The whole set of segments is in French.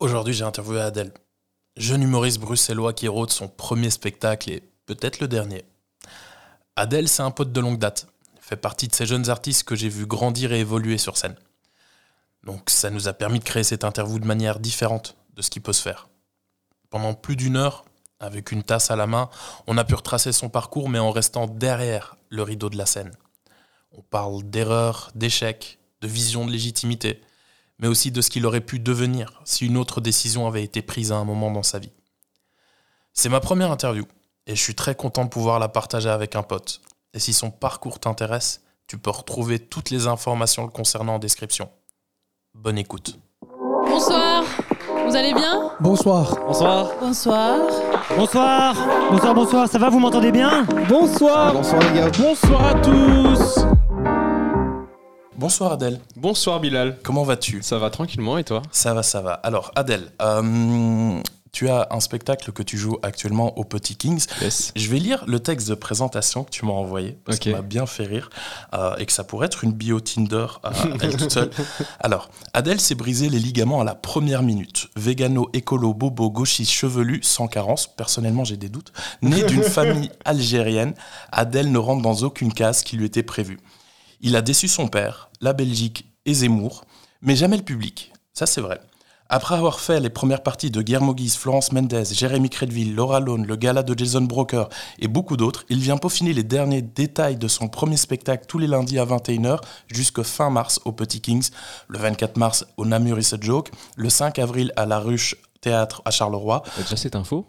Aujourd'hui, j'ai interviewé Adèle, jeune humoriste bruxellois qui rôde son premier spectacle et peut-être le dernier. Adèle, c'est un pote de longue date. Fait partie de ces jeunes artistes que j'ai vu grandir et évoluer sur scène. Donc ça nous a permis de créer cette interview de manière différente de ce qui peut se faire. Pendant plus d'une heure, avec une tasse à la main, on a pu retracer son parcours mais en restant derrière le rideau de la scène. On parle d'erreurs, d'échecs, de vision de légitimité, mais aussi de ce qu'il aurait pu devenir si une autre décision avait été prise à un moment dans sa vie. C'est ma première interview, et je suis très content de pouvoir la partager avec un pote. Et si son parcours t'intéresse, tu peux retrouver toutes les informations le concernant en description. Bonne écoute. Bonsoir, vous allez bien? Bonsoir. Bonsoir. Bonsoir. Bonsoir. Bonsoir, bonsoir. Ça va, vous m'entendez bien? Bonsoir. Bonsoir les gars. Bonsoir à tous. Bonsoir Adèle, Bonsoir Bilal. comment vas-tu? Ça va tranquillement et toi? Ça va, ça va. Alors Adèle, euh, tu as un spectacle que tu joues actuellement au Petit Kings. Yes. Je vais lire le texte de présentation que tu m'as envoyé, parce qu'il m'a bien fait rire, euh, et que ça pourrait être une bio Tinder elle toute seule. Alors, Adèle s'est brisé les ligaments à la première minute. Végano, écolo, bobo, gauchiste, chevelu, sans carence, personnellement j'ai des doutes. Né d'une famille algérienne, Adèle ne rentre dans aucune case qui lui était prévue. Il a déçu son père, la Belgique et Zemmour, mais jamais le public. Ça, c'est vrai. Après avoir fait les premières parties de Guillermo Guise, Florence Mendes, Jérémy Crédville, Laura Lone, le gala de Jason Broker et beaucoup d'autres, il vient peaufiner les derniers détails de son premier spectacle tous les lundis à 21h jusqu'au fin mars au Petit Kings, le 24 mars au Namur Is a Joke, le 5 avril à la Ruche Théâtre à Charleroi. T'as déjà info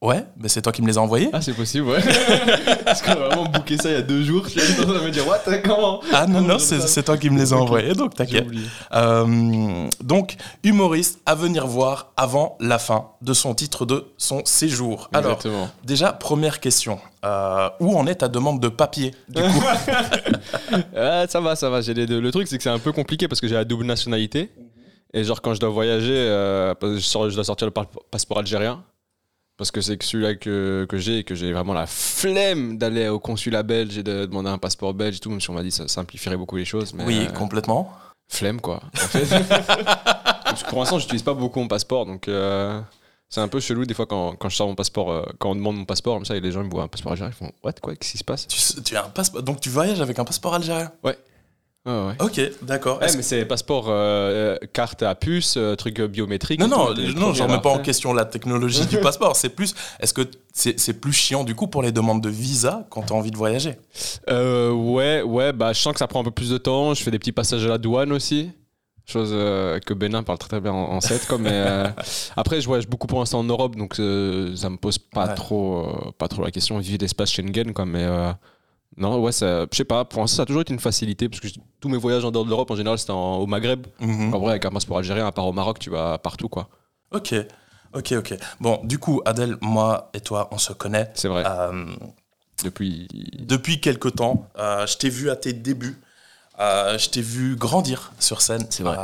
Ouais, mais c'est toi qui me les as envoyés. Ah, c'est possible, ouais. Parce qu'on a vraiment booké ça il y a deux jours. Je suis en train de me dire, what, comment Ah non, non, c'est toi qui me les as envoyés, donc t'inquiète. Euh, donc, humoriste à venir voir avant la fin de son titre de son séjour. Alors, Exactement. déjà, première question. Euh, où en est ta demande de papier du coup Ah, ça va, ça va. Les deux. Le truc, c'est que c'est un peu compliqué parce que j'ai la double nationalité. Et genre, quand je dois voyager, euh, je, sors- je dois sortir le passeport algérien. Parce que c'est que celui-là que, que j'ai et que j'ai vraiment la flemme d'aller au consulat belge et de demander un passeport belge et tout, même si on m'a dit que ça simplifierait beaucoup les choses. Mais Oui, euh, complètement. flemme quoi. En fait. Parce que pour l'instant, j'utilise pas beaucoup mon passeport, donc euh, c'est un peu chelou des fois quand, quand je sors mon passeport, euh, quand on demande mon passeport, comme ça, et les gens ils me voient un passeport algérien, ils font What quoi, qu'est-ce qui se passe? Tu, tu as un passeport, donc tu voyages avec un passeport algérien? Ouais. Ouais. Ok, d'accord. Ouais, mais c'est passeport, euh, euh, carte à puce, euh, truc biométrique. Non, non, non, j'en premiers mets pas en question la technologie du passeport. C'est plus, est-ce que c'est c'est plus chiant du coup pour les demandes de visa quand tu as envie de voyager? Euh, ouais, ouais, bah je sens que ça prend un peu plus de temps. Je fais des petits passages à la douane aussi. Chose euh, que Benin parle très très bien en, en 7 quoi, mais euh, après je voyage beaucoup pour l'instant en Europe donc euh, ça me pose pas Ouais. trop euh, pas trop la question vivre l'espace Schengen quoi mais euh, non ouais ça je sais pas pour l'instant ça a toujours été une facilité parce que tous mes voyages en dehors de l'Europe en général c'était au Maghreb Mhm. en vrai avec un passeport algérien à part au Maroc tu vas partout quoi Ok, ok, ok. Bon, du coup, Adèle, moi et toi, on se connaît. c'est vrai Euh, depuis depuis quelque temps. Euh, je t'ai vu à tes débuts. Euh, je t'ai vu grandir sur scène. C'est vrai.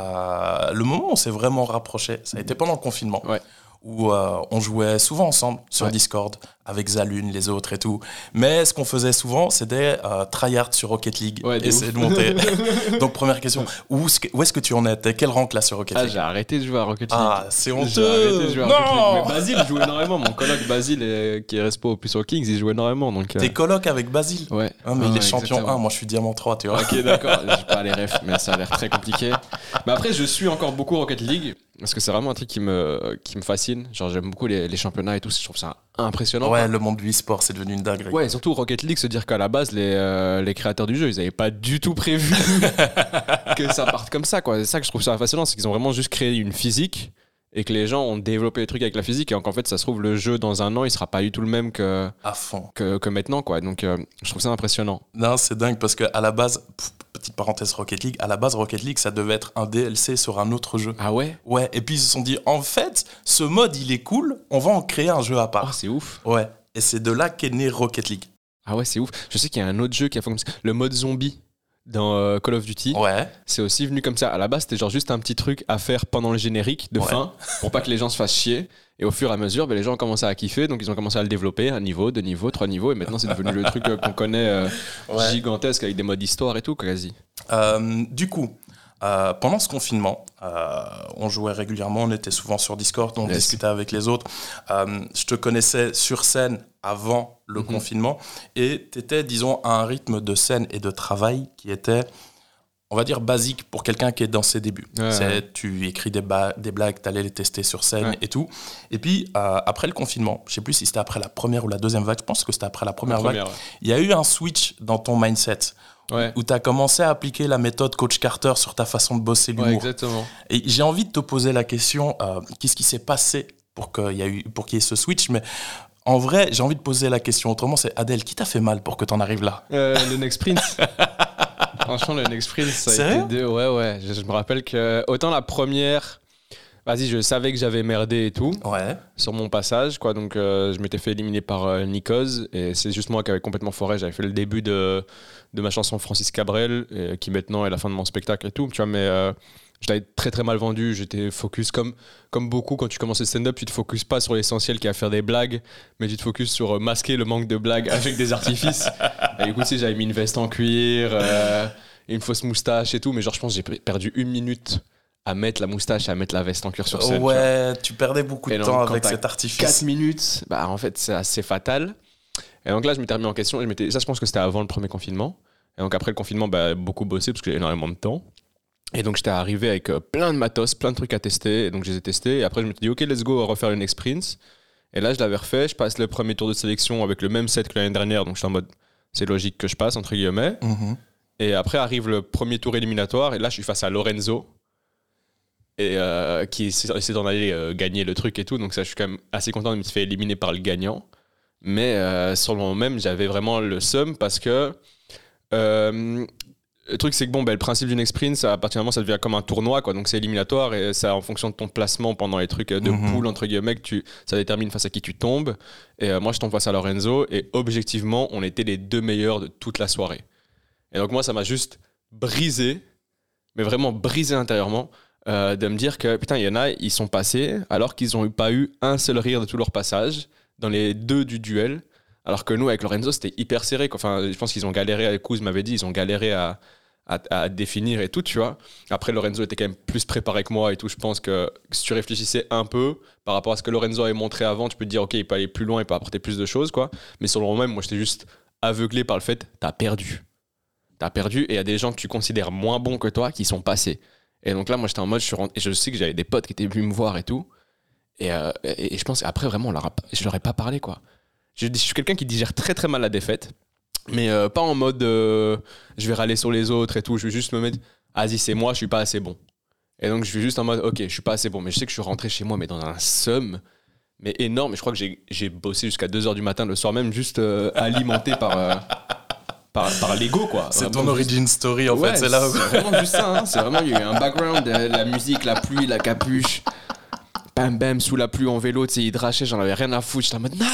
Le moment où on s'est vraiment rapproché, ça a été pendant le confinement. Ouais. Où euh, on jouait souvent ensemble sur Ouais. Discord avec Zalune, les autres et tout. Mais ce qu'on faisait souvent, c'était euh, tryhard sur Rocket League. Ouais, essayer de monter. Donc, première question. Où est-ce que, où est-ce que tu en es T'es quel rank là sur Rocket ah League? j'ai arrêté de jouer à Rocket League Ah, c'est J'ai honteux arrêté de jouer à Rocket League. Non Mais Basile joue énormément. Mon coloc Basile, euh, qui est respo plus au Kings, il joue énormément. Donc, euh, T'es coloc avec Basile? Ouais. Ah, mais Ouais, il est champion exactement. 1, moi je suis diamant 3, tu vois. Ok, d'accord. J'ai pas les refs, mais ça a l'air très compliqué. Mais après, je suis encore beaucoup Rocket League parce que c'est vraiment un truc qui me, qui me fascine. Genre, j'aime beaucoup les, les championnats et tout. Je trouve ça impressionnant. Ouais, le monde du e-sport, c'est devenu une dinguerie. Ouais, et surtout Rocket League, se dire qu'à la base, les, euh, les créateurs du jeu, ils avaient pas du tout prévu que ça parte comme ça, quoi. C'est ça que je trouve ça fascinant, c'est qu'ils ont vraiment juste créé une physique et que les gens ont développé les trucs avec la physique et qu'en fait, ça se trouve, le jeu dans un an, il sera pas du tout le même que, À fond. que, que maintenant, quoi. Donc, euh, je trouve ça impressionnant. Non, c'est dingue parce qu'à la base, pff, petite parenthèse Rocket League, à la base, Rocket League, ça devait être un DLC sur un autre jeu. Ah ouais? Ouais, et puis ils se sont dit, en fait, ce mode, il est cool, on va en créer un jeu à Ah, part. c'est ouf. Ouais, et c'est de là qu'est né Rocket League. Ah ouais, c'est ouf. Je sais qu'il y a un autre jeu qui a ça. Le mode zombie dans euh, Call of Duty, Ouais, c'est aussi venu comme ça. À la base, c'était genre juste un petit truc à faire pendant le générique de Ouais. fin pour pas que les gens se fassent chier. Et au fur et à mesure, ben, les gens ont commencé à kiffer, donc ils ont commencé à le développer, un niveau, deux niveaux, trois niveaux, et maintenant c'est devenu le truc euh, qu'on connaît euh, Ouais. gigantesque avec des modes histoire et tout, quasi. Euh, du coup, Euh, pendant ce confinement, euh, on jouait régulièrement, on était souvent sur Discord, on Yes. discutait avec les autres. Euh, je te connaissais sur scène avant le Mhm. confinement et tu étais, disons, à un rythme de scène et de travail qui était, on va dire, basique pour quelqu'un qui est dans ses débuts. Ouais. Tu écris des, blagues, tu allais les tester sur scène Ouais. et tout. Et puis, après le confinement, je sais plus si c'était après la première ou la deuxième vague, je pense que c'était après la première, vague, Première, il y a eu un switch dans ton mindset ouais. Où tu as commencé à appliquer la méthode Coach Carter sur ta façon de bosser Ouais, l'humour. exactement. et j'ai envie de te poser la question euh, qu'est-ce qui s'est passé pour qu'il y, a eu- pour qu'il y ait ce switch? Mais en vrai, j'ai envie de poser la question autrement c'est Adèle, qui t'a fait mal pour que tu en arrives là? Euh, le Next Prince. Franchement, le Next Prince, ça a été deux. Ouais, ouais. Je, je me rappelle que autant la première, vas-y, je savais que j'avais merdé et tout Ouais. sur mon passage, quoi. Donc, euh, je m'étais fait éliminer par euh, Nikos et c'est juste moi qui avais complètement foré. J'avais fait le début de, de ma chanson Francis Cabrel, et, qui maintenant est la fin de mon spectacle et tout, tu vois. Mais euh, je l'avais très très mal vendu. J'étais focus comme comme beaucoup quand tu commences le stand-up, tu te focuses pas sur l'essentiel qui est à faire des blagues, mais tu te focuses sur euh, masquer le manque de blagues avec des artifices. et écoute, sais, j'avais mis une veste en cuir, euh, une fausse moustache et tout, mais genre je pense que j'ai pe- perdu une minute à mettre la moustache et à mettre la veste en cuir sur scène. ouais, tu perdais beaucoup de donc, temps avec cet 4 artifice. minutes, bah en fait c'est assez fatal. Et donc là je m'étais remis en question, je ça je pense que c'était avant le premier confinement. Et donc après le confinement, bah, beaucoup bossé parce que j'ai énormément de temps. Et donc j'étais arrivé avec euh, plein de matos, plein de trucs à tester, et donc je les ai testés. Et après je me suis dit ok let's go refaire une experience. Et là je l'avais refait, je passe le premier tour de sélection avec le même set que l'année dernière, donc je suis en mode c'est logique que je passe entre guillemets. Mhm. Et après arrive le premier tour éliminatoire, et là je suis face à Lorenzo, et euh, qui essaie essaie d'en aller euh, gagner le truc et tout. Donc ça, je suis quand même assez content de me faire éliminer par le gagnant. Mais euh, sur le moment même, j'avais vraiment le seum parce que euh, le truc, c'est que bon, ben, le principe d'une sprint, ça, à partir du moment, ça devient comme un tournoi, quoi. Donc c'est éliminatoire et c'est en fonction de ton placement pendant les trucs de Mhm. poule entre guillemets tu, ça détermine face à qui tu tombes. Et euh, moi, je tombe face à Lorenzo et objectivement, on était les deux meilleurs de toute la soirée. Et donc moi, ça m'a juste brisé, mais vraiment brisé intérieurement, euh, de me dire que putain, il y en a, ils sont passés alors qu'ils n'ont pas eu un seul rire de tout leur passage dans les deux du duel. Alors que nous, avec Lorenzo, c'était hyper serré. Enfin, je pense qu'ils ont galéré, Kouz m'avait dit, ils ont galéré à, à, définir et tout, tu vois. Après, Lorenzo était quand même plus préparé que moi et tout. Je pense que si tu réfléchissais un peu par rapport à ce que Lorenzo avait montré avant, tu peux te dire, OK, il peut aller plus loin, il peut apporter plus de choses, quoi. Mais sur le moment même, moi, j'étais juste aveuglé par le fait, t'as perdu. T'as perdu et il y a des gens que tu considères moins bons que toi qui sont passés. Et donc là, moi, j'étais en mode, je, suis rentré- et je sais que j'avais des potes qui étaient venus me voir et tout. Et, euh, et, je pense qu'après, vraiment, on je leur ai pas parlé, quoi. Je, je suis quelqu'un qui digère très très mal la défaite, mais euh, pas en mode euh, je vais râler sur les autres et tout. Je vais juste me mettre, vas-y, c'est moi, je suis pas assez bon. Et donc, je suis juste en mode, ok, je suis pas assez bon. Mais je sais que je suis rentré chez moi, mais dans un somme, mais énorme. Et je crois que j'ai- bossé jusqu'à 2h du matin le soir même, juste euh, alimenté par, euh, par, par l'ego, quoi. C'est ton juste- origin story en Ouais, fait, c'est là. C'est vraiment juste ça. hein. C'est vraiment, il y a eu un background, la musique, la pluie, la capuche. Bam bam, sous la pluie en vélo, tu sais, il drachait, j'en avais rien à foutre. J'étais en mode, nah,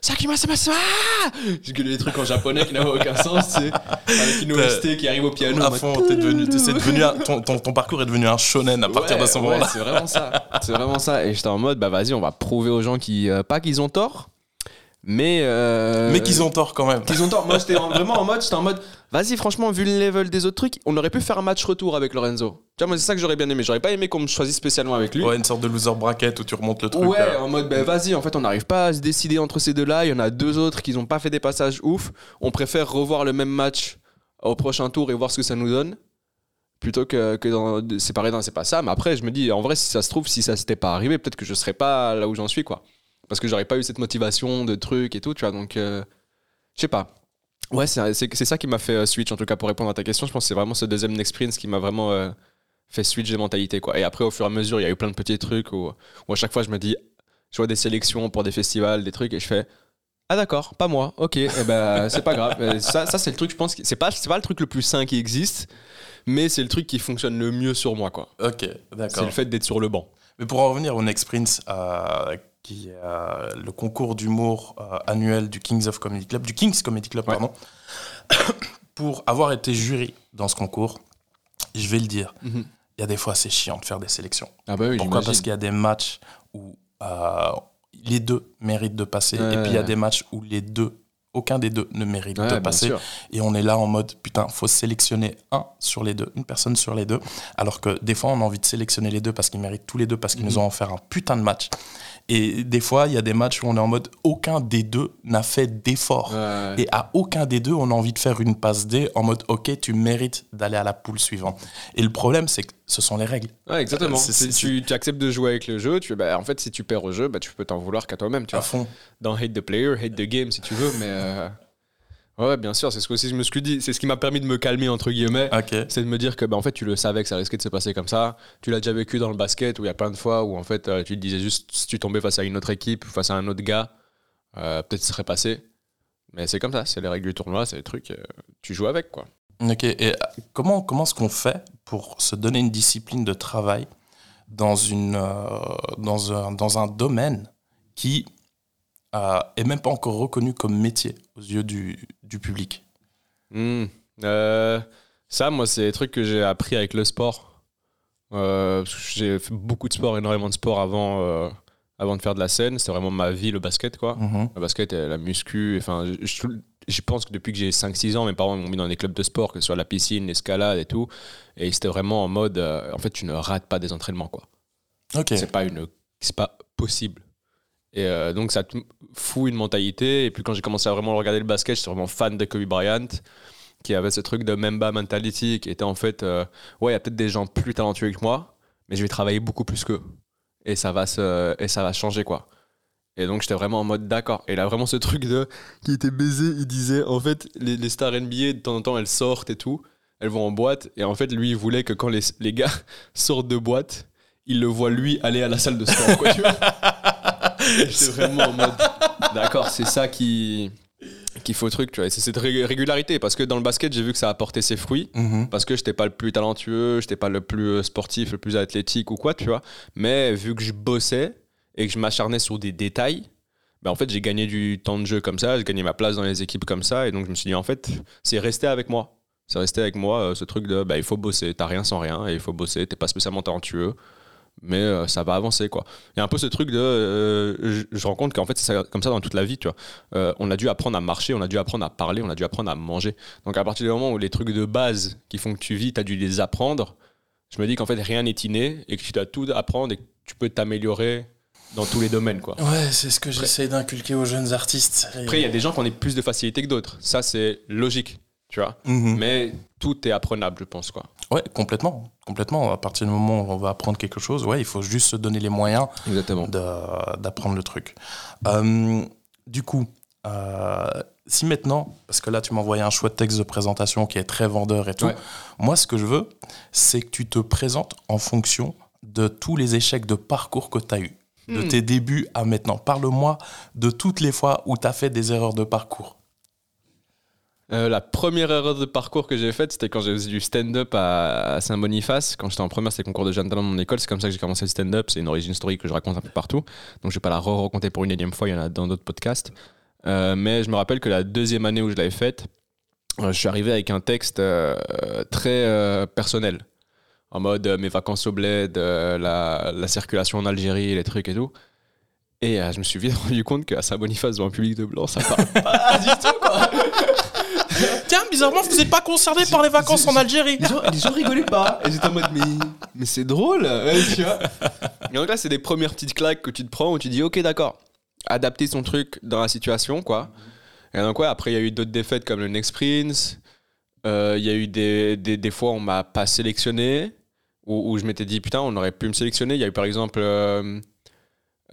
ça qui m'a, ça m'a, ça m'a. J'ai gueulé des trucs en japonais qui n'avaient aucun sens, tu sais. Avec une OST qui arrive au piano. À fond, t'es devenu, t'es- devenu un- ton, ton, ton parcours est devenu un shonen à partir Ouais, de ce ouais, moment-là. c'est vraiment ça. C'est vraiment ça. Et j'étais en mode, bah vas-y, on va prouver aux gens qui, euh, pas qu'ils ont tort, mais. euh, Mais qu'ils ont tort quand même. qu'ils ont tort. Moi, j'étais en- vraiment en mode, j'étais en mode, vas-y, franchement, vu le level des autres trucs, on aurait pu faire un match retour avec Lorenzo. Tu vois, moi, c'est ça que j'aurais bien aimé. J'aurais pas aimé qu'on me choisisse spécialement avec lui. Ouais, une sorte de loser bracket où tu remontes le truc. Ouais, en mode, ben vas-y, en fait, on n'arrive pas à se décider entre ces deux-là. Il y en a deux autres qui n'ont pas fait des passages ouf. On préfère revoir le même match au prochain tour et voir ce que ça nous donne. Plutôt que, que dans, de séparer dans c'est pas ça. Mais après, je me dis, en vrai, si ça se trouve, si ça s'était pas arrivé, peut-être que je serais pas là où j'en suis, quoi. Parce que j'aurais pas eu cette motivation de trucs et tout, tu vois. Donc, euh, je sais pas. Ouais, c'est c'est- c'est ça qui m'a fait euh, switch, en tout cas, pour répondre à ta question. Je pense que c'est vraiment ce deuxième experience qui m'a vraiment euh, fait switch de mentalité, quoi. Et après, au fur et à mesure, il y a eu plein de petits trucs où, où à chaque fois, je me dis, je vois des sélections pour des festivals, des trucs, et je fais Ah d'accord, pas moi, ok, et ben c'est pas grave. Ça, ça c'est le truc, je pense, que- c'est pas, c'est pas le truc le plus sain qui existe, mais c'est le truc qui fonctionne le mieux sur moi, quoi. Ok, C'est d'accord. le fait d'être sur le banc. Mais pour en revenir au Next Prince, euh, qui est euh, le concours d'humour euh, annuel du Kings of Comedy Club, du Kings Comedy Club, Ouais. pardon, pour avoir été jury dans ce concours, je vais le dire, Mhm. il y a des fois c'est chiant de faire des sélections. Ah bah oui, Pourquoi? Parce qu'il y a des matchs où euh, les deux méritent de passer, Ouais, et puis il y a des matchs où les deux aucun des deux ne mérite Ouais, de passer. Et on est là en mode, putain, faut sélectionner un sur les deux, une personne sur les deux. Alors que des fois, on a envie de sélectionner les deux parce qu'ils méritent tous les deux, parce qu'ils Mhm. nous ont offert un putain de match. Et des fois, il y a des matchs où on est en mode, aucun des deux n'a fait d'effort. Ouais. Et à aucun des deux, on a envie de faire une passe D en mode, ok, tu mérites d'aller à la poule suivante. Et le problème, c'est que ce sont les règles. Ouais, exactement. Si tu, tu acceptes de jouer avec le jeu, tu, bah, en fait, si tu perds au jeu, bah, tu peux t'en vouloir qu'à toi-même. Tu À vois. fond. Dans Hate the Player, Hate the Game, si tu veux. Mais euh, ouais, bien sûr, c'est ce que aussi je me suis dit. C'est ce qui m'a permis de me calmer, entre guillemets. C'est de me dire que bah, en fait, tu le savais que ça risquait de se passer comme ça. Tu l'as déjà vécu dans le basket où il y a plein de fois où en fait, euh, tu te disais juste si tu tombais face à une autre équipe, face à un autre gars, euh, peut-être ce serait passé. Mais c'est comme ça, c'est les règles du tournoi, c'est les trucs, euh, tu joues avec quoi. Ok, et comment, comment est-ce qu'on fait pour se donner une discipline de travail dans, une, dans, un, dans un domaine qui euh, est même pas encore reconnu comme métier aux yeux du, du public Hmm. Euh, ça, moi, c'est des trucs que j'ai appris avec le sport. Euh, j'ai fait beaucoup de sport, énormément de sport avant, euh, avant de faire de la scène. C'était vraiment ma vie, le basket, quoi. Mhm. Le basket, et la muscu. Enfin, je, je- je pense que depuis que j'ai 5-6 ans, mes parents m'ont mis dans des clubs de sport, que ce soit la piscine, l'escalade et tout. Et c'était vraiment en mode, euh, en fait, tu ne rates pas des entraînements, quoi. Ok. C'est pas une, c'est pas possible. Et euh, donc ça fout une mentalité. Et puis quand j'ai commencé à vraiment regarder le basket, j'étais vraiment fan de Kobe Bryant, qui avait ce truc de Memba mentality, qui était en fait, euh, ouais, il y a peut-être des gens plus talentueux que moi, mais je vais travailler beaucoup plus qu'eux. Et ça va et ça va changer quoi. Et donc j'étais vraiment en mode d'accord. Et là vraiment ce truc de qui était baisé, il disait en fait les, les stars NBA de temps en temps elles sortent et tout, elles vont en boîte. Et en fait lui il voulait que quand les, les gars sortent de boîte, il le voit lui aller à la salle de sport. Quoi, tu vois J'étais vraiment en mode d'accord, c'est ça qui qu'il faut truc, tu vois. C'est cette ré- régularité parce que dans le basket j'ai vu que ça a porté ses fruits Mhm. parce que j'étais pas le plus talentueux, j'étais pas le plus euh, sportif, le plus athlétique ou quoi, tu vois. Mais vu que je bossais et que je m'acharnais sur des détails, ben en fait, j'ai gagné du temps de jeu comme ça, j'ai gagné ma place dans les équipes comme ça. Et donc, je me suis dit, en fait, c'est resté avec moi. C'est resté avec moi euh, ce truc de, bah, il faut bosser, t'as rien sans rien, et il faut bosser, t'es pas spécialement talentueux. Mais euh, ça va avancer, quoi. Il y a un peu ce truc de. euh, je, je rends compte qu'en fait, c'est comme ça dans toute la vie, tu vois. Euh, on a dû apprendre à marcher, on a dû apprendre à parler, on a dû apprendre à manger. Donc à partir du moment où les trucs de base qui font que tu vis, tu as dû les apprendre, je me dis qu'en fait rien n'est inné et que tu dois tout apprendre et que tu peux t'améliorer dans tous les domaines. Quoi. Ouais, c'est ce que j'essaie d'inculquer aux jeunes artistes. Après, il y a des gens qui ont plus de facilité que d'autres. Ça, c'est logique, tu vois. Mhm. Mais tout est apprenable, je pense. Quoi. Ouais, complètement. Complètement. À partir du moment où on va apprendre quelque chose, ouais, il faut juste se donner les moyens d'apprendre le truc. Euh, du coup, euh, si maintenant, parce que là tu m'as envoyé un chouette texte de présentation qui est très vendeur et tout, Ouais. moi ce que je veux, c'est que tu te présentes en fonction de tous les échecs de parcours que tu as eu, de Hmm. tes débuts à maintenant. Parle-moi de toutes les fois où tu as fait des erreurs de parcours. Euh, la première erreur de parcours que j'ai faite, c'était quand j'ai faisais du stand-up à, Saint-Boniface. Quand j'étais en première, c'était le concours de jeunes talents de mon école. C'est comme ça que j'ai commencé le stand-up. C'est une origine story que je raconte un peu partout. Donc je vais pas la re-raconter pour une énième fois. Il y en a dans d'autres podcasts. Euh, mais je me rappelle que la deuxième année où je l'avais faite, euh, je suis arrivé avec un texte très personnel. En mode mes vacances au bled, la circulation en Algérie, les trucs et tout. Et euh, je me suis vite rendu compte qu'à Saint-Boniface, devant un public de blanc, ça parle pas du tout, quoi. Tiens, bizarrement, vous n'êtes pas concerné par les vacances en Algérie. Les gens, les gens rigolaient pas. Et j'étais en mode, mais, mais c'est drôle. ouais, tu vois. Et donc là, c'est des premières petites claques que tu te prends où tu dis, ok, d'accord, adapter son truc dans la situation, quoi. Et donc, ouais, après, il y a eu d'autres défaites comme le Next Prince. Euh, Il y a eu des, des, des fois où on m'a pas sélectionné, où, où je m'étais dit, putain, on aurait pu me sélectionner. Il y a eu par exemple euh,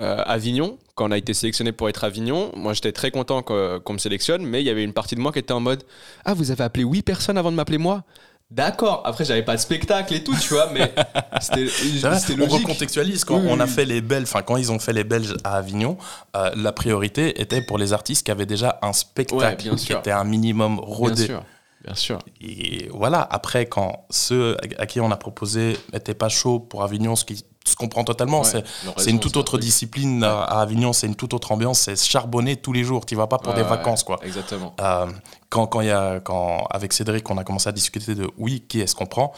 euh, Avignon, quand on a été sélectionné pour être Avignon. Moi, j'étais très content qu'on me sélectionne, mais il y avait une partie de moi qui était en mode, ah, vous avez appelé 8 personnes avant de m'appeler moi? D'accord. Après, j'avais pas de spectacle et tout, tu vois, mais c'était vrai, c'était on logique. recontextualise quand Oui, on a fait les Belges, enfin quand ils ont fait les Belges à Avignon, euh, la priorité était pour les artistes qui avaient déjà un spectacle bien qui était un minimum Bien rodé. sûr. Bien sûr. Et voilà, après, quand ceux à qui on a proposé n'étaient pas chauds pour Avignon, ce qui se comprend totalement, Ouais, c'est une toute autre discipline à à Avignon, c'est une toute autre ambiance, c'est charbonner tous les jours, tu vas pas pour Ouais, des vacances, quoi. Exactement. Euh, quand, quand, il y a, quand avec Cédric, on a commencé à discuter de oui, qui est-ce qu'on prend?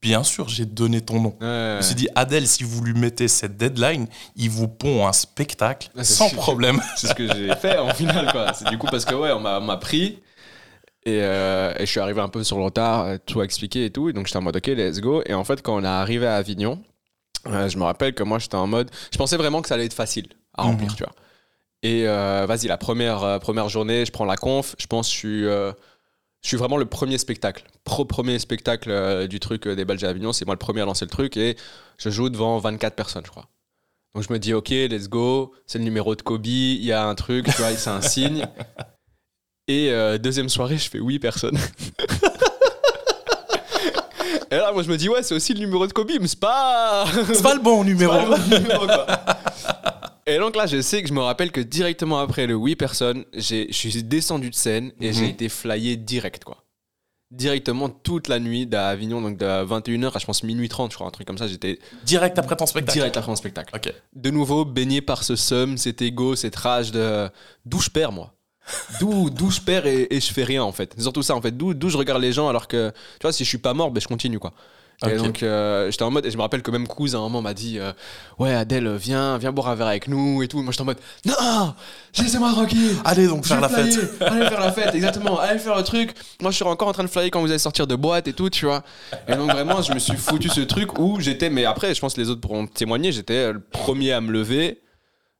Bien sûr, j'ai donné ton nom. Je me suis dit, Adèle, si vous lui mettez cette deadline, il vous pond un spectacle sans problème. C'est ce que j'ai fait en final, quoi. C'est du coup parce que, ouais, on m'a pris. Et, euh, et je suis arrivé un peu sur le retard, euh, tout expliqué et tout. Et donc j'étais en mode, ok, let's go. Et en fait, quand on est arrivé à Avignon, euh, je me rappelle que moi, j'étais en mode. Je pensais vraiment que ça allait être facile à remplir, Mhm. tu vois. Et euh, vas-y, la première, euh, première journée, je prends la conf. Je pense que je suis, euh, je suis vraiment le premier spectacle. Pro premier spectacle du truc des Belges à Avignon. C'est moi le premier à lancer le truc. Et je joue devant 24 personnes, je crois. Donc je me dis, ok, let's go. C'est le numéro de Kobe. Il y a un truc, tu vois, c'est un signe. Et deuxième soirée, je fais oui, personne. Et là, moi, je me dis, ouais, c'est aussi le numéro de Kobe, mais c'est pas. C'est pas le bon numéro. C'est pas le bon numéro, quoi. Et donc là, je sais que je me rappelle que directement après le oui personne, je suis descendu de scène et j'ai Mhm. été flyé direct, quoi. Directement toute la nuit d'Avignon, donc de 21h à je pense minuit 30, je crois, un truc comme ça. J'étais Direct après ton spectacle. direct après mon spectacle. Ok. De nouveau, baigné par ce seum, cet ego, cette rage de. D'où je perds, moi D'où d'où je perds et, et je fais rien, en fait. C'est surtout ça, en fait. D'où d'où je regarde les gens alors que, tu vois, si je suis pas mort, ben, je continue, quoi. Et donc, euh, j'étais en mode, et je me rappelle que même Kouz, à un moment, m'a dit euh, Ouais, Adèle, viens, viens boire un verre avec nous et tout. Moi, j'étais en mode Non Laissez-moi tranquille Allez donc faire la flyer. fête. Allez faire la fête, exactement. Allez faire le truc. Moi, je suis encore en train de flyer quand vous allez sortir de boîte et tout, tu vois. Et donc, vraiment, je me suis foutu ce truc où j'étais, mais après, je pense que les autres pourront témoigner, j'étais le premier à me lever.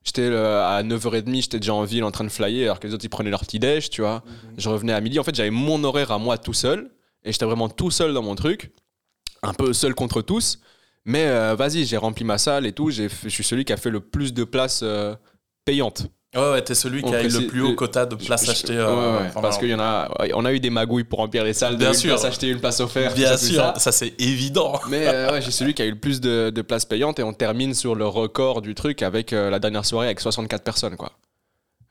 J'étais le- à 9h30, j'étais déjà en ville en train de flyer, alors que les autres, ils prenaient leur petit-déj, tu vois. Je revenais à midi. En fait, j'avais mon horaire à moi tout seul. Et j'étais vraiment tout seul dans mon truc. Un peu seul contre tous. Mais euh, vas-y, j'ai rempli ma salle et tout. Je suis celui qui a fait le plus de places euh, payantes. Ouais, ouais, t'es celui qui a eu le plus haut quota de places achetées. ouais, euh, ouais, parce qu'il y en a, on a eu des magouilles pour remplir les salles. Bien de sûr. Une place achetée, une place offerte. Bien sûr, ça. ça, c'est évident. Mais euh, ouais, j'ai celui qui a eu le plus de, de places payantes et on termine sur le record du truc avec euh, la dernière soirée avec 64 personnes, quoi.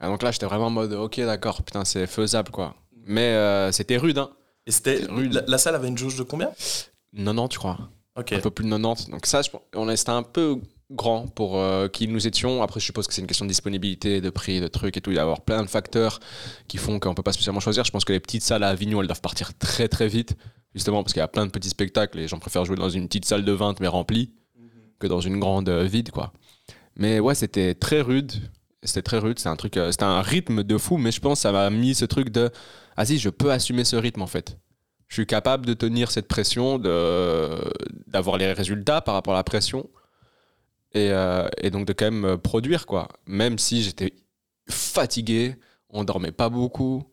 Et donc là, j'étais vraiment en mode, ok, d'accord, putain, c'est faisable, quoi. Mais euh, c'était rude, hein. Et c'était rude. la, la salle avait une jauge de combien? 90, tu crois. Ok. Un peu plus de 90. Donc ça, je on est- c'était un peu grand pour euh, qui nous étions. Après, je suppose que c'est une question de disponibilité, de prix, de trucs et tout. Il va y avoir plein de facteurs qui font qu'on peut pas spécialement choisir. Je pense que les petites salles à Avignon, elles doivent partir très très vite. Justement, parce qu'il y a plein de petits spectacles et les gens préfèrent jouer dans une petite salle de 20 mais remplie que dans une grande euh, vide, quoi. Mais ouais, c'était très rude. C'était très rude. C'est un truc, euh, c'était un rythme de fou, mais je pense que ça m'a mis ce truc de, ah si, je peux assumer ce rythme en fait. Je suis capable de tenir cette pression, d'avoir les résultats par rapport à la pression, et, euh, et donc de quand même euh, produire quoi. Même si j'étais fatigué, on dormait pas beaucoup.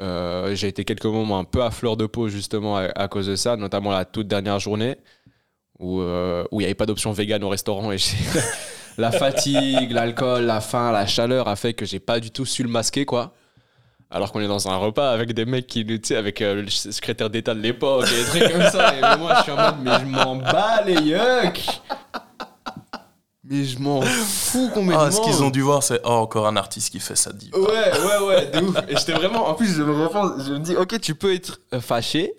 Euh, j'ai été quelques moments un peu à fleur de peau justement à, cause de ça, notamment la toute dernière journée où où il n'y avait pas d'option vegan au restaurant et la fatigue, l'alcool, la faim, la chaleur a fait que j'ai pas du tout su le masquer quoi. Alors qu'on est dans un repas avec des mecs qui, tu sais, avec le secrétaire d'État de l'époque et des trucs comme ça. Et moi, je suis en mode, mais je m'en bats les yucks Mais je m'en fous complètement Ah, ce qu'ils ont dû voir, c'est oh, encore un artiste qui fait ça. Dit. Ouais, ouais, ouais, de ouf. Et j'étais vraiment. En plus, je me repense, je me dis, ok, tu peux être euh, fâché,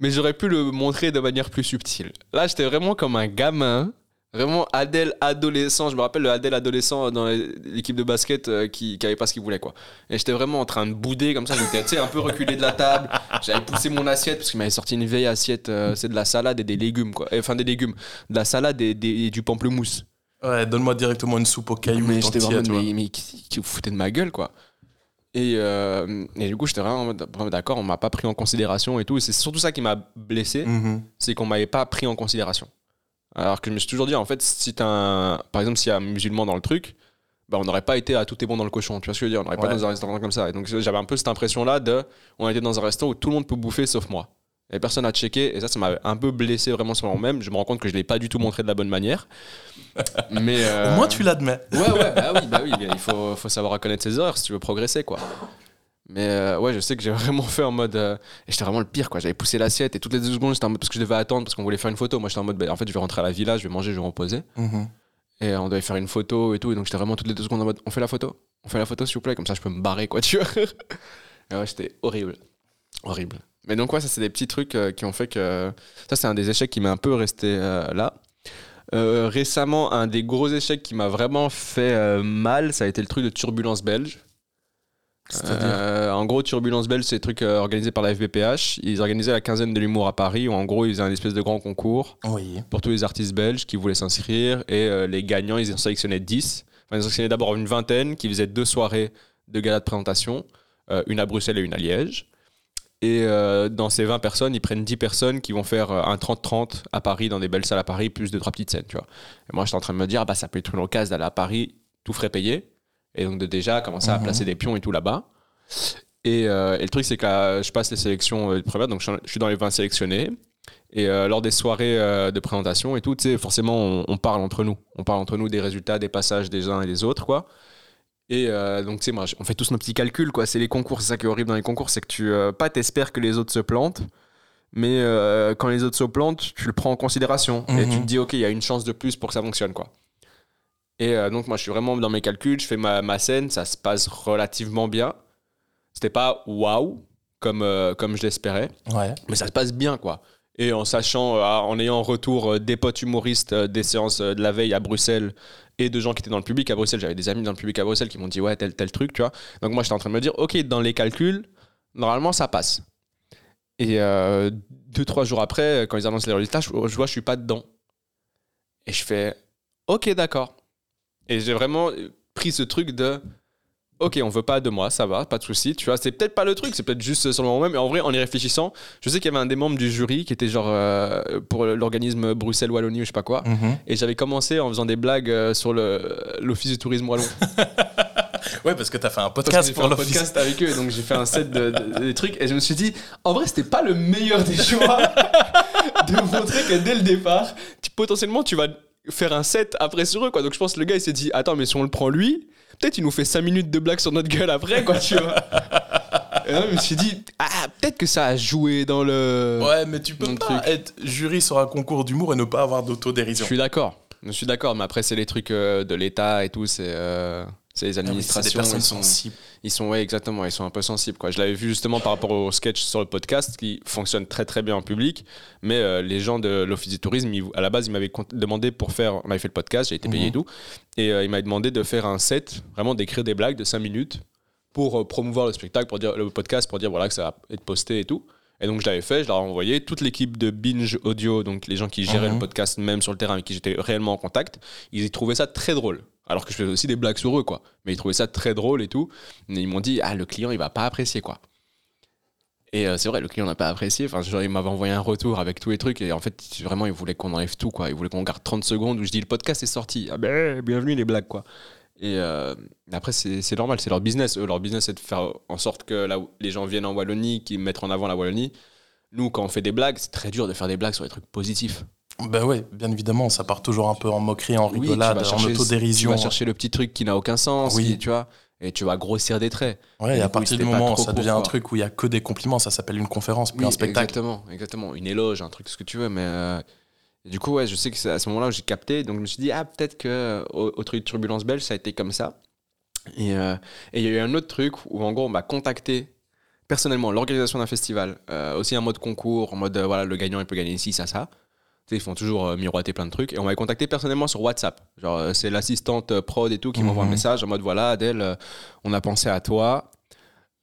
mais j'aurais pu le montrer de manière plus subtile. Là, j'étais vraiment comme un gamin, vraiment Adèle adolescent. Je me rappelle le Adèle adolescent dans l'équipe de basket euh, qui, qui avait pas ce qu'il voulait, quoi. Et j'étais vraiment en train de bouder comme ça. J'étais, un peu reculé de la table. J'avais poussé mon assiette parce qu'il m'avait sorti une vieille assiette. euh, c'est de la salade et des légumes, quoi. Et, Enfin, des légumes. De la salade et, des- et du pamplemousse. Ouais, donne-moi directement une soupe au caillou. Mais j'étais vraiment, tu vois. mais, mais qui, qui vous foutez de ma gueule, quoi. Et, euh, et du coup, j'étais vraiment d'accord, on m'a pas pris en considération et tout. Et c'est surtout ça qui m'a blessé, Mhm. c'est qu'on m'avait pas pris en considération. Alors que je me suis toujours dit, en fait, si t'as un. Par exemple, s'il y a un musulman dans le truc, bah, on n'aurait pas été à tout est bon dans le cochon. Tu vois ce que je veux dire On n'aurait pas Ouais. dans un restaurant comme ça. Et donc, j'avais un peu cette impression-là de. On était dans un restaurant où tout le monde peut bouffer sauf moi. Et personne n'a checké. Et ça, ça m'a un peu blessé vraiment sur moi-même. Je me rends compte que je l'ai pas du tout montré de la bonne manière. Mais. euh, Au moins, tu l'admets. Ouais, ouais, bah oui, bah oui, il faut, faut savoir reconnaître ses erreurs si tu veux progresser, quoi. Mais euh, ouais, je sais que j'ai vraiment fait en mode. euh, et j'étais vraiment le pire, quoi. J'avais poussé l'assiette et toutes les deux secondes, j'étais en mode. Parce que je devais attendre, parce qu'on voulait faire une photo. Moi, j'étais en mode, bah, en fait, je vais rentrer à la villa, je vais manger, je vais me reposer. Mhm. Et on devait faire une photo et tout. Et donc, j'étais vraiment toutes les deux secondes en mode, on fait la photo On fait la photo, s'il vous plaît, comme ça, je peux me barrer, quoi, tu vois. et ouais, j'étais horrible. Horrible. Mais donc, ouais, ça, c'est des petits trucs euh, qui ont fait que. Ça, c'est un des échecs qui m'est un peu resté euh, là. Euh, récemment, un des gros échecs qui m'a vraiment fait mal, ça a été le truc de turbulence belge. Euh, en gros, Turbulence Belge, c'est des trucs euh, organisés par la FBPH. Ils organisaient la quinzaine de l'humour à Paris, où en gros, ils faisaient un espèce de grand concours Oui. pour tous les artistes belges qui voulaient s'inscrire. Et euh, les gagnants, ils en sélectionnaient 10. Enfin, ils en sélectionnaient d'abord une vingtaine qui faisaient deux soirées de gala de présentation, une à Bruxelles et une à Liège. Et euh, dans ces 20 personnes, ils prennent 10 personnes qui vont faire euh, un 30-30 à Paris, dans des belles salles à Paris, plus de trois petites scènes, tu vois. Et moi, j'étais en train de me dire, ah bah, ça peut être une occasion d'aller à Paris, tout frais payé. Et donc, de déjà commencer à Mhm. placer des pions et tout là-bas. Et, euh, et le truc, c'est que là, je passe les sélections euh, premières, donc je suis- dans les 20 sélectionnés. Et euh, lors des soirées de présentation et tout, forcément, on, on parle entre nous. On parle entre nous des résultats, des passages des uns et des autres, quoi. Et euh, donc, tu sais, moi, on fait tous nos petits calculs, quoi. C'est les concours, c'est ça qui est horrible dans les concours, c'est que tu, euh, pas t'espères que les autres se plantent, mais euh, quand les autres se plantent, tu le prends en considération. Et Mhm. tu te dis, OK, il y a une chance de plus pour que ça fonctionne, quoi. Et donc, moi, je suis vraiment dans mes calculs, je fais ma, ma scène, ça se passe relativement bien. C'était pas waouh, comme, comme je l'espérais Ouais. mais ça se passe bien quoi et en sachant en ayant en retour des potes humoristes des séances de la veille à Bruxelles et de gens qui étaient dans le public à Bruxelles. J'avais des amis dans le public à Bruxelles qui m'ont dit ouais tel tel truc tu vois. Donc moi j'étais en train de me dire ok dans les calculs normalement ça passe. Et euh, deux trois jours après quand ils annoncent les résultats je, je vois je suis pas dedans. Et je fais ok d'accord. Et j'ai vraiment pris ce truc de ok, on veut pas de moi, ça va, pas de souci. Tu vois, c'est peut-être pas le truc, c'est peut-être juste sur le moment même. Mais en vrai, en y réfléchissant, je sais qu'il y avait un des membres du jury qui était genre euh, pour l'organisme Bruxelles Wallonie ou je sais pas quoi. Mhm. Et j'avais commencé en faisant des blagues euh, sur le l'office du tourisme wallon. Ouais, parce que t'as fait un podcast pour un l'office. podcast avec eux, donc j'ai fait un set de, de- des trucs. Et je me suis dit, en vrai, c'était pas le meilleur des choix de montrer que dès le départ, tu- potentiellement, tu vas faire un set après sur eux, quoi. Donc je pense que le gars, il s'est dit, attends, mais si on le prend lui, peut-être il nous fait 5 minutes de blagues sur notre gueule après, quoi, tu vois. Et là, je me suis dit, ah, peut-être que ça a joué dans le. Ouais, mais tu peux pas truc. être jury sur un concours d'humour et ne pas avoir Je d'autodérision. suis d'accord. Je suis d'accord, mais après, c'est les trucs euh, de l'État et tout, c'est. euh, c'est les Ah oui, des administrations. ils sont- sensibles. Ils sont, ouais, exactement, ils sont un peu sensibles. Quoi. Je l'avais vu justement par rapport au sketch sur le podcast qui fonctionne très très bien en public, mais euh, les gens de l'Office du tourisme, ils- à la base, ils m'avaient demandé pour faire. On avait fait le podcast, j'ai été payé Mhm. et tout, et euh, ils m'avaient demandé de faire un set, vraiment d'écrire des blagues de 5 minutes pour euh, promouvoir le spectacle, pour dire, le podcast, pour dire voilà, que ça va être posté et tout. Et donc je l'avais fait, je leur ai envoyé. Toute l'équipe de Binge Audio, donc les gens qui géraient Mhm. le podcast même sur le terrain avec qui j'étais réellement en contact, ils y trouvaient ça très drôle. Alors que je faisais aussi des blagues sur eux, quoi. Mais ils trouvaient ça très drôle et tout. Et ils m'ont dit, ah, le client, il va pas apprécier, quoi. Et euh, c'est vrai, le client n'a pas apprécié. Enfin, genre, il m'avait envoyé un retour avec tous les trucs. Et en fait, vraiment, il voulait qu'on enlève tout, quoi. Il voulait qu'on garde 30 secondes où je dis, le podcast est sorti. Ah ben, bienvenue les blagues, quoi. Et euh, après, c'est normal, c'est leur business. Eux, leur business, c'est de faire en sorte que les gens viennent en Wallonie, qu'ils mettent en avant la Wallonie. Nous, quand on fait des blagues, c'est très dur de faire des blagues sur des trucs positifs. Ben ouais, bien évidemment, ça part toujours un peu en moquerie, en Oui, rigolade, vas en autodérision. Tu vas chercher le petit truc qui n'a aucun sens, Oui. qui, tu vois, et tu vas grossir des traits. Ouais, et Et à coup, partir du moment où ça devient un truc où il y a que des compliments, ça s'appelle une conférence, puis Oui, un spectacle. Exactement, exactement. Une éloge, un truc, ce que tu veux. Mais euh, du coup, ouais, je sais que c'est à ce moment-là où j'ai capté. Donc je me suis dit, ah, peut-être que au, au truc de Turbulence Belge, ça a été comme ça. Et euh, et il y a eu un autre truc où, en gros, on m'a contacté personnellement, l'organisation d'un festival. euh, aussi un mode concours, en mode, voilà, le gagnant, il peut gagner ici, ça, ça. Ils font toujours euh, miroiter plein de trucs. Et on m'avait contacté personnellement sur WhatsApp. Genre, euh, c'est l'assistante euh, prod et tout qui m'envoie un Mhm. message en mode, voilà, Adèle, on a pensé à toi.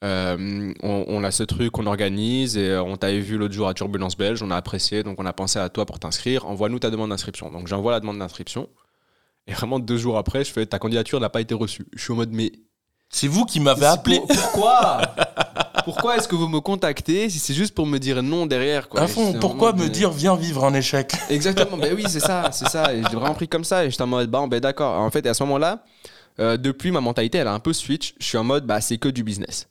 Euh, on, on a ce truc qu'on organise et on t'avait vu l'autre jour à Turbulence Belge, on a apprécié, donc on a pensé à toi pour t'inscrire. Envoie-nous ta demande d'inscription. Donc j'envoie la demande d'inscription. Et vraiment deux jours après, je fais ta candidature n'a pas été reçue. Je suis en mode mais C'est vous qui m'avez appelé. pour- pourquoi Pourquoi est-ce que vous me contactez si c'est juste pour me dire non derrière quoi? À fond, pourquoi me dire viens vivre un échec? Exactement, ben oui, c'est ça, c'est ça. Et j'ai vraiment pris comme ça et j'étais en mode, bah, ben d'accord. En fait, à ce moment-là, euh, depuis, ma mentalité, elle a un peu switch. Je suis en mode, bah, c'est que du business.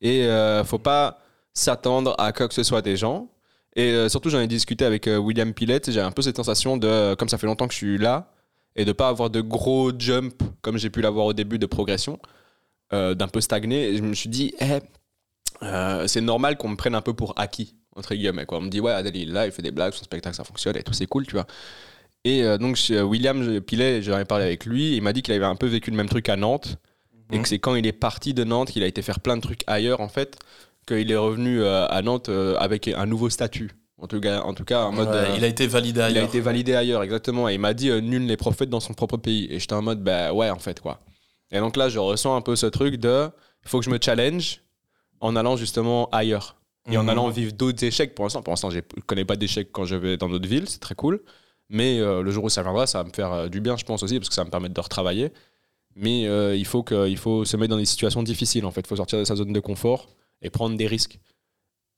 Et euh, faut pas s'attendre à quoi que ce soit des gens. Et euh, surtout, j'en ai discuté avec euh, William Pillet. J'ai un peu cette sensation de, comme ça fait longtemps que je suis là, et de pas avoir de gros jump comme j'ai pu l'avoir au début de progression, euh, d'un peu stagné. Et je me suis dit, eh, euh, c'est normal qu'on me prenne un peu pour acquis, entre guillemets. Quoi. On me dit, ouais, Adèle, il est là, il fait des blagues, son spectacle, ça fonctionne, et tout, c'est cool, tu vois. Et euh, donc, William Pilet, j'en ai parlé avec lui, il m'a dit qu'il avait un peu vécu le même truc à Nantes, et Mhm. que c'est quand il est parti de Nantes qu'il a été faire plein de trucs ailleurs, en fait, qu'il est revenu à Nantes avec un nouveau statut. En tout cas, en tout cas en mode. Ouais, euh, Il a été validé il a ailleurs. été validé ailleurs, exactement. Et il m'a dit euh, nul n'est prophète dans son propre pays. Et j'étais en mode, bah ouais, en fait, quoi. Et donc là, je ressens un peu ce truc de il faut que je me challenge en allant justement ailleurs. Et en Mhm. allant vivre d'autres échecs pour l'instant. Pour l'instant, je ne connais pas d'échecs quand je vais dans d'autres villes, c'est très cool. Mais euh, le jour où ça viendra, ça va me faire euh, du bien, je pense aussi, parce que ça va me permettre de retravailler. Mais euh, il, faut que, il faut se mettre dans des situations difficiles, en fait. Il faut sortir de sa zone de confort et prendre des risques.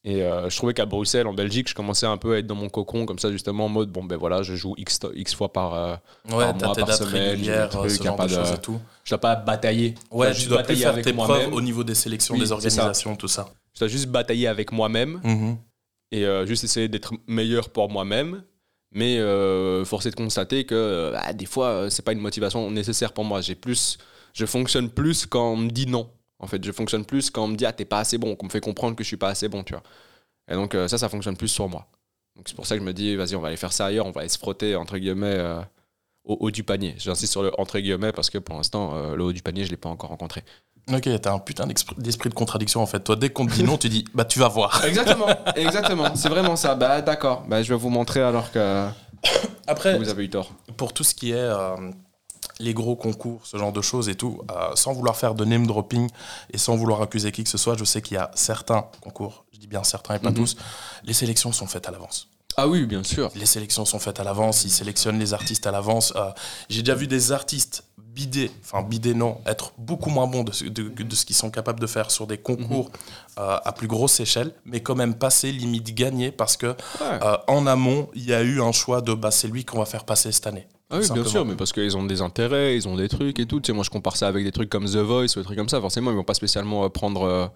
Et euh, je trouvais qu'à Bruxelles, en Belgique, je commençais un peu à être dans mon cocon, comme ça, justement, en mode, bon, ben voilà, je joue X, X fois par. euh, Ouais, par mois, par semaine, ce a genre pas de et tout. je dois pas batailler. Ouais, tu dois plus faire tes preuves au niveau des sélections, Oui, des ça. organisations, tout ça. Je dois juste batailler avec moi-même Mhm. et euh, juste essayer d'être meilleur pour moi-même. Mais euh, force est de constater que bah, des fois, c'est pas une motivation nécessaire pour moi. J'ai plus, je fonctionne plus quand on me dit non. En fait, je fonctionne plus quand on me dit ah t'es pas assez bon, qu'on me fait comprendre que je suis pas assez bon, tu vois. Et donc euh, ça, ça fonctionne plus sur moi. Donc c'est pour ça que je me dis vas-y, on va aller faire ça ailleurs, on va aller se frotter entre guillemets euh, au haut du panier. J'insiste sur le entre guillemets parce que pour l'instant, euh, le haut du panier, je l'ai pas encore rencontré. Ok, t'as un putain d'esprit de contradiction en fait. Toi, dès qu'on te dit non, tu dis bah tu vas voir. Exactement, exactement. C'est vraiment ça. Bah d'accord. Bah je vais vous montrer alors que Après, vous avez eu tort. pour tout ce qui est les gros concours, ce genre de choses et tout, euh, sans vouloir faire de name dropping et sans vouloir accuser qui que ce soit, je sais qu'il y a certains concours, je dis bien certains et pas Mhm. tous, les sélections sont faites à l'avance. Ah oui, bien sûr. Les sélections sont faites à l'avance, ils sélectionnent les artistes à l'avance. Euh, J'ai déjà vu des artistes bider, enfin bider non, être beaucoup moins bons de, ce- de- de ce qu'ils sont capables de faire sur des concours Mhm. euh, à plus grosse échelle, mais quand même passer, limite gagner, parce que Ouais. euh, en amont, il y a eu un choix de bah, c'est lui qu'on va faire passer cette année. Ah oui, bien sûr, mais parce qu'ils ont des intérêts, ils ont des trucs et tout. Tu sais, moi, je compare ça avec des trucs comme The Voice ou des trucs comme ça. Forcément, ils vont pas spécialement euh, prendre euh,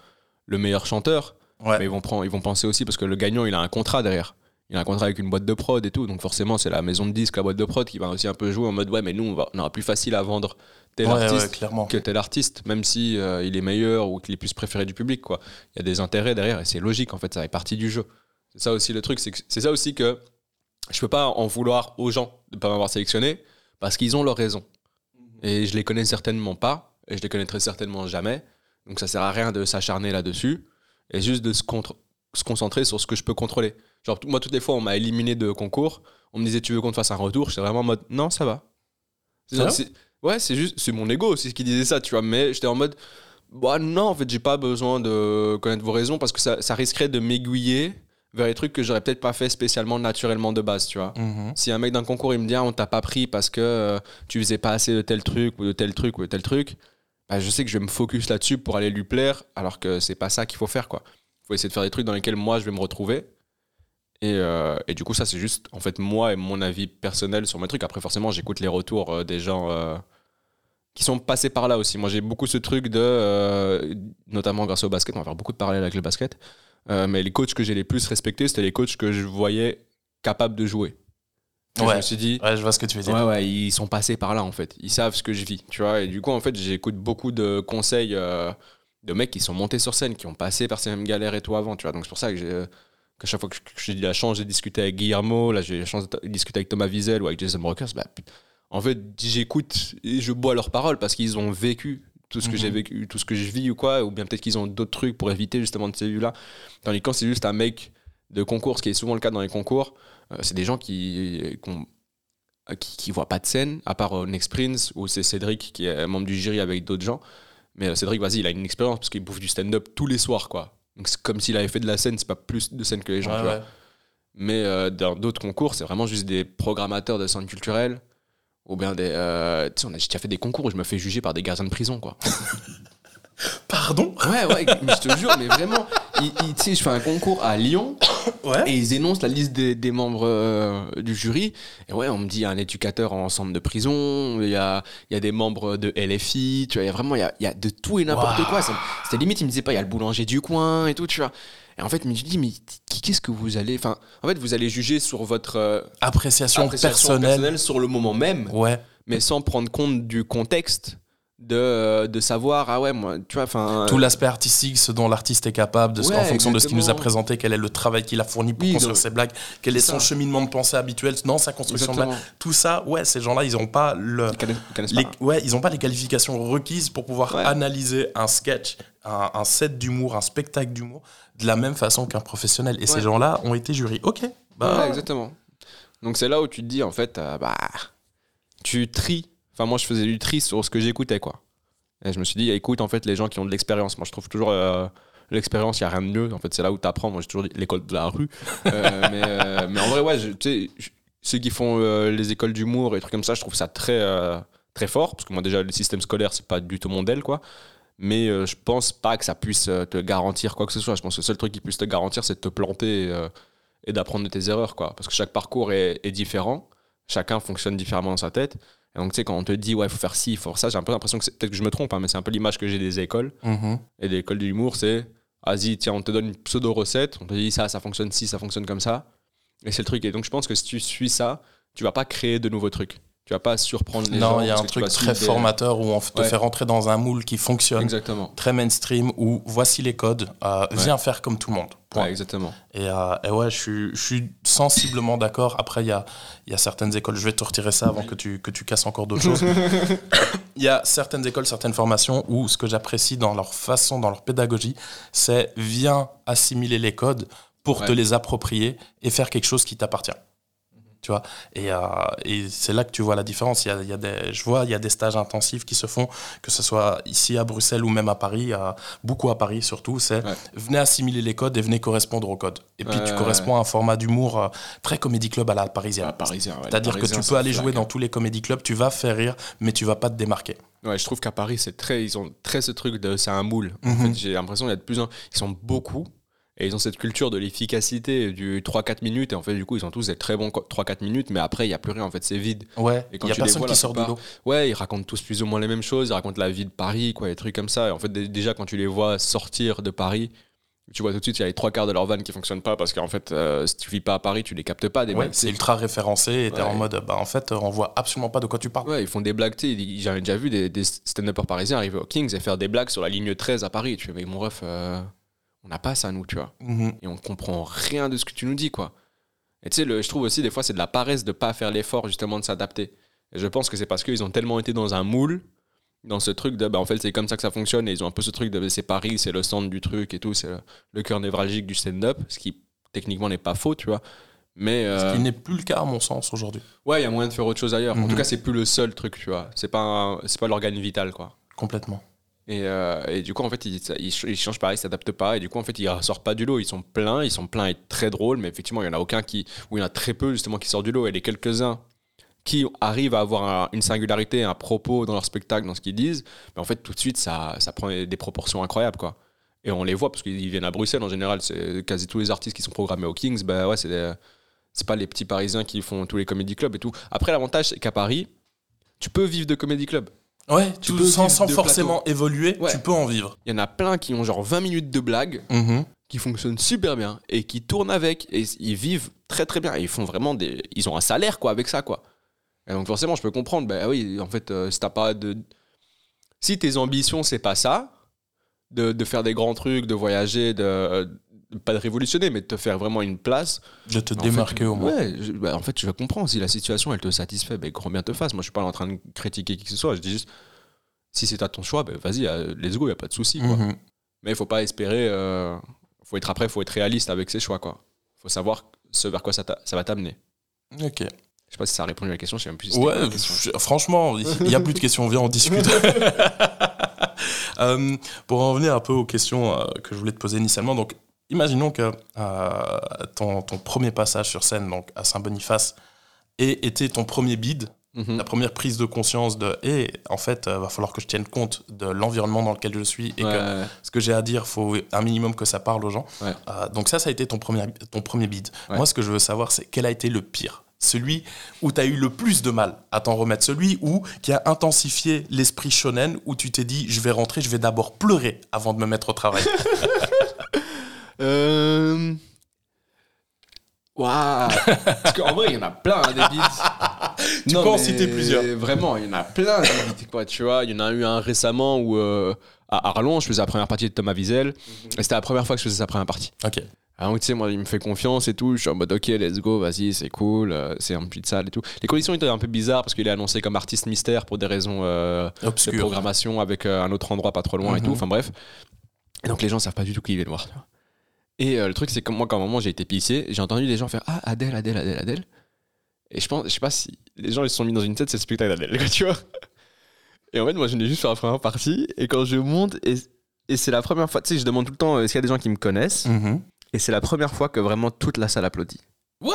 le meilleur chanteur, Ouais. mais ils vont, prendre, ils vont penser aussi parce que le gagnant, il a un contrat derrière. Il a un contrat avec une boîte de prod et tout. Donc, forcément, c'est la maison de disques, la boîte de prod qui va aussi un peu jouer en mode Ouais, mais nous, on, va, on aura plus facile à vendre tel Ouais, artiste que tel artiste, même si euh, il est meilleur ou qu'il est plus préféré du public. Quoi. Il y a des intérêts derrière et c'est logique, en fait, ça fait partie du jeu. C'est ça aussi le truc, c'est ça aussi que je peux pas en vouloir aux gens de pas m'avoir sélectionné parce qu'ils ont leur raison. Et je les connais certainement pas et je les connaîtrai certainement jamais. Donc ça sert à rien de s'acharner là-dessus et juste de se, concentrer sur ce que je peux contrôler. Genre, moi, toutes les fois, on m'a éliminé de concours. On me disait, tu veux qu'on te fasse un retour? J'étais vraiment en mode, non, ça va. C'est- ouais c'est- c'est juste, c'est mon ego aussi qui disait ça, tu vois. Mais j'étais en mode, bah non, en fait, j'ai pas besoin de connaître vos raisons parce que ça, ça risquerait de m'aiguiller vers les trucs que j'aurais peut-être pas fait spécialement naturellement de base, tu vois. Mhm. Si un mec d'un concours il me dit ah, on t'a pas pris parce que euh, tu faisais pas assez de tel truc ou de tel truc ou de tel truc, bah, je sais que je vais me focus là-dessus pour aller lui plaire alors que c'est pas ça qu'il faut faire quoi. Il faut essayer de faire des trucs dans lesquels moi je vais me retrouver. Et, euh, et du coup ça c'est juste en fait moi et mon avis personnel sur mes trucs. Après forcément j'écoute les retours euh, des gens qui sont passés par là aussi. Moi j'ai beaucoup ce truc de, notamment grâce au basket, on va faire beaucoup de parallèles avec le basket, Euh, mais les coachs que j'ai les plus respectés c'était les coachs que je voyais capables de jouer. Et Je Ouais. me suis dit, Ouais, je vois ce que tu veux dire. Ouais, ouais, ils sont passés par là en fait. Ils savent ce que je vis, tu vois. Et du coup, en fait, j'écoute beaucoup de conseils euh, de mecs qui sont montés sur scène, qui ont passé par ces mêmes galères et tout avant, tu vois. Donc c'est pour ça que j'ai. qu'à chaque fois que j'ai eu la chance de discuter avec Guillermo, là j'ai eu la chance de discuter avec Thomas Wiesel ou avec Jason Brokers, bah, en fait j'écoute et je bois leurs paroles parce qu'ils ont vécu tout ce que Mhm. j'ai vécu, tout ce que je vis ou quoi, ou bien peut-être qu'ils ont d'autres trucs pour éviter justement de ces vues-là. Tandis que quand c'est juste un mec de concours, ce qui est souvent le cas dans les concours, euh, c'est des gens qui, qui ont euh, qui, qui voit pas de scène, à part euh, Next Prince, où c'est Cédric qui est membre du jury avec d'autres gens. Mais euh, Cédric, vas-y, il a une expérience parce qu'il bouffe du stand-up tous les soirs, quoi. Donc c'est comme s'il avait fait de la scène, c'est pas plus de scène que les gens, Ouais, tu vois. Mais dans d'autres concours, c'est vraiment juste des programmateurs de centres culturels. Ou bien des. euh, tu sais, on a j'ai déjà fait des concours où je me fais juger par des gardiens de prison, quoi. Pardon? Ouais, ouais, mais je te jure, mais vraiment. Tu sais, je fais un concours à Lyon. Ouais. Et ils énoncent la liste des, des membres euh, du jury. Et ouais, on me dit il y a un éducateur en centre de prison, il y a, il y a des membres de LFI, tu vois, il y a vraiment il y a, il y a de tout et n'importe quoi. C'était limite, il me disait pas il y a le boulanger du coin et tout, tu vois. Et en fait, je me dis, mais qu'est-ce que vous allez. Enfin, en fait, vous allez juger sur votre euh, Appréciation, appréciation personnelle. personnelle sur le moment même, Ouais. mais sans prendre compte du contexte de, euh, de savoir, ah ouais, moi, tu vois, enfin. Tout l'aspect artistique, ce dont l'artiste est capable, de ce- Ouais, en fonction de ce qu'il nous a présenté, quel est le travail qu'il a fourni pour Oui, construire donc- ses blagues, quel est son ça. cheminement de pensée habituel dans sa construction de blagues. Tout ça, ouais, ces gens-là, ils n'ont pas le. Ils connaissent- les- pas. ouais, ils pas les qualifications requises pour pouvoir Ouais. analyser un sketch, un, un set d'humour, un spectacle d'humour de la même façon qu'un professionnel. Et ces gens-là ont été jurés. Ok, bah, Ouais, exactement. Donc c'est là où tu te dis, en fait, euh, bah, tu tries. Enfin, moi, je faisais du tri sur ce que j'écoutais, quoi. Et je me suis dit, écoute, en fait, les gens qui ont de l'expérience, moi je trouve toujours euh, l'expérience, il n'y a rien de mieux. En fait, c'est là où tu apprends. Moi j'ai toujours dit l'école de la rue. Euh, mais, euh, mais en vrai, ouais, tu sais, ceux qui font les écoles d'humour et trucs comme ça, je trouve ça très, très fort. Parce que moi, déjà, le système scolaire, c'est pas du tout mon DEL, quoi. Mais je pense pas que ça puisse te garantir quoi que ce soit. Je pense que le seul truc qui puisse te garantir, c'est de te planter et d'apprendre de tes erreurs, quoi. Parce que chaque parcours est, est différent. Chacun fonctionne différemment dans sa tête. Et donc, tu sais, quand on te dit, ouais, il faut faire ci, il faut faire ça, j'ai un peu l'impression que peut-être que je me trompe, hein, mais c'est un peu l'image que j'ai des écoles. Mhm. Et des écoles d'humour, c'est, vas-y, tiens, on te donne une pseudo-recette, on te dit ça, ça fonctionne ci, ça fonctionne comme ça. Et c'est le truc. Et donc, je pense que si tu suis ça, tu vas pas créer de nouveaux trucs. Tu vas pas surprendre les gens. Non, il y a un truc très formateur où on te Ouais. fait rentrer dans un moule qui fonctionne, Exactement. très mainstream, où voici les codes, euh, viens faire comme tout le monde. Ouais, exactement. Et, euh, et ouais, je suis, je suis sensiblement d'accord. Après, il y a, il y a certaines écoles, je vais te retirer ça avant que tu, que tu casses encore d'autres choses. Il y a certaines écoles, certaines formations où ce que j'apprécie dans leur façon, dans leur pédagogie, c'est viens assimiler les codes pour te les approprier et faire quelque chose qui t'appartient. Tu vois et, euh, et c'est là que tu vois la différence. Il y a, il y a des, je vois, il y a des stages intensifs qui se font, que ce soit ici à Bruxelles ou même à Paris, à- beaucoup à Paris surtout. C'est Ouais. venez assimiler les codes et venez correspondre aux codes. Et puis Ouais, tu ouais, corresponds à un format d'humour euh, très comédie club à la parisienne. Parisien, C'est-à-dire que tu peux aller jouer dans tous les comédie clubs, tu vas faire rire, mais tu vas pas te démarquer. Ouais, je trouve qu'à Paris, c'est très, ils ont très ce truc de, c'est un moule. En Mhm. fait, j'ai l'impression qu'il y a de plus en, ils sont beaucoup et ils ont cette culture de l'efficacité du 3-4 minutes et en fait, du coup, ils sont tous des très bons co- 3-4 minutes, mais après, il y a plus rien. En fait, c'est vide. Ouais, il quand y a personne vois, qui sort plupart- lot. Ouais, ils racontent tous plus ou moins les mêmes choses. Ils racontent la vie de Paris, quoi, des trucs comme ça. Et en fait, dé- déjà, quand tu les vois sortir de Paris, tu vois tout de suite, il y a les trois quarts de leur van qui fonctionnent pas parce qu'en fait, euh, si tu vis pas à Paris, tu les captes pas. Des Ouais, c'est ultra référencé et t'es Ouais. en mode, bah en fait, on voit absolument pas de quoi tu parles. Ouais, ils font des blagues, j'avais déjà vu des, des stand-uppers parisiens arriver au Kings et faire des blagues sur la ligne 13 à Paris. Tu fais, mais mon ref, euh, on n'a pas ça, nous, tu vois. Mhm. Et on comprend rien de ce que tu nous dis, quoi. Et tu sais, je trouve aussi, des fois, c'est de la paresse de pas faire l'effort, justement, de s'adapter. Et je pense que c'est parce qu'ils ont tellement été dans un moule, dans ce truc de, bah, en fait, c'est comme ça que ça fonctionne, et ils ont un peu ce truc de, c'est Paris, c'est le centre du truc et tout, c'est le, cœur névralgique du stand-up, ce qui, techniquement, n'est pas faux, tu vois. Mais. Ce euh, qui n'est plus le cas à mon sens aujourd'hui. Ouais, il y a moyen de faire autre chose ailleurs. En Mhm. tout cas, c'est plus le seul truc, tu vois. C'est pas, un- c'est pas l'organe vital, quoi. Complètement. Et, euh, et du coup, en fait, ils, changent pas, ils s'adaptent pas. Et du coup, en fait, ils sortent pas du lot. Ils sont pleins, ils sont pleins et très drôles. Mais effectivement, il y en a aucun qui, ou il y en a très peu justement qui sortent du lot. Et les quelques-uns qui arrivent à avoir un- une singularité, un propos dans leur spectacle, dans ce qu'ils disent, mais en fait, tout de suite, ça, ça prend des proportions incroyables, quoi. Et on les voit parce qu'ils viennent à Bruxelles en général. C'est quasi tous les artistes qui sont programmés au Kings. Bah ouais, c'est c'est pas les petits Parisiens qui font tous les comédie clubs et tout. Après, l'avantage, c'est qu'à Paris, tu peux vivre de comédie club. Ouais, Tu tu peux sans, forcément évoluer, Ouais. tu peux en vivre. Il y en a plein qui ont genre 20 minutes de blagues Mhm. qui fonctionnent super bien et qui tournent avec et ils vivent très très bien et ils font vraiment des ils ont un salaire quoi avec ça quoi et donc forcément je peux comprendre bah oui en fait euh, si t'as pas de si tes ambitions c'est pas ça de, de faire des grands trucs de voyager de- pas de révolutionner mais de te faire vraiment une place De te en démarquer fait, au moins. ouais je- bah, en fait je comprends si la situation elle te satisfait bah, grand bien te fasse moi je suis pas en train de critiquer qui que ce soit je dis juste si c'est à ton choix bah, vas-y euh, let's go y a pas de souci. Mhm. Mais il faut pas espérer. euh, faut être après, faut être réaliste avec ses choix, quoi. Faut savoir ce vers quoi ça, va t'amener. Ok. Je sais pas si ça a répondu à la question. Je sais même plus. si Ouais, je- franchement, il n'y a plus de questions, viens, on discute. Euh, pour en revenir un peu aux questions euh, que je voulais te poser initialement, donc imaginons que euh, ton, ton premier passage sur scène donc à Saint-Boniface ait été ton premier bid, Mhm. la première prise de conscience de et en fait, euh, va falloir que je tienne compte de l'environnement dans lequel je suis et que Ouais, ce que j'ai à dire, faut un minimum que ça parle aux gens. Ouais. Euh, donc ça, ça a été ton premier, ton premier bid. Moi, ce que je veux savoir, c'est quel a été le pire? Celui où tu as eu le plus de mal à t'en remettre, celui où qui a intensifié l'esprit shonen, où tu t'es dit, je vais rentrer, je vais d'abord pleurer avant de me mettre au travail? Euh... Waouh Parce qu'en vrai, il y en a plein, hein, des beats. Tu peux en citer plusieurs. Vraiment, il y en a plein, des beats, quoi, tu vois. Il y en a eu un récemment où, euh, à Arlon, je faisais la première partie de Thomas Wiesel. Et c'était la première fois que je faisais sa première partie. ok. Alors, donc, tu sais, moi, il me fait confiance et tout. Je suis en mode, ok, let's go, vas-y, c'est cool. euh, c'est un de salle et tout. Les conditions étaient un peu bizarres parce qu'il est annoncé comme artiste mystère pour des raisons euh, de programmation avec euh, un autre endroit pas trop loin et Mhm. tout. Enfin, bref. Et donc, les gens savent pas du tout qui il est noir. Et euh, le truc, c'est que moi, quand à un moment j'ai été pissé, j'ai entendu des gens faire Ah, Adèle, Adèle, Adèle, Adèle. Et je pense, je sais pas si les gens ils se sont mis dans une tête, c'est le spectacle d'Adèle, tu vois. Et en fait, moi, je venais juste faire la première partie. Et quand je monte, et, et c'est la première fois, tu sais, je demande tout le temps euh, est-ce qu'il y a des gens qui me connaissent? Mhm. Et c'est la première fois que vraiment toute la salle applaudit. What?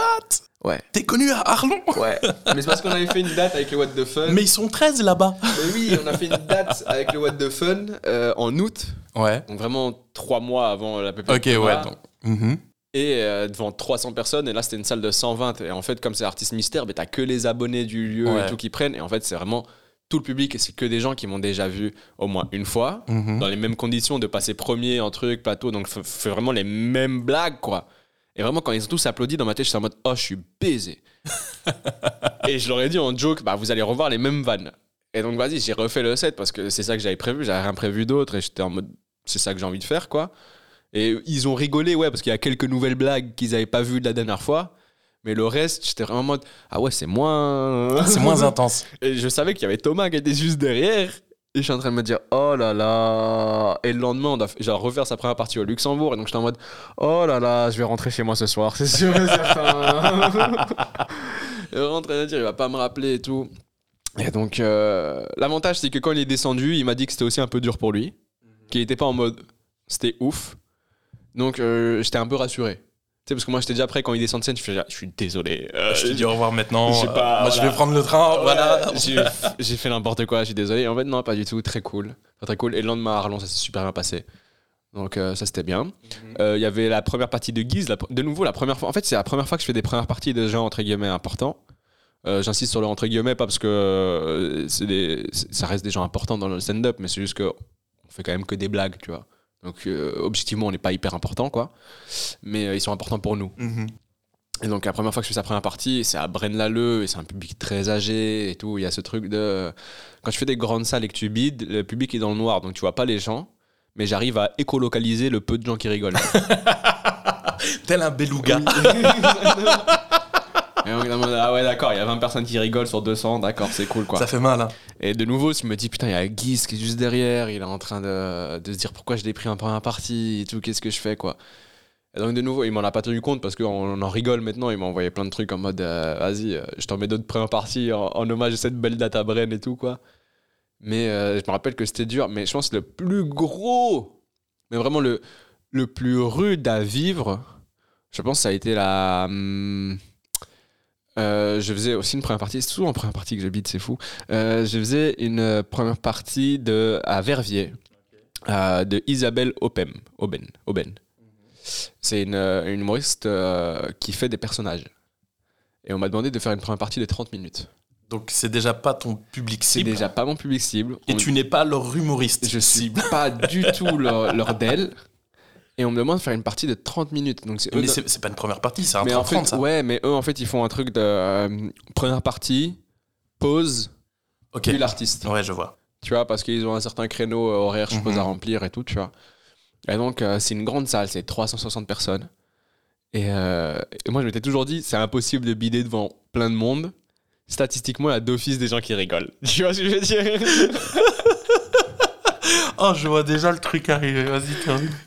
Ouais. T'es connu à Arlon? Ouais. Mais c'est parce qu'on avait fait une date avec le What the Fun. Mais ils sont 13 là-bas. Mais oui, on a fait une date avec le What the Fun euh, en août. Ouais. Donc vraiment trois mois avant la PP. Ok, ouais. donc. Mhm. Et euh, devant 300 personnes, et là c'était une salle de 120. Et en fait, comme c'est artiste mystère, ben, t'as que les abonnés du lieu Ouais. et tout qui prennent. Et en fait, c'est vraiment tout le public, et c'est que des gens qui m'ont déjà vu au moins une fois, Mhm. dans les mêmes conditions de passer premier en truc, plateau, donc f- fait vraiment les mêmes blagues, quoi. Et vraiment, quand ils ont tous applaudi dans ma tête, j'étais en mode Oh, je suis baisé. et je leur ai dit en joke Bah, vous allez revoir les mêmes vannes. Et donc, vas-y, j'ai refait le set parce que c'est ça que j'avais prévu, j'avais rien prévu d'autre, et j'étais en mode C'est ça que j'ai envie de faire, quoi. Et ils ont rigolé, ouais, parce qu'il y a quelques nouvelles blagues qu'ils n'avaient pas vues de la dernière fois. Mais le reste, j'étais vraiment en mode Ah ouais, c'est moins. C'est moins intense. Et je savais qu'il y avait Thomas qui était juste derrière. Et je suis en train de me dire, oh là là. Et le lendemain, on doit genre, refaire sa première partie au Luxembourg. Et donc j'étais en mode, oh là là, je vais rentrer chez moi ce soir, c'est sûr et certain. et on est en train de dire, il va pas me rappeler et tout. Et donc, euh, l'avantage, c'est que quand il est descendu, il m'a dit que c'était aussi un peu dur pour lui. Qu'il était pas en mode, c'était ouf. Donc, euh, j'étais un peu rassuré. Tu sais, parce que moi, j'étais déjà prêt quand il descend de scène. Je fais, je suis désolé. Euh, je te dis au revoir maintenant. je sais pas, Euh, moi, je vais prendre le train. Voilà. Ouais, j'ai- J'ai fait n'importe quoi, je suis désolé. Et en fait, non, pas du tout. Très cool. Très, très cool. Et le lendemain à Arlon, ça s'est super bien passé. Donc, euh, ça, c'était bien. Euh, Il y avait la première partie de Guise. la de nouveau, la première fois. En fait, c'est la première fois que je fais des premières parties de gens, entre guillemets, importants. Euh, J'insiste sur le entre guillemets, pas parce que euh, des- ça reste des gens importants dans le stand-up, mais c'est juste que on fait quand même que des blagues, tu vois. Donc, euh, objectivement, on n'est pas hyper important, quoi. Mais euh, ils sont importants pour nous. Mhm. Et donc la première fois que je fais sa première partie, c'est à Braine-l'Alleud et c'est un public très âgé et tout. Il y a ce truc de quand je fais des grandes salles et que tu bides, le public est dans le noir, donc tu vois pas les gens. Mais j'arrive à écolocaliser le peu de gens qui rigolent. Tel un beluga. et ah ouais d'accord, il y a 20 personnes qui rigolent sur 200, d'accord, c'est cool quoi. Ça fait mal. Hein. Et de nouveau, je me dis putain, il y a Guise qui est juste derrière, il est en train de, de se dire pourquoi je l'ai pris en première partie et tout, qu'est-ce que je fais quoi. Et donc de nouveau, il m'en a pas tenu compte parce qu'on en rigole maintenant, il m'a envoyé plein de trucs en mode euh, vas-y, euh, je t'en mets d'autres premières parties en, en hommage à cette belle date à Bren et tout quoi. Mais euh, je me rappelle que c'était dur, mais je pense que le plus gros, mais vraiment le, le plus rude à vivre, je pense que ça a été la. hum, euh, je faisais aussi une première partie, c'est souvent en première partie que je bite, c'est fou. Euh, je faisais une euh, première partie de, à Verviers de Isabelle Opem, Auben. Auben. C'est une, une humoriste qui fait des personnages. Et on m'a demandé de faire une première partie de 30 minutes. Donc, c'est déjà pas ton public C'est cible. déjà pas mon public cible. Et On- tu n'es pas leur humoriste je suis cible. pas du tout leur, leur d'elle. Et on me demande de faire une partie de 30 minutes. Donc Mais c'est pas une première partie, c'est un mais en 30 fait, ça. ouais, mais eux en fait ils font un truc de euh, première partie, pause, Ok. puis l'artiste. Ouais, je vois. Tu vois, parce qu'ils ont un certain créneau euh, horaire, je suppose, Mhm. à remplir et tout, tu vois. Et donc, euh, c'est une grande salle, c'est 360 personnes. Et, euh, et moi, je m'étais toujours dit, c'est impossible de bider devant plein de monde. Statistiquement, il y a d'office des gens qui rigolent. Tu vois ce que je veux dire? Oh, je vois déjà le truc arriver. Vas-y.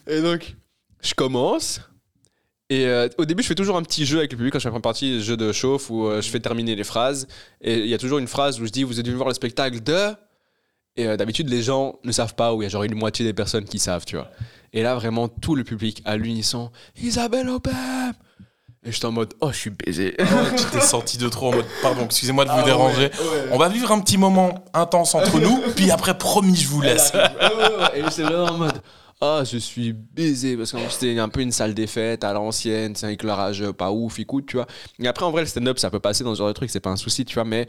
Et donc, je commence. Et euh, au début, je fais toujours un petit jeu avec le public quand je fais la première partie, jeu de chauffe où euh, je fais terminer les phrases. Et il y a toujours une phrase où je dis Vous êtes venu voir le spectacle de? Et euh, d'habitude, les gens ne savent pas, ou il y a genre une moitié des personnes qui savent, tu vois. Et là, vraiment, tout le public à l'unisson Isabelle Opem Et j'étais en mode Oh, je suis baisé. Ouais, tu t'es senti de trop en mode pardon, excusez-moi de vous Ah ouais, déranger. ouais. On va vivre un petit moment intense entre nous, puis après, promis, je vous laisse. Et j'étais là en mode Ah, je suis baisé. Parce plus, c'était un peu une salle des fêtes à l'ancienne, c'est un éclairage pas ouf, écoute, tu vois. Et après, en vrai, le stand-up, ça peut passer dans ce genre de truc, c'est pas un souci, tu vois. Mais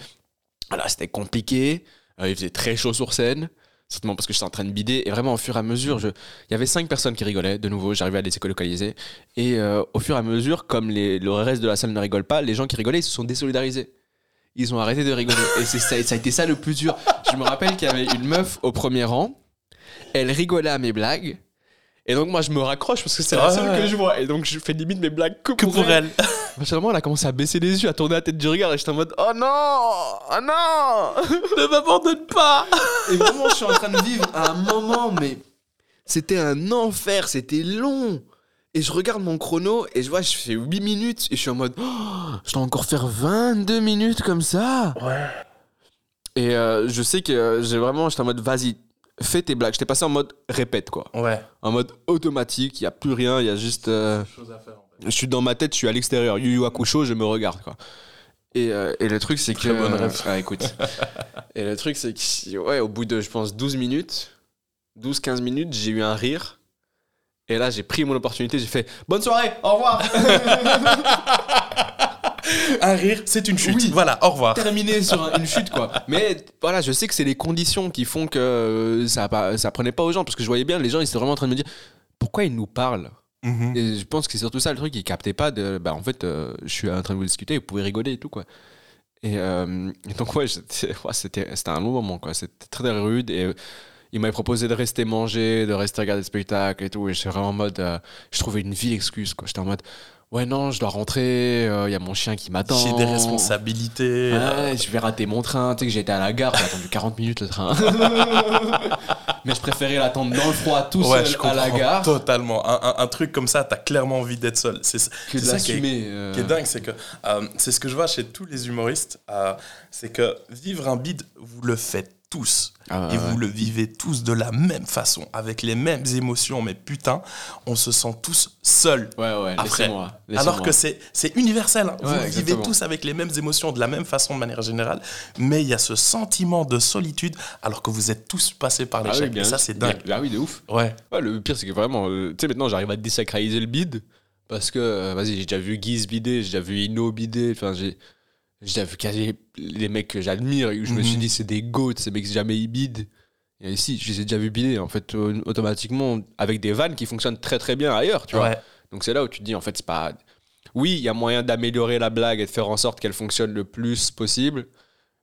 voilà, c'était compliqué. Euh, il faisait très chaud sur scène. Certainement parce que j'étais en train de bider. Et vraiment, au fur et à mesure, je... il y avait cinq personnes qui rigolaient. De nouveau, j'arrivais à les écolocaliser. Et euh, au fur et à mesure, comme les... le reste de la salle ne rigole pas, les gens qui rigolaient, ils se sont désolidarisés. Ils ont arrêté de rigoler. Et ça, ça a été ça le plus dur. Je me rappelle qu'il y avait une meuf au premier rang. Elle rigolait à mes blagues. Et donc, moi, je me raccroche parce que c'est la seule ouais. que je vois. Et donc, je fais limite mes blagues que Que pour, pour elle. elle. Finalement, elle a commencé à baisser les yeux, à tourner la tête du regard. Et j'étais en mode Oh non Oh non Ne m'abandonne pas Et vraiment, je suis en train de vivre un moment, mais c'était un enfer, c'était long. Et je regarde mon chrono et je vois, je fais 8 minutes et je suis en mode, oh, je dois encore faire 22 minutes comme ça. Ouais. Et euh, je sais que euh, j'ai vraiment, j'étais en mode, vas-y, fais tes blagues. J'étais passé en mode répète, quoi. Ouais. En mode automatique, il n'y a plus rien, il y a juste. euh, je suis dans ma tête, je suis à l'extérieur. Yu Yu Hakusho, je me regarde, quoi. Et, euh, et le truc, c'est que. Très bonne ref. Ah, écoute. et le truc, c'est que, ouais, au bout de, je pense, 12 minutes, 12-15 minutes, j'ai eu un rire. Et là, j'ai pris mon opportunité, j'ai fait Bonne soirée, au revoir Un rire, c'est une chute. Oui. Voilà, au revoir. Terminé sur un- une chute, quoi. Mais voilà, je sais que c'est les conditions qui font que euh, ça, ça prenait pas aux gens. Parce que je voyais bien, les gens, ils étaient vraiment en train de me dire Pourquoi ils nous parlent? Mhm. Et je pense que c'est surtout ça le truc, ils captaient pas de. Bah, en fait, euh, je suis en train de vous discuter, vous pouvez rigoler et tout, quoi. Et, euh, et donc, ouais, c'était c'était un long moment, quoi. C'était très, très rude. Et euh, il m'avait proposé de rester manger, de rester regarder le spectacle et tout. Et j'étais vraiment en mode. euh, je trouvais une ville excuse, quoi. J'étais en mode. Ouais, non, je dois rentrer, il y a mon chien qui m'attend. J'ai des responsabilités. Ouais, je vais rater mon train. Tu sais que j'étais à la gare, j'ai attendu 40 minutes le train. Mais je préférais l'attendre dans le froid tout Ouais, seul je à la gare totalement. Un, un- un truc comme ça, t'as clairement envie d'être seul. C'est ça qui est, euh. qui est dingue, c'est que euh, c'est ce que je vois chez tous les humoristes, euh, c'est que vivre un bide, vous le faites tous. Ah, et ouais. vous le vivez tous de la même façon, avec les mêmes émotions, mais putain, on se sent tous seuls. Ouais, ouais, Après. laissez-moi. Alors que c'est c'est universel. hein. Vous vivez tous avec les mêmes émotions de la même façon de manière générale, mais il y a ce sentiment de solitude alors que vous êtes tous passés par Ah oui, l'échec. bien et ça, c'est dingue. Ah oui, de ouf. Ouais. Le pire, c'est que vraiment, euh, tu sais, maintenant, j'arrive à désacraliser le bide. Parce que, euh, vas-y, j'ai déjà vu Guise bider, j'ai déjà vu Inno bider. Enfin, j'ai j'ai déjà vu quasi les mecs que j'admire. Et je me Mhm. suis dit, c'est des goats, ces mecs, jamais ils bident. Et ici, je les ai déjà vu bider, en fait, automatiquement, avec des vannes qui fonctionnent très très bien ailleurs, tu vois. Ouais. Donc c'est là où tu te dis, en fait, c'est pas. Oui, il y a moyen d'améliorer la blague et de faire en sorte qu'elle fonctionne le plus possible.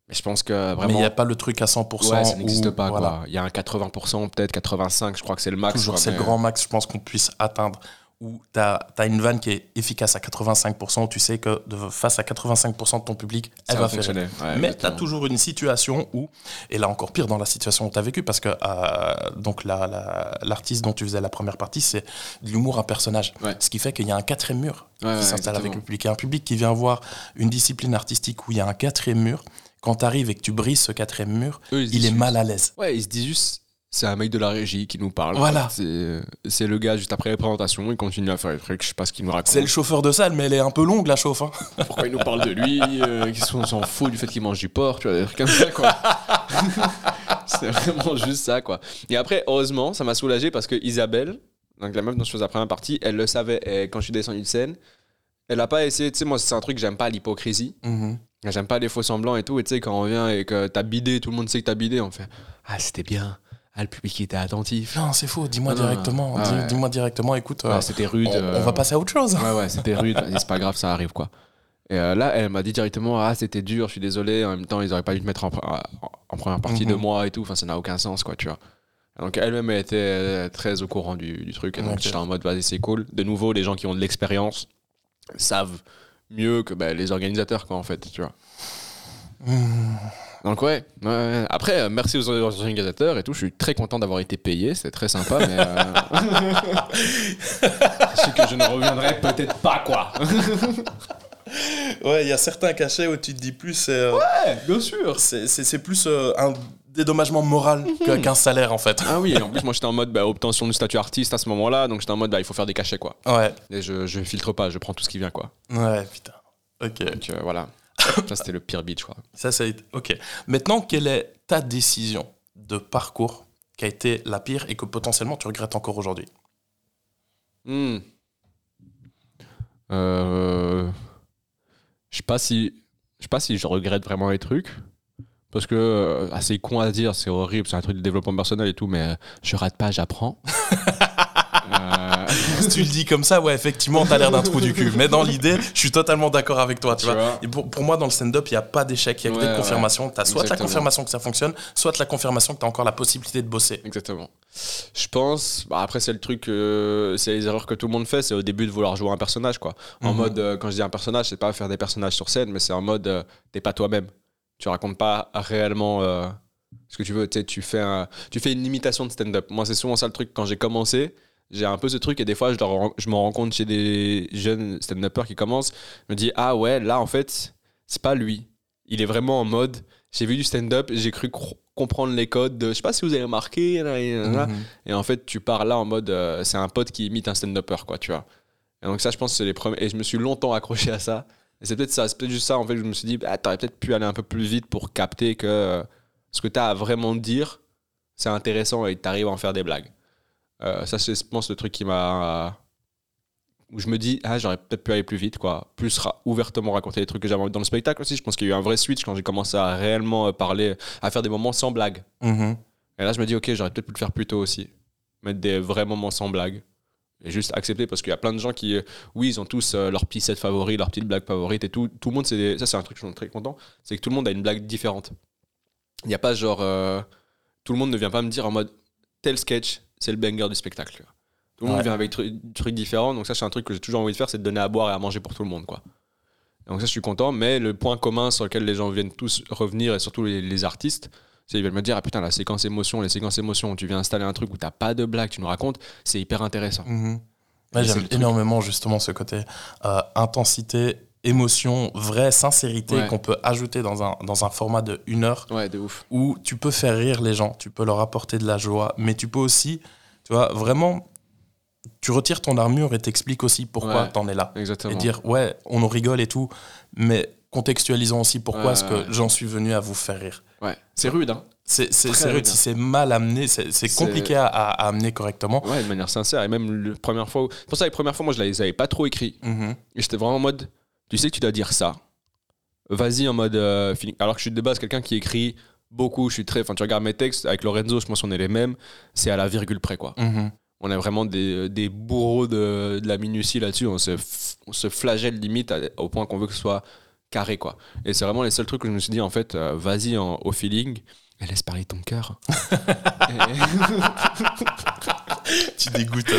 Mais je pense que Mais vraiment. il n'y a pas le truc à 100%. Ouais, ça n'existe où- pas, voilà. Il y a un 80%, peut-être 85%, je crois que c'est le max. Toujours, c'est le mais- grand max, je pense qu'on puisse atteindre. Où tu as, une vanne qui est efficace à 85%, tu sais que de, face à 85% de ton public, elle va va faire. Ouais, Mais tu as toujours une situation où, et là encore pire dans la situation où tu as vécu, parce que euh, donc la- la- l'artiste dont tu faisais la première partie, c'est de l'humour un personnage. Ouais. Ce qui fait qu'il y a un quatrième mur Ouais, qui s'installe avec le public. Et un public qui vient voir une discipline artistique où il y a un quatrième mur, quand tu arrives et que tu brises ce quatrième mur, Eux, il est juste- mal à l'aise. Ouais, ils se disent juste, c'est un mec de la régie qui nous parle. Voilà. C'est le gars juste après la présentation, il continue à faire les trucs, je sais pas ce qu'il nous raconte. C'est le chauffeur de salle, mais elle est un peu longue la chauffe. hein. Pourquoi il nous parle de lui euh, Qu'est-ce qu'on s'en fout du fait qu'il mange du porc, tu vois, des trucs comme ça, quoi. c'est vraiment juste ça, quoi. Et après, heureusement, ça m'a soulagé parce que Isabelle, donc la meuf dont je faisais la première partie, elle le savait. Et quand je suis descendu de scène, elle a pas essayé, tu sais, moi, c'est un truc que j'aime pas, l'hypocrisie. Mhm. J'aime pas les faux semblants et tout. Et tu sais, quand on vient et que t'as bidé, tout le monde sait que t'as bidé, on fait Ah, c'était bien. Ah, le public était attentif. Non, c'est faux. Dis-moi Ah directement. Ah Dis- ouais. Dis-moi directement. Écoute, euh, Ouais, c'était rude. on, euh, on va passer à autre chose. Ouais, ouais, c'était rude. C'est pas grave, ça arrive, quoi. Et euh, là, elle m'a dit directement Ah, c'était dur, je suis désolé. En même temps, ils auraient pas dû te mettre en, première partie de Mhm. moi et tout. Enfin, ça n'a aucun sens, quoi, tu vois. Donc, elle-même, elle était euh, très au courant du, du truc. Et donc, j'étais en mode Vas-y, c'est cool. De nouveau, les gens qui ont de l'expérience savent mieux que bah, les organisateurs, quoi, en fait, tu vois. Mhm. Donc ouais, ouais, ouais. après euh, merci aux organisateurs et tout, je suis très content d'avoir été payé, c'était très sympa, mais euh... que je ne reviendrai peut-être pas quoi. Ouais, il y a certains cachets où tu te dis plus, c'est euh, bien sûr. c'est- c'est c'est plus euh, un dédommagement moral que- qu'un salaire en fait. Ah oui, et en plus moi j'étais en mode bah, obtention du statut artiste à ce moment-là, donc j'étais en mode bah, il faut faire des cachets quoi. Ouais, Et je, je filtre pas, je prends tout ce qui vient quoi. ouais, putain. Ok, Donc euh, voilà, ça c'était le pire beat je crois. ça, ça a été- Ok. Maintenant, quelle est ta décision de parcours qui a été la pire et que potentiellement tu regrettes encore aujourd'hui Hmm. Euh, Je sais pas si je sais pas si je regrette vraiment les trucs parce que euh, c'est con à dire, c'est horrible, c'est un truc de développement personnel et tout, mais euh, je rate pas, j'apprends. Euh, Si tu le dis comme ça, ouais, effectivement, t'as l'air d'un trou du cul. Mais dans l'idée, je suis totalement d'accord avec toi, tu, Tu vois. vois. Et pour, pour moi, dans le stand-up, il n'y a pas d'échec, il y a que Ouais, des ouais. confirmations. T'as soit la confirmation que ça fonctionne, soit la confirmation que t'as encore la possibilité de bosser. Exactement. Je pense, bah après c'est le truc, euh, c'est les erreurs que tout le monde fait, c'est au début de vouloir jouer un personnage quoi. En Mhm. mode, euh, quand je dis un personnage, c'est pas faire des personnages sur scène, mais c'est en mode, euh, t'es pas toi-même. Tu racontes pas réellement euh, ce que tu veux, tu fais, un- tu fais une imitation de stand-up. Moi c'est souvent ça le truc, quand j'ai commencé, j'ai un peu ce truc et des fois je, le rends- je me rends compte chez des jeunes stand-uppers qui commencent, je me dis, ah ouais, là en fait, c'est pas lui. Il est vraiment en mode, j'ai vu du stand-up, j'ai cru comprendre les codes de, je sais pas si vous avez remarqué, là, et, là. Mhm. et en fait, tu pars là en mode, euh, c'est un pote qui imite un stand-upper, quoi, tu vois. Et donc ça, je pense, c'est les premiers, et je me suis longtemps accroché à ça. Et c'est peut-être ça, c'est peut-être juste ça, en fait, je me suis dit, bah, t'aurais peut-être pu aller un peu plus vite pour capter que euh, ce que t'as à vraiment dire, c'est intéressant et t'arrives à en faire des blagues. Euh, ça, c'est, je pense, le truc qui m'a. où je me dis, ah, j'aurais peut-être pu aller plus vite, quoi. Plus ra- ouvertement raconter les trucs que j'avais envie dans le spectacle aussi. Je pense qu'il y a eu un vrai switch quand j'ai commencé à réellement euh, parler, à faire des moments sans blague. Mhm. Et là, je me dis, ok, j'aurais peut-être pu le faire plus tôt aussi. Mettre des vrais moments sans blague. Et juste accepter, parce qu'il y a plein de gens qui, euh, oui, ils ont tous leur petit set favori, leur petite blague favorite et tout. Tout le monde, c'est des- ça, c'est un truc que je suis très content. C'est que tout le monde a une blague différente. Il n'y a pas genre. euh, tout le monde ne vient pas me dire en mode tel sketch, c'est le banger du spectacle. Tout le monde Ouais. vient avec tru- trucs différents. Donc, ça, c'est un truc que j'ai toujours envie de faire, c'est de donner à boire et à manger pour tout le monde, quoi. Donc, ça, je suis content. Mais le point commun sur lequel les gens viennent tous revenir, et surtout les, les artistes, c'est qu'ils veulent me dire Ah putain, la séquence émotion, les séquences émotion, où tu viens installer un truc où t'as pas de blague, tu nous racontes, c'est hyper intéressant. Mhm. Ouais, c'est J'aime énormément justement ce côté euh, intensité, émotion, vraie sincérité Ouais. qu'on peut ajouter dans un, dans un format de une heure Ouais, de ouf. où tu peux faire rire les gens, tu peux leur apporter de la joie, mais tu peux aussi, tu vois, vraiment, tu retires ton armure et t'expliques aussi pourquoi Ouais. t'en es là. Exactement. Et dire, ouais, on en rigole et tout, mais contextualisons aussi pourquoi est-ce que j'en suis venu à vous faire rire. Ouais. C'est rude, hein. C'est rude, si c'est mal amené, c'est compliqué à, amener correctement. Ouais, de manière sincère. Et même la première fois. où- pour ça, les premières fois, moi, je les avais pas trop écrits. Mhm. Et j'étais vraiment en mode, tu sais que tu dois dire ça. Vas-y en mode euh, feeling. Alors que je suis de base quelqu'un qui écrit beaucoup. Je suis très. Enfin, tu regardes mes textes avec Lorenzo, je pense qu'on est les mêmes. C'est à la virgule près, quoi. Mhm. On est vraiment des, des bourreaux de, de la minutie là-dessus. On se, on se flagelle limite à- au point qu'on veut que ce soit carré, quoi. Et c'est vraiment les seuls trucs où je me suis dit, en fait, euh, vas-y en- au feeling. Et laisse parler ton cœur. Et- Tu dégoûtes.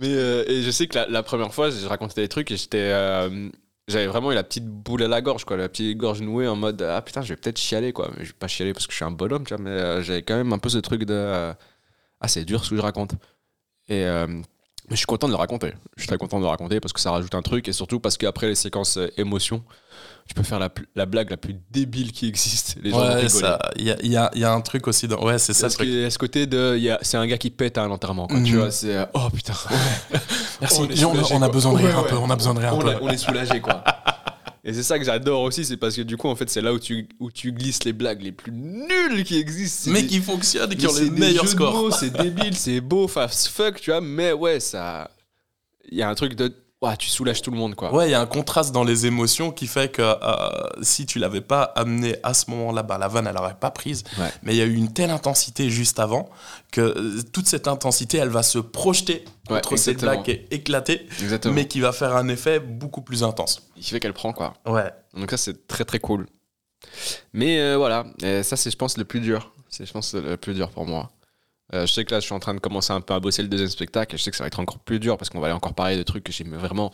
Mais euh, et je sais que la, première fois, je racontais des trucs et j'étais. euh, j'avais vraiment eu la petite boule à la gorge, quoi, la petite gorge nouée en mode Ah putain, je vais peut-être chialer, quoi. Mais je vais pas chialer parce que je suis un bonhomme, tu vois, mais euh, j'avais quand même un peu ce truc de Ah, c'est dur ce que je raconte. Et. Mais je suis content de le raconter. Je suis très content de le raconter parce que ça rajoute un truc et surtout parce qu'après les séquences euh, émotions, tu peux faire la, blague la plus débile qui existe. Les gens Ouais, il y a, y y un truc aussi dans. Ouais, c'est ça. Parce a ce côté de. C'est un gars qui pète à un enterrement, quoi. Tu Mhm. vois, c'est. oh putain. Merci. On a- on besoin de rire Ouais, un peu. On a besoin de rire un peu. on est soulagé quoi. Et c'est ça que j'adore aussi, c'est parce que du coup, en fait, c'est là où tu, où tu glisses les blagues les plus nulles qui existent. Mais des- qui fonctionnent et qui mais ont les meilleurs scores. C'est débile, c'est beau, fast fuck, tu vois, mais ouais, ça. Il y a un truc de. Tu soulages tout le monde, quoi. Ouais, il y a un contraste dans les émotions qui fait que euh, si tu l'avais pas amené à ce moment-là, bah, la vanne, elle aurait pas prise. Ouais. Mais il y a eu une telle intensité juste avant que euh, toute cette intensité, elle va se projeter Ouais, contre cette blague qui est éclatée, Exactement. mais qui va faire un effet beaucoup plus intense. Il fait qu'elle prend, quoi. Ouais. Donc ça, c'est très très cool. Mais euh, voilà, Et ça, c'est, je pense, le plus dur. C'est, je pense, le plus dur pour moi. Euh, je sais que là, je suis en train de commencer un peu à bosser le deuxième spectacle et je sais que ça va être encore plus dur parce qu'on va aller encore parler de trucs que j'ai vraiment.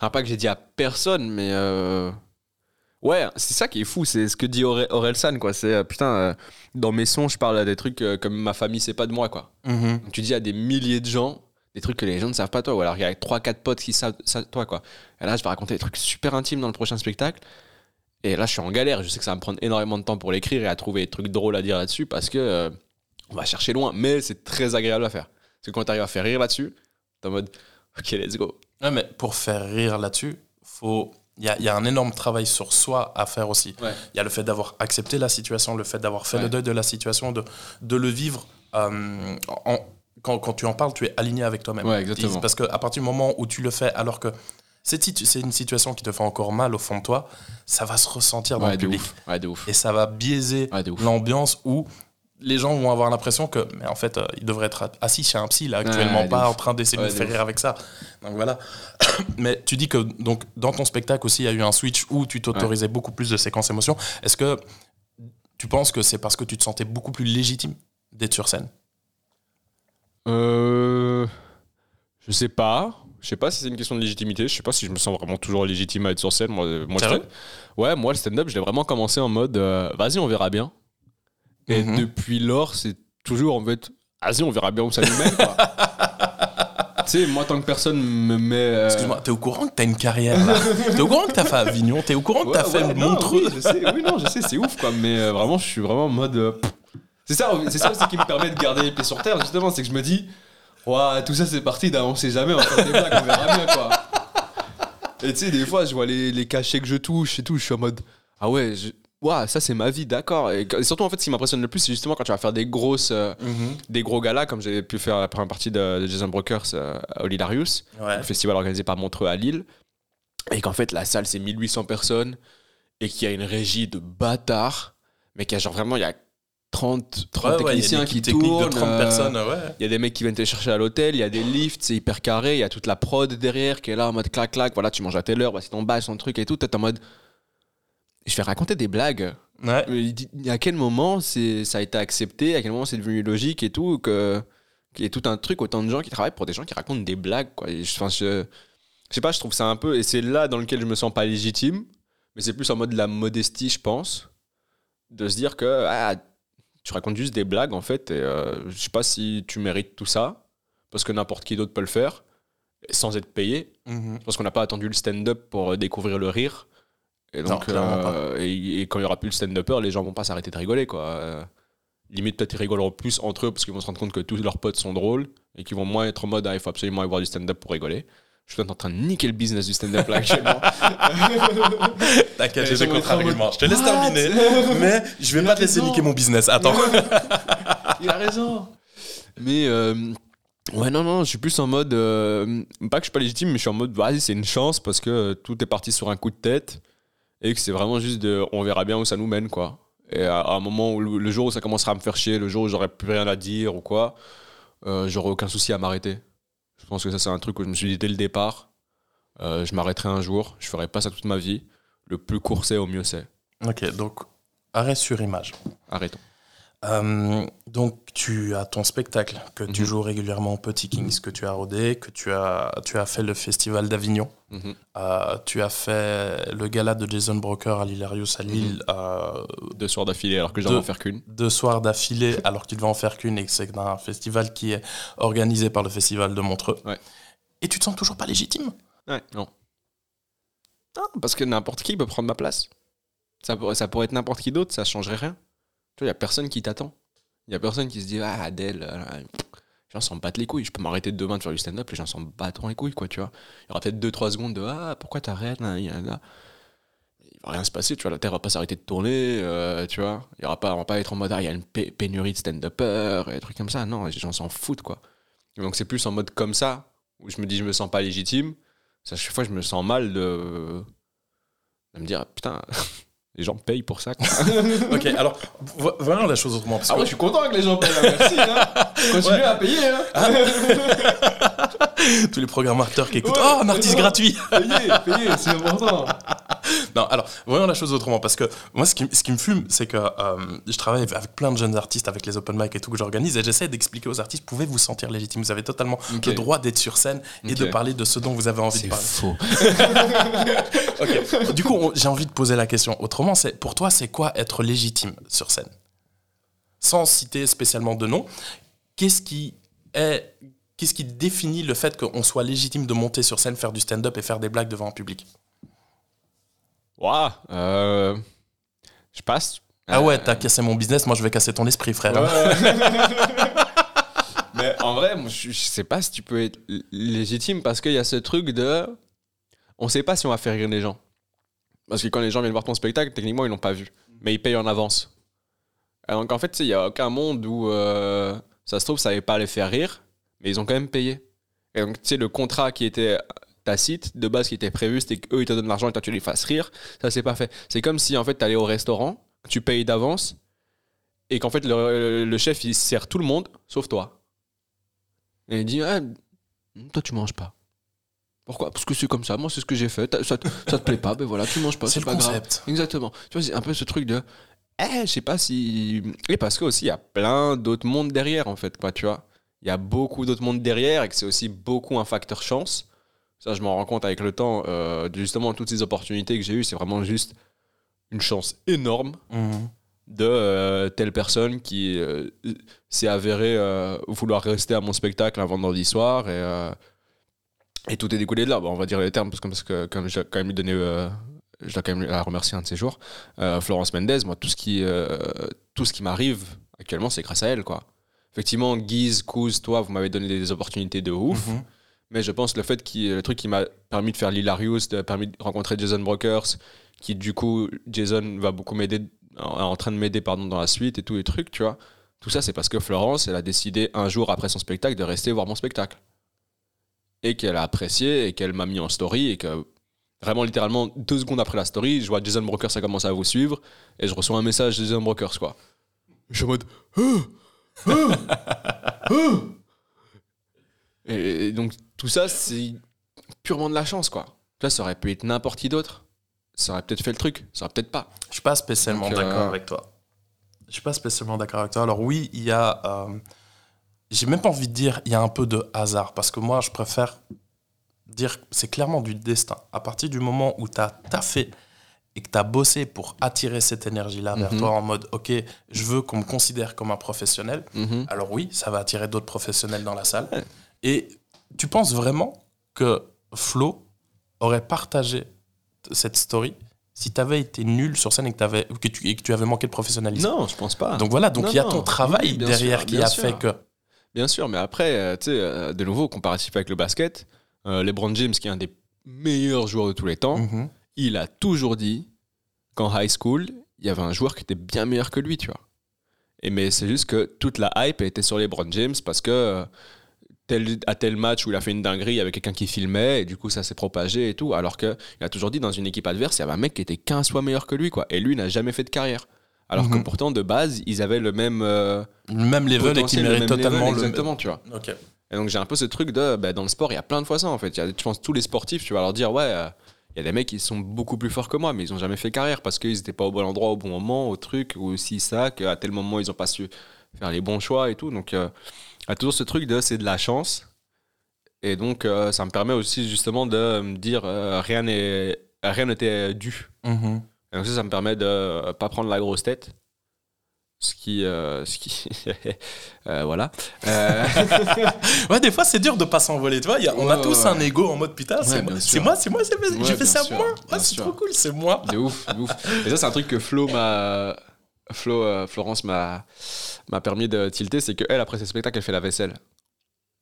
Un pas que j'ai dit à personne, mais. euh, Ouais, c'est ça qui est fou, c'est ce que dit Aurel, Orelsan, quoi. C'est euh, putain, dans mes sons, je parle à des trucs comme ma famille, c'est pas de moi, quoi. Mhm. Donc, tu dis à des milliers de gens des trucs que les gens ne savent pas toi, ou alors il y a 3-4 potes qui savent ça, toi, quoi. Et là, je vais raconter des trucs super intimes dans le prochain spectacle. Et là, je suis en galère. Je sais que ça va me prendre énormément de temps pour l'écrire et à trouver des trucs drôles à dire là-dessus parce que on va chercher loin. Mais c'est très agréable à faire. Parce que quand tu arrives à faire rire là-dessus, t'es en mode OK, let's go. Ouais, mais pour faire rire là-dessus, faut. Il y a, y a un énorme travail sur soi à faire aussi. Ouais. Il y a le fait d'avoir accepté la situation, le fait d'avoir fait Ouais. le deuil de la situation, de, de le vivre. euh, en, quand, quand tu en parles, tu es aligné avec toi-même. Ouais, exactement. Parce qu'à partir du moment où tu le fais, alors que c'est une situation qui te fait encore mal au fond de toi, ça va se ressentir dans le public. ouf. Ouais, de ouf. Et ça va biaiser l'ambiance où les gens vont avoir l'impression que, mais en fait, euh, ils devraient être assis chez un psy, là, actuellement, Ouais, pas en train d'essayer Ouais, de nous faire rire avec ça. Donc voilà. mais tu dis que donc, dans ton spectacle aussi, il y a eu un switch où tu t'autorisais beaucoup plus de séquences émotions. Est-ce que tu penses que c'est parce que tu te sentais beaucoup plus légitime d'être sur scène? Euh, je sais pas. Je sais pas si c'est une question de légitimité. Je sais pas si je me sens vraiment toujours légitime à être sur scène. Moi, euh, moi ouais, moi le stand-up, je l'ai vraiment commencé en mode euh, vas-y, on verra bien. Et Mhm. depuis lors, c'est toujours en fait vas-y, on verra bien où ça nous mène. quoi. Tu sais, moi, tant que personne me met. euh, Excuse-moi, t'es au courant que t'as une carrière là T'es au courant que t'as fait Avignon T'es au courant que Ouais, t'as fait ouais, non, Montreux oui, je sais, oui, non, je sais, c'est ouf, quoi. Mais euh, vraiment, je suis vraiment en mode. euh, c'est ça, c'est ça aussi qui me permet de garder les pieds sur terre, justement, c'est que je me dis, Ouah, tout ça, c'est parti d'un on sait jamais, on des blagues, on verra bien, quoi. Et tu sais, des fois, je vois les, les cachets que je touche et tout, je suis en mode, ah ouais, je- ouah, ça, c'est ma vie, d'accord. Et, surtout, en fait, ce qui m'impressionne le plus, c'est justement quand tu vas faire des grosses. euh, Mhm. des gros galas, comme j'ai pu faire la première partie de, de Jason Brokers euh, à Olilarius Ouais. le festival organisé par Montreux à Lille, et qu'en fait la salle c'est 1800 personnes, et qu'il y a une régie de bâtards, mais qu'il y a genre vraiment il y a 30, 30 Ouais, ouais, il y a une techniciens qui tournent. de 30 euh, personnes, ouais. Il y a des mecs qui viennent te chercher à l'hôtel, il y a des lifts, c'est hyper carré, il y a toute la prod derrière qui est là en mode clac clac, voilà tu manges à telle heure, voici ton badge, ton truc et tout, t'es en mode... Je vais raconter des blagues. Ouais. Mais à quel moment ça a été accepté, à quel moment c'est devenu logique et tout, que, qu'il y ait tout un truc, autant de gens qui travaillent pour des gens qui racontent des blagues, quoi. Et je, enfin, je, je sais pas, je trouve ça un peu, et c'est là dans lequel je me sens pas légitime, mais c'est plus en mode de la modestie, je pense, de se dire que ah, tu racontes juste des blagues, en fait, et euh, je sais pas si tu mérites tout ça, parce que n'importe qui d'autre peut le faire, sans être payé, Mhm. parce qu'on n'a pas attendu le stand-up pour euh, découvrir le rire. Et donc, euh, et, et quand il y aura plus le stand-upper, les gens vont pas s'arrêter de rigoler, quoi. Euh, limite, peut-être ils rigoleront plus entre eux parce qu'ils vont se rendre compte que tous leurs potes sont drôles et qu'ils vont moins être en mode ah, il faut absolument aller voir du stand-up pour rigoler. Je suis peut-être en train de niquer le business du stand-up là actuellement. T'inquiète, j'ai des contre-arguments. Je te laisse terminer, mais je vais Il pas a te laisser niquer mon business. Attends. il a raison. Mais euh, ouais, non, non, je suis plus en mode. euh, pas que je suis pas légitime, mais je suis en mode vas-y, c'est une chance parce que tout est parti sur un coup de tête et que c'est vraiment juste de. On verra bien où ça nous mène, quoi. Et à, à un moment où le, jour où ça commencera à me faire chier, le jour où j'aurai plus rien à dire ou quoi, euh, j'aurai aucun souci à m'arrêter. Je pense que ça, c'est un truc où je me suis dit dès le départ euh, je m'arrêterai un jour, je ferai pas ça toute ma vie. Le plus court c'est, au mieux c'est. Ok, donc arrêt sur image. Arrêtons. Euh, donc tu as ton spectacle que tu Mhm. joues régulièrement au Petit Kings, que tu as rodé, que tu as, tu as fait le festival d'Avignon, Mhm. Euh, tu as fait le gala de Jason Broker à l'Hilarius à Lille, euh, Deux soirs d'affilée alors que j'en vais en faire qu'une. deux soirs d'affilée alors que tu devais en faire qu'une et que c'est un festival qui est organisé par le festival de Montreux. Ouais. Et tu te sens toujours pas légitime? Ouais, non. Non, parce que n'importe qui peut prendre ma place. Ça, pourrait- ça pourrait être n'importe qui d'autre, ça changerait rien. Il n'y a personne qui t'attend. Il n'y a personne qui se dit Ah, Adèle, euh, les gens s'en battent les couilles. Je peux m'arrêter demain de faire du stand-up, les gens s'en battront les couilles, quoi, tu vois. Il y aura peut-être 2-3 secondes de Ah, pourquoi t'arrêtes nan. Il va rien se passer, tu vois. La Terre va pas s'arrêter de tourner, euh, tu vois. Il y aura pas, on va pas être en mode Ah, il y a une pé- pénurie de stand-uppers et des trucs comme ça. Non, les gens s'en foutent, quoi. Donc, c'est plus en mode comme ça, où je me dis Je me sens pas légitime. Ça, chaque fois, je me sens mal de me dire putain, les gens payent pour ça. quoi. Ok, alors vo- voyons la chose autrement. Parce que Ah je suis content que les gens payent. Merci. Continuez Ouais. à payer. Hein. tous les programmateurs qui écoutent Ouais, Oh, un artiste non. gratuit Payez, payez, c'est important. Non, alors, voyons la chose autrement, parce que moi, ce qui, ce qui me fume, c'est que euh, je travaille avec plein de jeunes artistes, avec les open mic et tout que j'organise, et j'essaie d'expliquer aux artistes, pouvez vous sentir légitime, vous avez totalement le droit d'être sur scène et de parler de ce dont vous avez envie de parler. faux. Ok. Du coup, j'ai envie de poser la question autrement, pour toi, c'est quoi être légitime sur scène? Sans citer spécialement de nom, qu'est-ce qui est... Qu'est-ce qui définit le fait qu'on soit légitime de monter sur scène, faire du stand-up et faire des blagues devant un public? Waouh. Je passe. Ah ouais, Euh, t'as cassé mon business, moi je vais casser ton esprit, frère. Mais en vrai, moi, je, sais pas si tu peux être légitime parce qu'il y a ce truc de. On sait pas si on va faire rire les gens. Parce que quand les gens viennent voir ton spectacle, techniquement, ils l'ont pas vu. Mais ils payent en avance. Et donc en fait, il y a aucun monde où euh, ça se trouve, ça pas les faire rire, mais ils ont quand même payé. Et donc, tu sais, le contrat qui était tacite, de base qui était prévu, c'était qu'eux, ils te donnent l'argent et toi, tu les fasses rire. Ça, c'est pas fait. C'est comme si, en fait, tu allais au restaurant, tu payes d'avance, et qu'en fait, le, le chef, il sert tout le monde, sauf toi. Et il dit, ah, toi, tu manges pas. Pourquoi? Parce que c'est comme ça. Moi, c'est ce que j'ai fait. Ça, te- ça te plaît pas, ben voilà, tu manges pas. C'est pas grave. concept. Exactement. Tu vois, c'est un peu ce truc de. Eh, je sais pas si. Et parce que aussi, il y a plein d'autres mondes derrière, en fait, quoi, tu vois. Il y a beaucoup d'autres mondes derrière et que c'est aussi beaucoup un facteur chance. Ça, je m'en rends compte avec le temps. euh, justement, toutes ces opportunités que j'ai eues, c'est vraiment juste une chance énorme Mhm. de euh, telle personne qui euh, s'est avérée euh, vouloir rester à mon spectacle un vendredi soir et, Et tout est découlé de là. Bon, on va dire les termes, parce que, parce que comme j'ai quand même lui donné. euh, je dois quand même la remercier un de ces jours. Euh, Florence Mendez, moi, tout ce qui, euh, tout ce qui m'arrive actuellement, c'est grâce à elle, quoi. Effectivement, Guise, Kouz, toi, vous m'avez donné des opportunités de ouf. Mhm. Mais je pense le fait qui le truc qui m'a permis de faire l'Hilarious, de permis de rencontrer Jason Brokers, qui du coup Jason va beaucoup m'aider en, en train de m'aider pardon dans la suite et tous les trucs, tu vois. Tout ça c'est parce que Florence, elle a décidé un jour après son spectacle de rester voir mon spectacle. Et qu'elle a apprécié et qu'elle m'a mis en story et que vraiment littéralement deux secondes après la story, je vois Jason Brokers a commencé à vous suivre et je reçois un message de Jason Brokers quoi. Je suis en mode Ah Ah Ah et, et donc tout ça, c'est purement de la chance, quoi. Vois, ça aurait pu être n'importe qui d'autre. Ça aurait peut-être fait le truc, ça aurait peut-être pas. Je suis pas spécialement Donc, euh, d'accord avec toi. Je suis pas spécialement d'accord avec toi. Alors oui, il y a... euh, J'ai même pas envie de dire il y a un peu de hasard, parce que moi, je préfère dire c'est clairement du destin. À partir du moment où tu as taffé et que tu as bossé pour attirer cette énergie-là vers Mhm. toi en mode, OK, je veux qu'on me considère comme un professionnel, alors oui, ça va attirer d'autres professionnels dans la salle. Ouais. Et tu penses vraiment que Flo aurait partagé cette story si tu avais été nul sur scène et que, t'avais- que, tu, et que tu avais manqué de professionnalisme? Non, je pense pas. Donc voilà, donc il y a ton travail Oui, derrière sûr, qui a sûr. fait que... Bien sûr, mais après, euh, tu sais, euh, de nouveau, comparatif avec le basket, euh, LeBron James, qui est un des meilleurs joueurs de tous les temps, Mhm. il a toujours dit qu'en high school, il y avait un joueur qui était bien meilleur que lui, tu vois. Et mais c'est juste que toute la hype était sur LeBron James parce que tel, à tel match où il a fait une dinguerie, il y avait quelqu'un qui filmait et du coup ça s'est propagé et tout. Alors qu'il a toujours dit dans une équipe adverse, il y avait un mec qui était 15 fois meilleur que lui, quoi. Et lui n'a jamais fait de carrière. Alors que Mhm. pourtant, de base, ils avaient le même. euh, Le même level et qui potentiel, le mérite même totalement level, le... Exactement, tu vois. Et donc j'ai un peu ce truc de, bah, dans le sport, il y a plein de fois ça en fait. Il y a, je pense tous les sportifs, tu vas leur dire, ouais, euh, il y a des mecs qui sont beaucoup plus forts que moi, mais ils ont jamais fait carrière parce qu'ils n'étaient pas au bon endroit au bon moment, au truc, ou aussi ça, qu'à tel moment ils ont pas su faire les bons choix et tout. Donc euh, il y a toujours ce truc de, c'est de la chance. Et donc euh, ça me permet aussi justement de me dire, euh, rien n'est rien n'était dû. Mhm. Et donc ça, ça me permet de euh, pas prendre la grosse tête. Ce qui. euh, ce qui euh, voilà. Euh, Ouais, des fois, c'est dur de pas s'envoler, tu vois. il y a- on a tous ouais, un ego en mode putain, c'est moi, c'est moi, c'est moi, j'ai fait ça sûr, moi. Ouais, c'est trop cool, c'est moi. De ouf, de ouf. Et ça, c'est un truc que Flo m'a. Flo, Florence m'a m'a permis de tilter, c'est qu'elle, après ses spectacles, elle fait la vaisselle.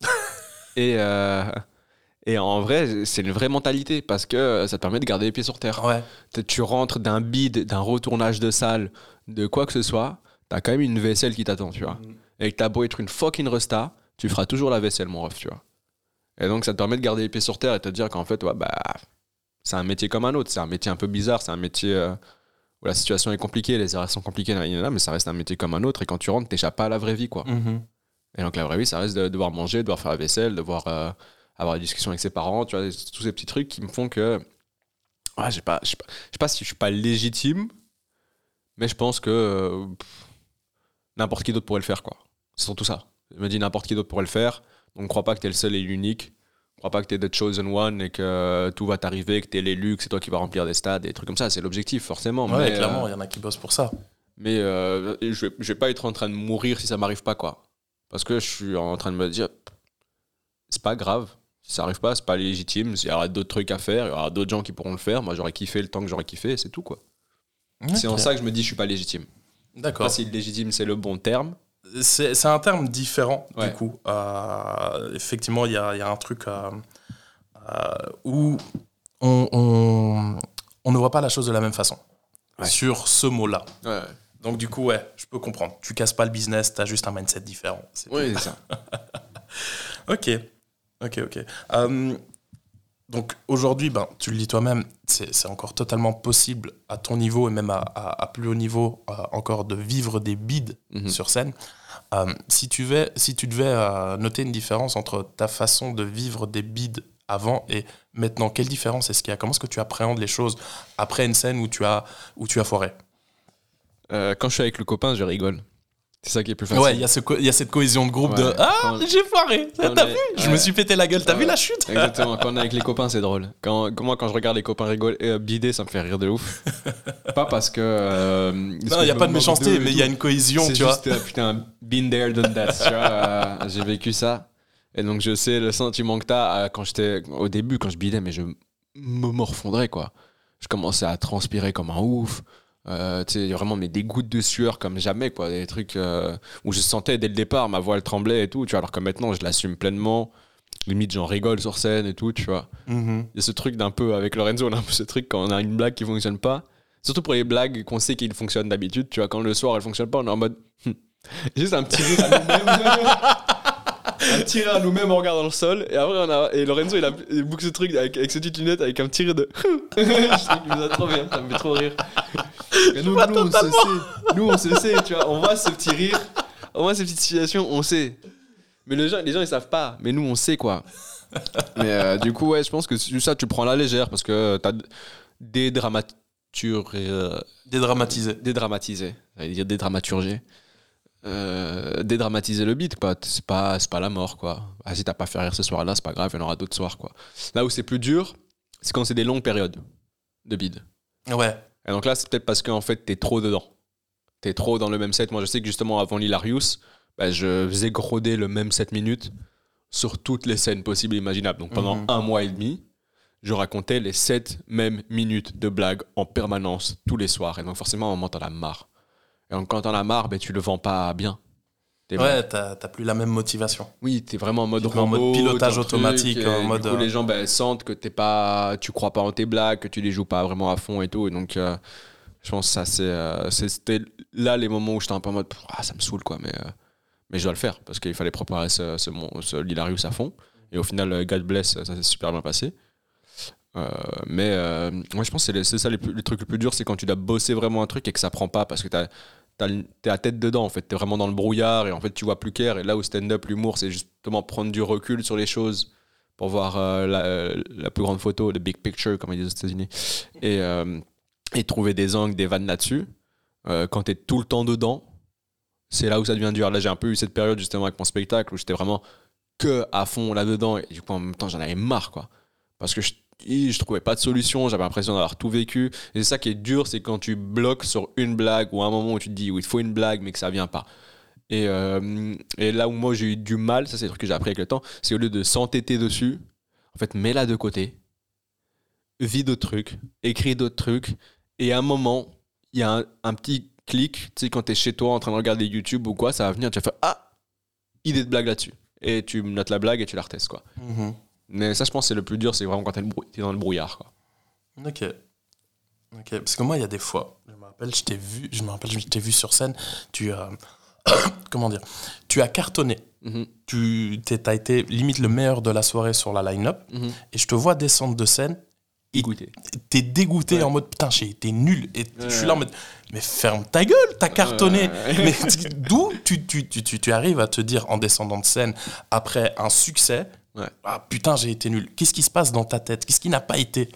et, euh, et en vrai, c'est une vraie mentalité parce que ça te permet de garder les pieds sur terre. Ouais. Tu rentres d'un bide, d'un retournage de salle, de quoi que ce soit, t'as quand même une vaisselle qui t'attend, tu vois. Et que t'as beau être une fucking resta, tu feras toujours la vaisselle, mon ref, tu vois. Et donc, ça te permet de garder les pieds sur terre et te dire qu'en fait, ouais, bah, c'est un métier comme un autre. C'est un métier un peu bizarre, c'est un métier euh, où la situation est compliquée, les horaires sont nan, mais ça reste un métier comme un autre. Et quand tu rentres, t'échappes pas à la vraie vie, quoi. Mhm. Et donc, la vraie vie, ça reste de devoir manger, de devoir faire la vaisselle, de devoir euh, avoir des discussions avec ses parents, tu vois, tous ces petits trucs qui me font que. Ouais, j'ai pas, je sais pas, je sais pas si je suis pas légitime, mais je pense que euh, n'importe qui d'autre pourrait le faire, quoi. C'est surtout ça. Je me dis n'importe qui d'autre pourrait le faire, donc crois pas que t'es le seul et l'unique. Crois pas que t'es the chosen one et que tout va t'arriver, que t'es l'élu, que c'est toi qui vas remplir des stades, des trucs comme ça. C'est l'objectif, forcément. Ouais, mais, clairement, euh, il y en a qui bossent pour ça. mais euh, je, vais, je vais pas être en train de mourir si ça m'arrive pas, quoi. Parce que je suis en train de me dire, c'est pas grave. Si ça arrive pas, c'est pas légitime. Il y aura d'autres trucs à faire, il y aura d'autres gens qui pourront le faire. Moi, j'aurais kiffé le temps que j'aurais kiffé, c'est tout, quoi. C'est en ça que je me dis, je suis pas légitime. D'accord. pas si légitime, c'est le bon terme. C'est un terme différent, Ouais. du coup. Euh, effectivement, il y y a un truc euh, euh, où on, on, on ne voit pas la chose de la même façon Ouais. sur ce mot-là. Ouais, Donc, du coup, ouais, je peux comprendre. Tu casses pas le business, tu as juste un mindset différent. Ouais c'est ça. Ok, ok, ok. Euh, donc aujourd'hui, ben, tu le dis toi-même, c'est c'est encore totalement possible à ton niveau et même à, à- à plus haut niveau euh, encore de vivre des bides Mhm. sur scène. Euh, si, tu vais, si tu devais euh, noter une différence entre ta façon de vivre des bides avant et maintenant, quelle différence est-ce qu'il y a? Comment est-ce que tu appréhendes les choses après une scène où tu as, où tu as foiré? Euh, quand je suis avec le copain, je rigole. C'est ça qui est plus facile. Ouais, il y, a ce co- il y a cette cohésion de groupe de Ah, j'ai foiré T'as est- vu Je ouais. me suis pété la gueule, t'as Ouais. vu la chute Exactement, quand on est avec les copains, c'est drôle. Quand, moi, quand je regarde les copains rigoler, euh, bider, ça me fait rire de ouf. pas parce que. euh, Non, il n'y a pas de méchanceté, mais il y a une cohésion, C'est tu vois. juste, euh, putain, been there, done that. tu vois, euh, j'ai vécu ça. Et donc, je sais le sentiment que t'as quand j'étais au début, quand je bidais, mais je me morfondrais, quoi. Je commençais à transpirer comme un ouf. Euh, tu sais, vraiment, mais des gouttes de sueur comme jamais, quoi. Des trucs euh, où je sentais dès le départ, ma voix, elle tremblait et tout, tu vois. Alors que maintenant, je l'assume pleinement. Limite, j'en rigole sur scène et tout, tu vois. Mhm. Il y a ce truc d'un peu, avec Lorenzo, on a un peu ce truc quand on a une blague qui fonctionne pas. Surtout pour les blagues qu'on sait qu'ils fonctionnent d'habitude, tu vois. Quand le soir, elle fonctionne pas, on est en mode. Juste un petit rire à nous-mêmes. Un petit rire à nous-mêmes, on regarde dans le sol. Et après, on a. Et Lorenzo, il a il boucle ce truc avec, avec ses petites lunettes, avec un petit rire de. je trouve qu'il nous a trop bien, ça me fait trop rire. Et nous, nous, on se sait. Nous, on se sait, tu vois. On voit ce petit rire. On voit ces petites situations, on sait. Mais les gens, les gens ils savent pas. Mais nous, on sait quoi. Mais euh, du coup, ouais, je pense que ça, tu prends la légère parce que t'as des dramaturges. euh, Dédramatisé. dédramatiser. J'allais dire dédramaturger. Euh, dédramatiser le beat, quoi. C'est pas, c'est pas la mort, quoi. Ah, si t'as pas fait rire ce soir-là, c'est pas grave, il y en aura d'autres soirs, quoi. Là où c'est plus dur, c'est quand c'est des longues périodes de bid. Ouais. Et donc là, c'est peut-être parce qu'en fait, t'es trop dedans. T'es trop dans le même set. Moi, je sais que justement, avant l'Hilarius, bah, je faisais groder le même 7 minutes sur toutes les scènes possibles et imaginables. Donc pendant Mhm. un mois et demi, je racontais les 7 mêmes minutes de blagues en permanence, tous les soirs. Et donc forcément, à un moment, t'en as marre. Et quand t'en as marre, ben, tu le vends pas bien. Ouais, t'as plus la même motivation. oui, t'es vraiment en mode Tu es en mode robot, pilotage truc, automatique, en du coup, euh, les gens ben, sentent que t'es pas, tu crois pas en tes blagues, que tu les joues pas vraiment à fond et tout. Et donc, euh, je pense que ça, c'est, euh, c'était là les moments où j'étais un peu en mode, ah, ça me saoule quoi, mais, euh, mais je dois le faire parce qu'il fallait préparer ce, ce, ce Lilarius à fond. Et au final, God bless, ça s'est super bien passé. Euh, mais euh, moi, je pense que c'est, ça les, les trucs les plus durs, c'est quand tu dois bosser vraiment un truc et que ça prend pas parce que le- t'es à tête dedans en fait, t'es vraiment dans le brouillard et en fait tu vois plus clair. Et là où stand-up, l'humour, c'est justement prendre du recul sur les choses pour voir euh, la, euh, la plus grande photo, le big picture comme ils disent aux États-Unis, et, euh, et trouver des angles, des vannes là-dessus. Euh, quand t'es tout le temps dedans, c'est là où ça devient dur. Là, j'ai un peu eu cette période justement avec mon spectacle où j'étais vraiment que à fond là-dedans et du coup en même temps j'en avais marre quoi. Parce que je, je trouvais pas de solution, j'avais l'impression d'avoir tout vécu. Et c'est ça qui est dur, c'est quand tu bloques sur une blague ou un moment où tu te dis il faut une blague mais que ça vient pas. Et, euh, et là où moi j'ai eu du mal, ça c'est le truc que j'ai appris avec le temps, c'est au lieu de s'entêter dessus, en fait mets-la de côté, vis d'autres trucs, écris d'autres trucs, et à un moment, il y a un, petit clic, tu sais, quand t'es chez toi en train de regarder YouTube ou quoi, ça va venir, tu vas faire Ah, idée de blague là-dessus. Et tu notes la blague et tu la retestes, quoi. Mhm. Mais ça, je pense, c'est le plus dur, c'est vraiment quand t'es brou- t'es dans le brouillard, quoi. Ok. Ok. Parce que moi, il y a des fois, je me rappelle, je t'ai vu, je me rappelle, je t'ai vu sur scène, tu as. comment dire Tu as cartonné. Mhm, Tu as été limite le meilleur de la soirée sur la line-up. mhm. Et je te vois descendre de scène. Et Goûter. t'es dégoûté Ouais. en mode putain, j'ai été nul. Et je suis là en mode mais ferme ta gueule, t'as cartonné. Ouais. Mais d'où tu, tu, tu, tu, tu arrives à te dire en descendant de scène après un succès Ouais. Ah putain, j'ai été nul. Qu'est-ce qui se passe dans ta tête? Qu'est-ce qui n'a pas été?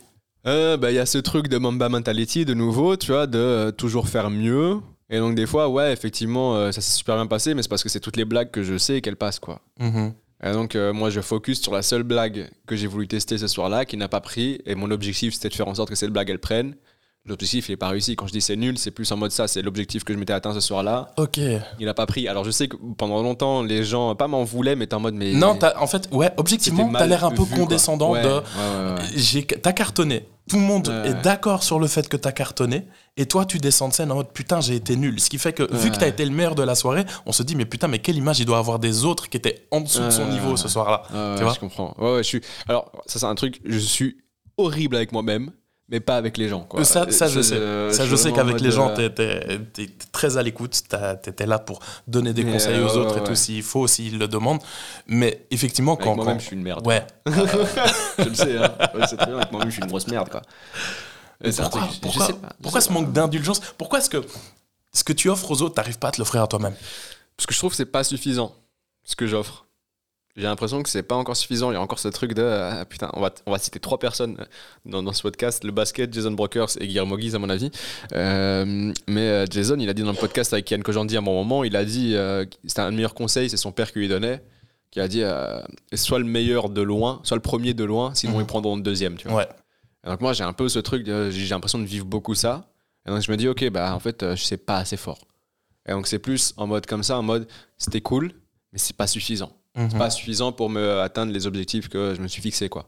Euh, bah, il y a ce truc de Mamba Mentality, de nouveau, tu vois, de euh, toujours faire mieux. Et donc, des fois, ouais, effectivement, euh, ça s'est super bien passé, mais c'est parce que c'est toutes les blagues que je sais qu'elles passent, quoi. Mhm. Et donc, euh, moi, je focus sur la seule blague que j'ai voulu tester ce soir-là, qui n'a pas pris. Et mon objectif, c'était de faire en sorte que cette blague, elle prenne. L'objectif, il n'est pas réussi. Quand je dis c'est nul, c'est plus en mode ça. C'est l'objectif que je m'étais atteint ce soir-là. Ok. Il n'a pas pris. Alors, je sais que pendant longtemps, les gens, pas m'en voulaient, mais t'es en mode, mais. Non, en fait, ouais, objectivement, t'as l'air un peu vu, condescendant Ouais, de. ouais, ouais, t'as cartonné. Tout le monde est d'accord sur le fait que t'as cartonné. Et toi, tu descends de scène en mode putain, j'ai été nul. Ce qui fait que, vu que t'as été le meilleur de la soirée, on se dit, mais putain, mais quelle image il doit avoir des autres qui étaient en dessous de son niveau ce soir-là. Tu vois je comprends. Ouais, ouais, je suis. Alors, ça, c'est un truc. Je suis horrible avec moi-même, mais pas avec les gens. Quoi. Euh, Ça, ça, je C'est- sais. euh, ça, je sais qu'avec les gens, euh, t'es, t'es- t'es très à l'écoute. t'as- T'étais là pour donner des Mais, conseils euh, aux ouais, autres et ouais, tout, ouais. s'il faut, s'ils le demandent. Mais effectivement, Avec quand. moi-même, quand- je suis une merde. Ouais. je le sais, hein. Sais très bien. Avec moi-même, je suis une grosse merde, quoi. C'est Pourquoi, je pourquoi- sais pas, je pourquoi ce manque d'indulgence? Pourquoi est-ce que ce que tu offres aux autres, t'arrives pas à te l'offrir à toi-même? Parce que je trouve que c'est pas suffisant ce que j'offre. J'ai l'impression que c'est pas encore suffisant. Il y a encore ce truc de ah, putain, on va, on va citer trois personnes dans, dans ce podcast le basket, Jason Brokers et Guillermo Guise, à mon avis. Euh, mais euh, Jason, il a dit dans le podcast avec Kian Kojandi à un bon moment, il a dit euh, c'était un meilleur conseil, c'est son père qui lui donnait, qui a dit euh, soit le meilleur de loin, soit le premier de loin, sinon Mhm. ils prendront le deuxième. Tu vois. Ouais. Et donc moi j'ai un peu ce truc, j'ai l'impression de vivre beaucoup ça. Et donc je me dis ok bah en fait euh, je sais pas assez fort. Et donc c'est plus en mode comme ça, en mode c'était cool, mais c'est pas suffisant. Mhm. pas suffisant pour me atteindre les objectifs que je me suis fixé quoi.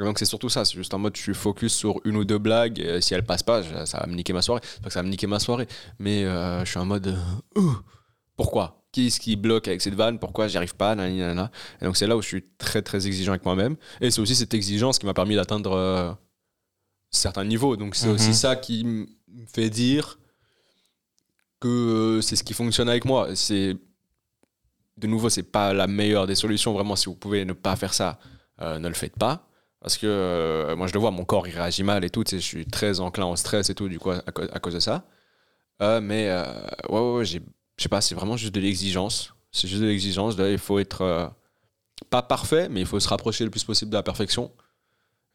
Et donc c'est surtout ça, c'est juste en mode je suis focus sur une ou deux blagues, et si elles passent pas, ça va me niquer ma soirée. C'est pas que ça va me niquer ma soirée, mais euh, je suis en mode euh, pourquoi? Qui est-ce qui bloque avec cette vanne? Pourquoi j'y arrive pas? Nanani, nanana. Et donc c'est là où je suis très très exigeant avec moi-même. Et c'est aussi cette exigence qui m'a permis d'atteindre euh, certains niveaux. Donc c'est Mhm. aussi ça qui me fait dire que euh, c'est ce qui fonctionne avec moi. C'est de nouveau, c'est pas la meilleure des solutions. Vraiment, si vous pouvez ne pas faire ça, euh, ne le faites pas. Parce que euh, moi, je le vois, mon corps, il réagit mal et tout. Je suis très enclin au stress et tout, du coup, à, cause de ça. Euh, mais ouais, ouais, ouais, j'ai- je sais pas, c'est vraiment juste de l'exigence. C'est juste de l'exigence. Il faut être pas parfait, mais il faut se rapprocher le plus possible de la perfection.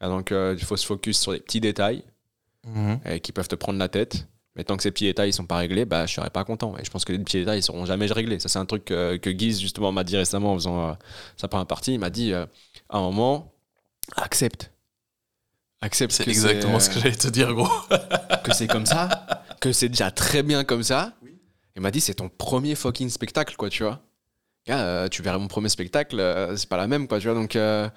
Et donc, il faut se focus sur les petits détails Mhm. qui peuvent te prendre la tête. Mais tant que ces petits détails ne sont pas réglés, bah, je serais pas content. Et je pense que les petits détails ne seront jamais réglés. Ça, c'est un truc euh, que Guise, justement, m'a dit récemment en faisant euh, sa première partie. Il m'a dit euh, à un moment, accepte. Accepte C'est exactement euh, ce que j'allais te dire, gros. que c'est comme ça, que c'est déjà très bien comme ça. Il m'a dit, c'est ton premier fucking spectacle, quoi, tu vois. Euh, tu verrais mon premier spectacle, euh, c'est pas la même, quoi, tu vois. Donc, euh,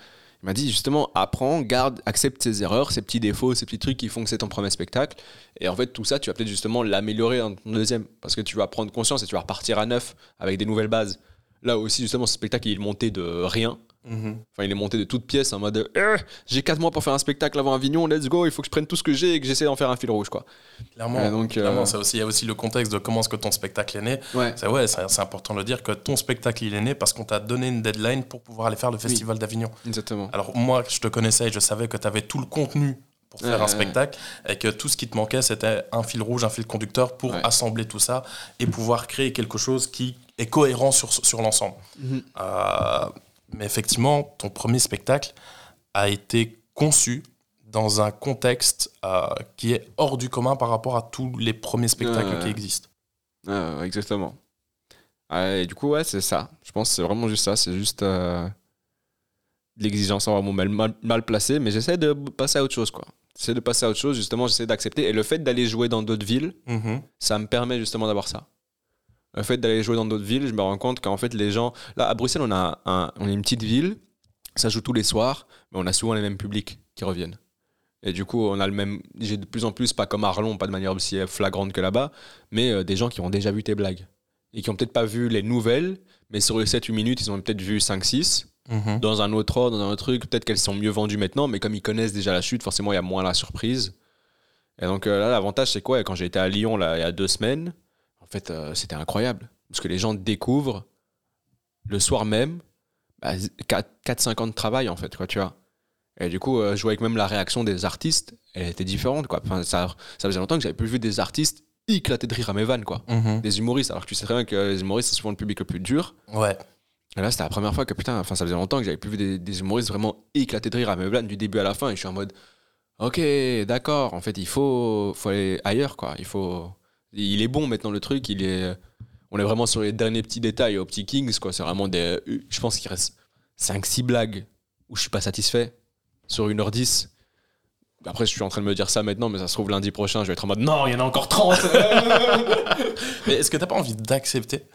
il m'a dit, justement, apprends, garde, accepte tes erreurs, ces petits défauts, ces petits trucs qui font que c'est ton premier spectacle. Et en fait, tout ça, tu vas peut-être justement l'améliorer dans ton deuxième. Parce que tu vas prendre conscience et tu vas repartir à neuf avec des nouvelles bases. Là aussi, justement, ce spectacle, il est monté de rien. Mhm. Enfin, il est monté de toutes pièces en mode Euh, j'ai 4 mois pour faire un spectacle avant Avignon, let's go, il faut que je prenne tout ce que j'ai et que j'essaie d'en faire un fil rouge, quoi. Clairement, Ouais, donc, euh, clairement, ça aussi, il y a aussi le contexte de comment est-ce que ton spectacle est né. Ouais. C'est ouais, c'est c'est important de le dire que ton spectacle il est né parce qu'on t'a donné une deadline pour pouvoir aller faire le festival d'Avignon. Exactement. Alors moi, je te connaissais et je savais que tu avais tout le contenu pour faire Ouais, un ouais. spectacle et que tout ce qui te manquait, c'était un fil rouge, un fil conducteur pour Ouais. assembler tout ça et pouvoir créer quelque chose qui est cohérent sur, sur l'ensemble. Mhm. Euh, mais effectivement, ton premier spectacle a été conçu dans un contexte euh, qui est hors du commun par rapport à tous les premiers spectacles qui existent. Exactement. Et du coup, ouais, c'est ça. Je pense que c'est vraiment juste ça. C'est juste euh, l'exigence vraiment mal, mal, mal placée, mais j'essaie de passer à autre chose, quoi. J'essaie de passer à autre chose, justement, j'essaie d'accepter. Et le fait d'aller jouer dans d'autres villes, Mhm. ça me permet justement d'avoir ça. Le fait d'aller jouer dans d'autres villes, je me rends compte qu'en fait, les gens. Là, à Bruxelles, on a, un, on est une petite ville, ça joue tous les soirs, mais on a souvent les mêmes publics qui reviennent. Et du coup, on a le même. J'ai de plus en plus, pas comme Arlon, pas de manière aussi flagrante que là-bas, mais euh, des gens qui ont déjà vu tes blagues. Et qui ont peut-être pas vu les nouvelles, mais sur les 7-8 minutes, ils ont peut-être vu 5-6 Mhm. dans un autre ordre, dans un autre truc. Peut-être qu'elles sont mieux vendues maintenant, mais comme ils connaissent déjà la chute, forcément, il y a moins la surprise. Et donc euh, là, l'avantage, c'est quoi? Quand j'ai été à Lyon là, il y a deux semaines, fait, euh, c'était incroyable. Parce que les gens découvrent le soir même bah, 4-5 ans de travail, en fait, quoi, tu vois. Et du coup, euh, je voyais que même la réaction des artistes, elle était différente, quoi. Enfin, ça, ça faisait longtemps que j'avais plus vu des artistes éclater de rire à mes vannes, quoi. Mhm. Des humoristes, alors que tu sais très bien que les humoristes, c'est souvent le public le plus dur. Ouais. Et là, c'était la première fois que, putain, enfin, ça faisait longtemps que j'avais plus vu des, des humoristes vraiment éclater de rire à mes blagues du début à la fin. Et je suis en mode, ok, d'accord, en fait, il faut, faut aller ailleurs, quoi. Il faut. Il est bon maintenant, le truc. Il est. On est vraiment sur les derniers petits détails au petit Kings, quoi. C'est vraiment des. Je pense qu'il reste 5-6 blagues où je suis pas satisfait sur 1h10. Après, je suis en train de me dire ça maintenant, mais ça se trouve lundi prochain, je vais être en mode non, il y en a encore 30 Mais est-ce que t'as pas envie d'accepter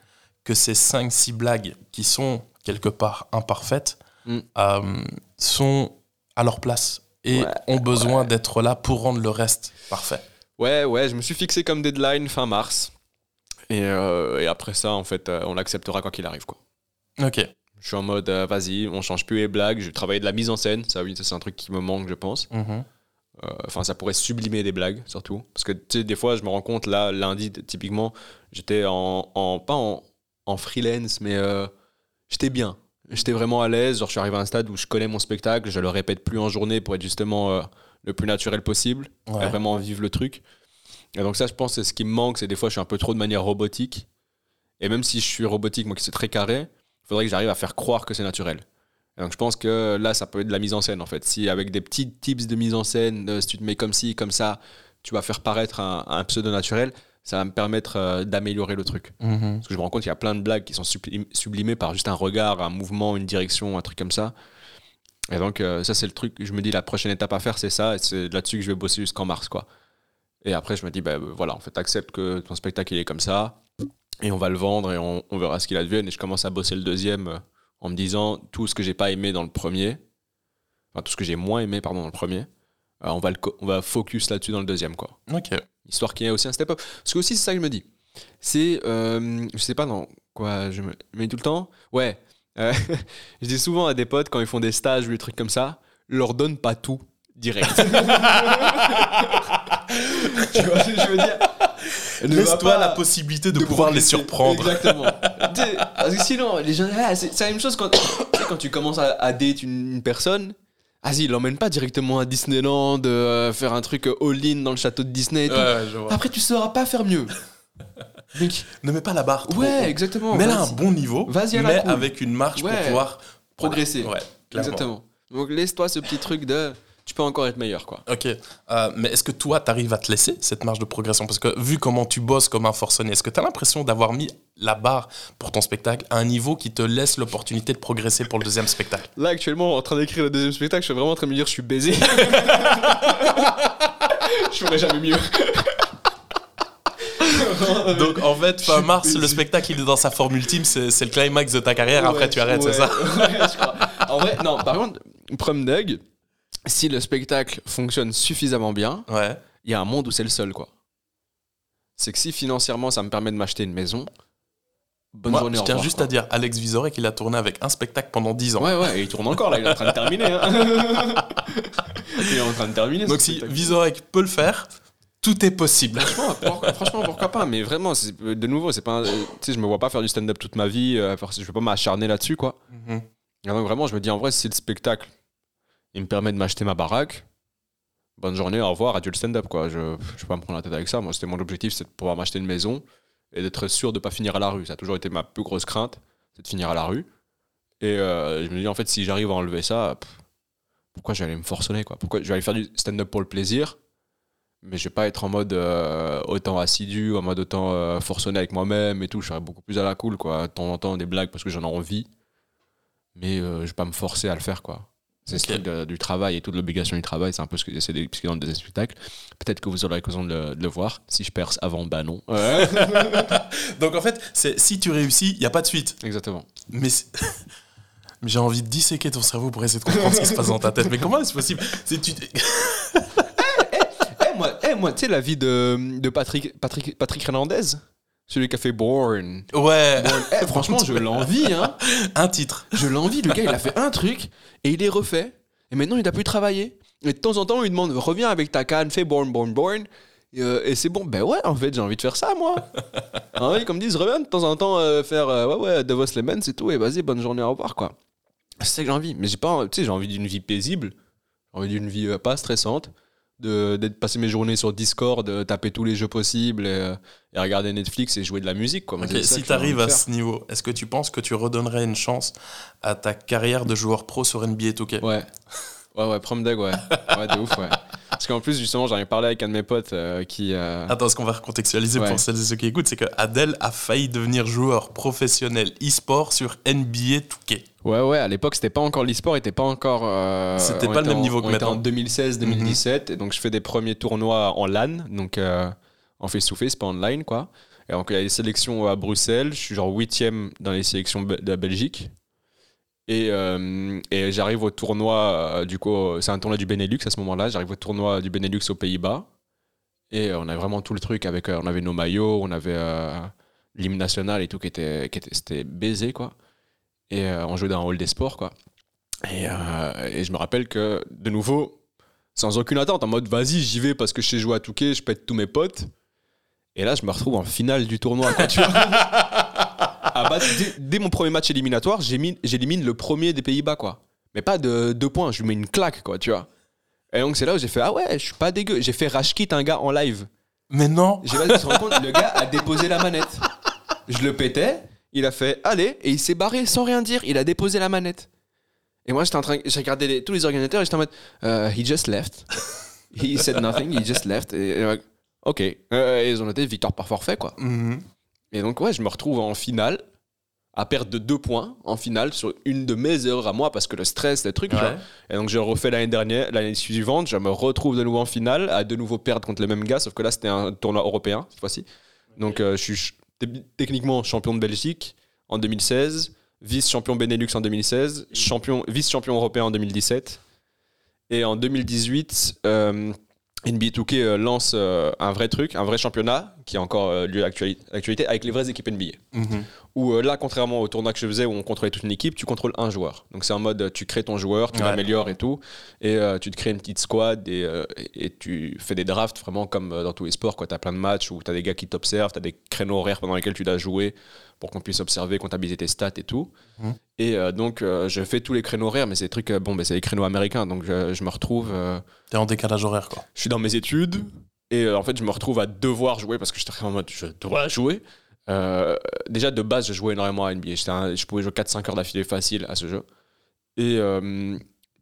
que ces 5-6 blagues qui sont quelque part imparfaites Mm. euh, sont à leur place et Ouais, ont besoin d'être là pour rendre le reste parfait? Ouais, ouais, je me suis fixé comme deadline fin mars. Et, euh, et après ça, en fait, euh, on l'acceptera quoi qu'il arrive, quoi. Ok. Je suis en mode, euh, vas-y, on change plus les blagues, je vais travailler de la mise en scène. Ça, oui, c'est un truc qui me manque, je pense. Mhm. Euh, Enfin, ça pourrait sublimer des blagues, surtout. Parce que, tu sais, des fois, je me rends compte, là, lundi, typiquement, j'étais en, en- Pas en, en freelance, mais j'étais bien. J'étais vraiment à l'aise. Genre, je suis arrivé à un stade où je connais mon spectacle, je le répète plus en journée pour être justement le plus naturel possible Ouais. et vraiment vivre le truc. Et donc, ça, je pense, c'est ce qui me manque. C'est des fois, je suis un peu trop de manière robotique. Et même si je suis robotique, moi qui suis très carré, il faudrait que j'arrive à faire croire que c'est naturel. Et donc je pense que là, ça peut être de la mise en scène en fait. Si avec des petits tips de mise en scène, si tu te mets comme ci, comme ça, tu vas faire paraître un, un pseudo naturel, ça va me permettre euh, d'améliorer le truc. Mhm. Parce que je me rends compte qu'il y a plein de blagues qui sont sublim- sublimées par juste un regard, un mouvement, une direction, un truc comme ça. Et donc euh, ça c'est le truc, je me dis la prochaine étape à faire c'est ça, et c'est là-dessus que je vais bosser jusqu'en mars quoi. Et après je me dis bah euh, voilà, en fait accepte que ton spectacle il est comme ça, et on va le vendre et on, on verra ce qu'il advienne, et je commence à bosser le deuxième euh, en me disant tout ce que j'ai pas aimé dans le premier, enfin tout ce que j'ai moins aimé pardon dans le premier, euh, on va le on va focus là-dessus dans le deuxième quoi. Ok. Histoire qu'il y ait aussi un step up. Parce que aussi c'est ça que je me dis. C'est euh, je sais pas dans quoi je me mets tout le temps. Ouais. euh, je dis souvent à des potes quand ils font des stages ou des trucs comme ça, leur donne pas tout direct. tu vois ce que je veux dire Laisse-toi la possibilité de, de pouvoir les surprendre. Exactement. Parce que sinon, les gens, ah, c'est la même chose quand, tu sais, quand tu commences à, à date une, une personne. Vas-y, l'emmène pas directement à Disneyland, euh, faire un truc all-in dans le château de Disney et tout. Ouais, ouais, je vois. Après, tu sauras pas faire mieux. Mec, Ne mets pas la barre trop ouais, haut. exactement. Mets-la à un bon niveau, Vas-y mais avec une marge pour pouvoir Progresser. Ouais. Exactement. Donc, laisse-toi ce petit truc de. Tu peux encore être meilleur, quoi. Ok, Euh, mais est-ce que toi, tu arrives à te laisser cette marge de progression? Parce que vu comment tu bosses comme un forcené, est-ce que tu as l'impression d'avoir mis la barre pour ton spectacle à un niveau qui te laisse l'opportunité de progresser pour le deuxième spectacle? Là, actuellement, en train d'écrire le deuxième spectacle, je suis vraiment en train de me dire je suis baisé. je ferais jamais mieux. Donc en fait, fin mars, le spectacle il est dans sa forme ultime, c'est c'est le climax de ta carrière, après tu arrêtes, ouais, c'est ça? ouais, je crois. En vrai, non, par contre, Prom Dug, si le spectacle fonctionne suffisamment bien, Ouais. il y a un monde où c'est le seul, quoi. C'est que si financièrement ça me permet de m'acheter une maison, bonne Moi, journée, je tiens revoir, juste quoi. à dire, Alex Vizorek, il a tourné avec un spectacle pendant 10 ans. Ouais, ouais, et il tourne encore là, il est en train de terminer. hein. il est en train de terminer. Donc si. Vizorek peut le faire, tout est possible. Franchement, pourquoi, franchement, pourquoi pas Mais vraiment, de nouveau, c'est pas. Tu sais, je me vois pas faire du stand-up toute ma vie. euh, je vais pas m'acharner là-dessus, quoi. Mhm. Et donc vraiment, je me dis en vrai, si le spectacle, il me permet de m'acheter ma baraque. Bonne journée, au revoir, adieu le stand-up, quoi. Je, je vais pas me prendre la tête avec ça. Moi, c'était mon objectif, c'est de pouvoir m'acheter une maison et d'être sûr de pas finir à la rue. Ça a toujours été ma plus grosse crainte, c'est de finir à la rue. Et euh, je me dis en fait, si j'arrive à enlever ça, pourquoi je vais aller me forcener, quoi? Pourquoi je vais aller faire du stand-up pour le plaisir mais je vais pas être en mode euh, autant assidu, en mode autant euh, avec moi-même et tout. Je serai beaucoup plus à la cool, quoi. De temps en temps, des blagues parce que j'en ai envie. Mais euh, je vais pas me forcer à le faire, quoi. C'est ce Ok. truc de- du travail et toute l'obligation du travail. C'est un peu ce que j'essaie d'expliquer dans le deuxième spectacle. Peut-être que vous aurez l'occasion de, le- de le voir. Si je perce avant, bah non. Ouais. Donc en fait, c'est si tu réussis, il n'y a pas de suite. Exactement. Mais, j'ai envie de disséquer ton cerveau pour essayer de comprendre ce qui se passe dans ta tête. Mais comment est-ce possible? C'est tu... Eh, moi, eh, moi tu sais, la vie de, de Patrick, Patrick, Patrick Hernandez? Celui qui a fait Born. Ouais, Eh, franchement, je l'envie, hein. un titre. Je l'envie, le gars, il a fait un truc et il est refait. Et maintenant, il n'a plus travaillé. Et de temps en temps, on lui demande Reviens avec ta canne, fais born, born, born. Et, euh, et c'est bon. Ben ouais, en fait, j'ai envie de faire ça, moi. ah oui, comme disent, reviens de temps en temps euh, faire euh, Ouais, ouais, Davos Lemon, c'est tout. Et vas-y, bonne journée, au revoir, quoi. C'est ça que j'ai envie. Mais j'ai pas, tu sais, j'ai envie d'une vie paisible. J'ai envie d'une vie euh, pas stressante. De, d'être passer mes journées sur Discord, de taper tous les jeux possibles et, euh, et regarder Netflix et jouer de la musique, quoi. Si tu arrives à ce niveau, est-ce que tu penses que tu redonnerais une chance à ta carrière de joueur pro sur NBA 2K Ouais. Ouais, ouais, prom ouais. Ouais, de ouf, ouais. Parce qu'en plus, justement, j'en ai parlé avec un de mes potes euh, qui. euh, Attends, ce qu'on va recontextualiser Ouais. pour celles et ceux qui écoutent, c'est que Adèle a failli devenir joueur professionnel e-sport sur NBA 2K. Ouais, ouais, à l'époque, c'était pas encore l'e-sport, était pas encore. euh, C'était pas le même en- niveau que on était maintenant. en 2016-2017, et donc je fais des premiers tournois en LAN, donc en face-to-face, pas online, quoi. Et donc il y a les sélections à Bruxelles, je suis genre huitième dans les sélections de la Belgique. Et, euh, et j'arrive au tournoi, euh, du coup, c'est un tournoi du Benelux à ce moment-là, j'arrive au tournoi du Benelux aux Pays-Bas. Et on a vraiment tout le truc avec, euh, on avait nos maillots, on avait l'hymne national et tout qui était, qui était, c'était baisé, quoi. Et on jouait dans un hall des sports, quoi. Et, et je me rappelle que, de nouveau, sans aucune attente, en mode vas-y, j'y vais parce que je sais jouer à Touquet, je pète tous mes potes. Et là, je me retrouve en finale du tournoi, quoi, tu vois. Ah bah, dès, dès mon premier match éliminatoire, j'élimine le premier des Pays-Bas, quoi. Mais pas de deux points, je lui mets une claque, quoi, tu vois. Et donc, c'est là où j'ai fait Ah ouais, je suis pas dégueu. J'ai fait rage quit un gars en live. Mais non J'ai pas se rendre compte, le gars a déposé la manette. Je le pétais, il a fait allez, et il s'est barré sans rien dire. Il a déposé la manette. Et moi, j'étais en train, j'ai regardé les- tous les organisateurs et j'étais en mode euh, he just left. He said nothing, he just left. Et, et, ok. Euh, ils ont noté victoire par forfait, quoi. Mhm. Et donc, ouais, je me retrouve en finale, à perdre de deux points en finale sur une de mes erreurs à moi parce que le stress, les trucs. Ouais. Et donc je refais l'année dernière, l'année suivante, je me retrouve de nouveau en finale, à de nouveau perdre contre les mêmes gars, sauf que là c'était un tournoi européen cette fois-ci. Donc euh, je suis techniquement champion de Belgique en 2016, vice-champion Benelux en 2016, champion, vice-champion européen en 2017. Et en 2018, euh, NBA 2K euh, lance euh, un vrai truc, un vrai championnat qui a encore euh, lieu d'actuali- d'actualité avec les vraies équipes NBA. Mhm. Où là, contrairement au tournoi que je faisais où on contrôlait toute une équipe, tu contrôles un joueur. Donc c'est en mode tu crées ton joueur, tu Ouais. l'améliores et tout, et euh, tu te crées une petite squad et, euh, et tu fais des drafts vraiment comme dans tous les sports. Tu as plein de matchs où tu as des gars qui t'observent, tu as des créneaux horaires pendant lesquels tu dois jouer pour qu'on puisse observer, comptabiliser tes stats et tout. Mhm. Et euh, donc euh, je fais tous les créneaux horaires, mais c'est des trucs, euh, bon, ben, c'est des créneaux américains, donc je, je me retrouve. T'es en décalage horaire, quoi. je suis dans mes études et en fait je me retrouve à devoir jouer parce que j'étais en mode je dois jouer. Déjà de base je jouais énormément à NBA. Un- je pouvais jouer 4-5 heures d'affilée facile à ce jeu. Et,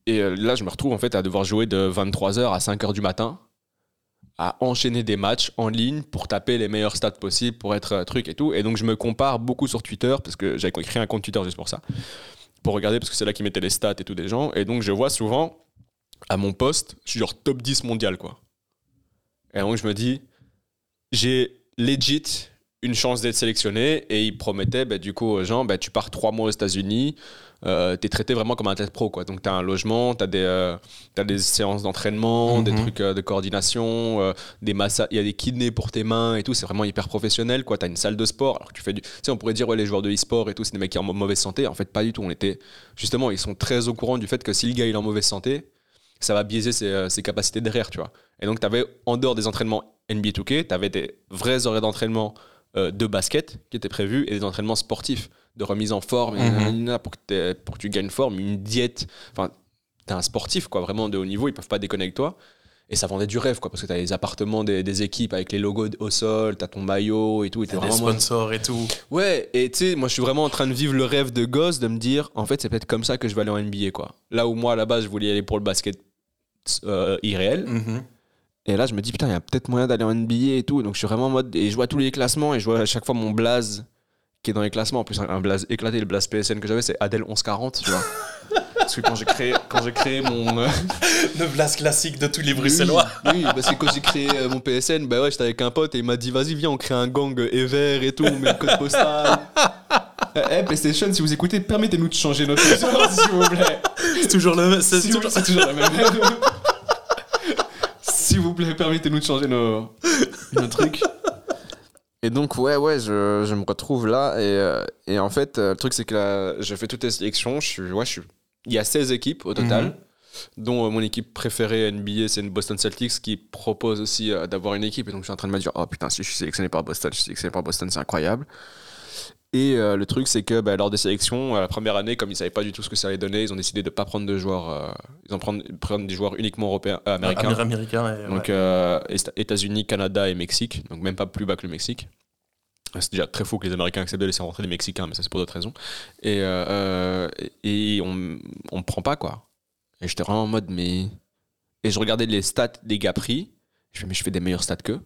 et là je me retrouve en fait à devoir jouer de 23h à 5h du matin à enchaîner des matchs en ligne pour taper les meilleurs stats possibles pour être euh, truc et tout. Et donc je me compare beaucoup sur Twitter parce que j'avais créé un compte Twitter juste pour ça. Pour regarder parce que c'est là qu'ils mettaient les stats et tout des gens. Et donc je vois souvent à mon poste, je suis genre top 10 mondial quoi. Et donc je me dis, j'ai legit une chance d'être sélectionné et ils promettaient bah, du coup aux gens, bah, tu pars trois mois aux États-Unis, euh, t'es traité vraiment comme un tête pro quoi. Donc t'as un logement, t'as des, euh, des séances d'entraînement, des Mhm. trucs euh, de coordination, euh, des massages, il y a des kinés pour tes mains et tout, c'est vraiment hyper professionnel quoi. T'as une salle de sport, alors que tu fais du, tu sais on pourrait dire ouais les joueurs de e-sport et tout, c'est des mecs qui sont en mauvaise santé, en fait pas du tout. On était justement ils sont très au courant du fait que si le gars il est en mauvaise santé, ça va biaiser ses, ses capacités derrière, tu vois. Et donc, tu avais, en dehors des entraînements NBA 2K, tu avais des vrais horaires d'entraînement de basket qui étaient prévus et des entraînements sportifs, de remise en forme, Mhm. pour, que t'aies- pour que tu gagnes forme, une diète. Enfin, tu es un sportif, quoi, vraiment de haut niveau, ils peuvent pas déconner avec toi. Et ça vendait du rêve, quoi, parce que tu as les appartements des, des équipes avec les logos au sol, tu as ton maillot et tout. et t'es T'as des sponsors et tout. Ouais, et tu sais, moi je suis vraiment en train de vivre le rêve de gosse de me dire, en fait, c'est peut-être comme ça que je vais aller en NBA, quoi. Là où moi, à la base, je voulais y aller pour le basket euh, irréel. Mhm. Et là, je me dis, putain, il y a peut-être moyen d'aller en NBA et tout. Donc je suis vraiment en mode. Et je vois tous les classements et je vois à chaque fois mon blaze qui est dans les classements. En plus, un, un blaze éclaté, le blaze PSN que j'avais, c'est Adèle 1140, tu vois. Parce que quand j'ai créé, quand j'ai créé mon. euh, Le blast classique de tous les Bruxellois. Oui, parce que quand j'ai créé euh, mon PSN, bah ouais, j'étais avec un pote et il m'a dit vas-y, viens, on crée un gang Ever et tout, on met le code postal. Eh, hey, PlayStation, si vous écoutez, permettez-nous de changer notre sort, s'il vous plaît. C'est toujours le c'est S'il vous toujours- C'est toujours la même. S'il vous plaît, permettez-nous de changer nos, nos trucs. Et donc, ouais, ouais, je, je me retrouve là. Et, euh, et en fait, euh, le truc, c'est que là, je fais toutes les sélections. Je suis, ouais, je suis, il y a 16 équipes au total, Mhm. dont euh, mon équipe préférée NBA, c'est une Boston Celtics qui propose aussi euh, d'avoir une équipe. Et donc, je suis en train de me dire, oh putain, si je suis sélectionné par Boston, je suis sélectionné par Boston, c'est incroyable. Et euh, le truc, c'est que bah, lors des sélections, la première année, comme ils savaient pas du tout ce que ça allait donner, ils ont décidé de pas prendre de joueurs. euh, ils ont prendre, prendre des joueurs uniquement européens, euh, américains. Et- Donc ouais. États-Unis, Canada et Mexique. Donc même pas plus bas que le Mexique. C'est déjà très fou que les Américains acceptent de laisser rentrer les Mexicains, mais ça c'est pour d'autres raisons. Et, et on me prend pas quoi. Et j'étais vraiment en mode mais et je regardais les stats des gars pris. Je fais mais je fais des meilleurs stats qu'eux.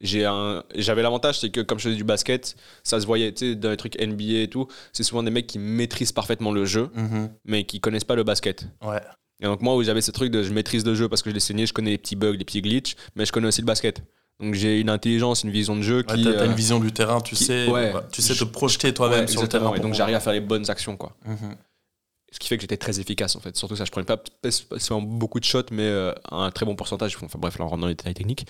J'ai un j'avais l'avantage c'est que comme je faisais du basket, ça se voyait tu sais dans les trucs NBA et tout, c'est souvent des mecs qui maîtrisent parfaitement le jeu Mhm. mais qui connaissent pas le basket. Ouais. Et donc moi où j'avais ce truc de je maîtrise le jeu parce que je l'ai saigné, je connais les petits bugs, les petits glitches, mais je connais aussi le basket. Donc j'ai une intelligence, une vision de jeu Ouais, qui... t'as, t'as euh, une vision du terrain, tu qui- sais, ouais. ouais, tu sais te projeter ouais, toi-même sur le terrain. Et donc j'arrive à faire les bonnes actions quoi. Mhm. Ce qui fait que j'étais très efficace en fait. Surtout ça, je prenais pas spécialement beaucoup de shots, mais euh, un très bon pourcentage. Enfin bref, là on rentre dans les détails techniques.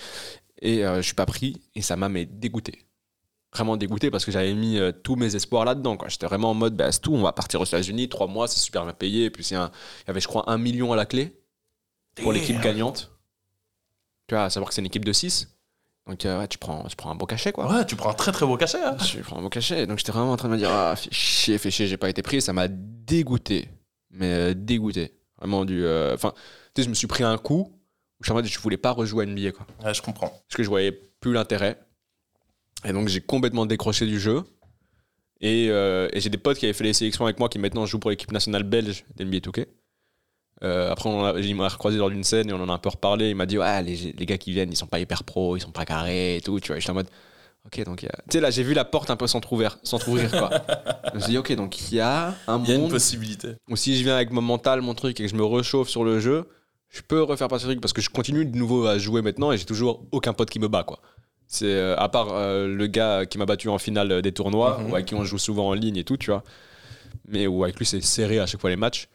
Et euh, je suis pas pris et ça m'a dégoûté. Vraiment dégoûté parce que j'avais mis euh, tous mes espoirs là-dedans. J'étais vraiment en mode, bah, c'est tout, on va partir aux États-Unis, trois mois, c'est super bien payé. Et puis il y, avait, je crois, un million à la clé pour l'équipe gagnante. Tu vois, à savoir que c'est une équipe de 6. Donc euh, ouais, tu, prends, tu prends un beau cachet quoi. Ouais, tu prends un très très beau cachet. hein. Je prends un beau cachet. Donc j'étais vraiment en train de me dire, ah, fais chier, fais chier, j'ai pas été pris. Ça m'a dégoûté. Mais euh, dégoûté. Vraiment du. Enfin, tu sais, je me suis pris un coup je suis en mode, je voulais pas rejouer à NBA quoi. Ouais, je comprends. Parce que je voyais plus l'intérêt. Et donc j'ai complètement décroché du jeu. Et, euh, et j'ai des potes qui avaient fait les sélections avec moi qui maintenant jouent pour l'équipe nationale belge d'NBA 2K. Euh, après, on a- il m'a recroisé lors d'une scène et on en a un peu reparlé. Il m'a dit Ouais, les, les gars qui viennent, ils sont pas hyper pros, ils sont pas carrés et tout. Tu vois, j'étais en mode Ok, donc il y a- Tu sais, là, j'ai vu la porte un peu s'entrouvrir, s'entrouvrir quoi. je me suis dit Ok, donc il y a un Il y a une monde possibilité. ou si je viens avec mon mental, mon truc et que je me réchauffe sur le jeu, je peux refaire partie du truc parce que je continue de nouveau à jouer maintenant et j'ai toujours aucun pote qui me bat quoi. C'est euh, à part euh, le gars qui m'a battu en finale des tournois Mhm. ou avec qui on joue souvent en ligne et tout, tu vois. mais où avec lui c'est serré à chaque fois les matchs.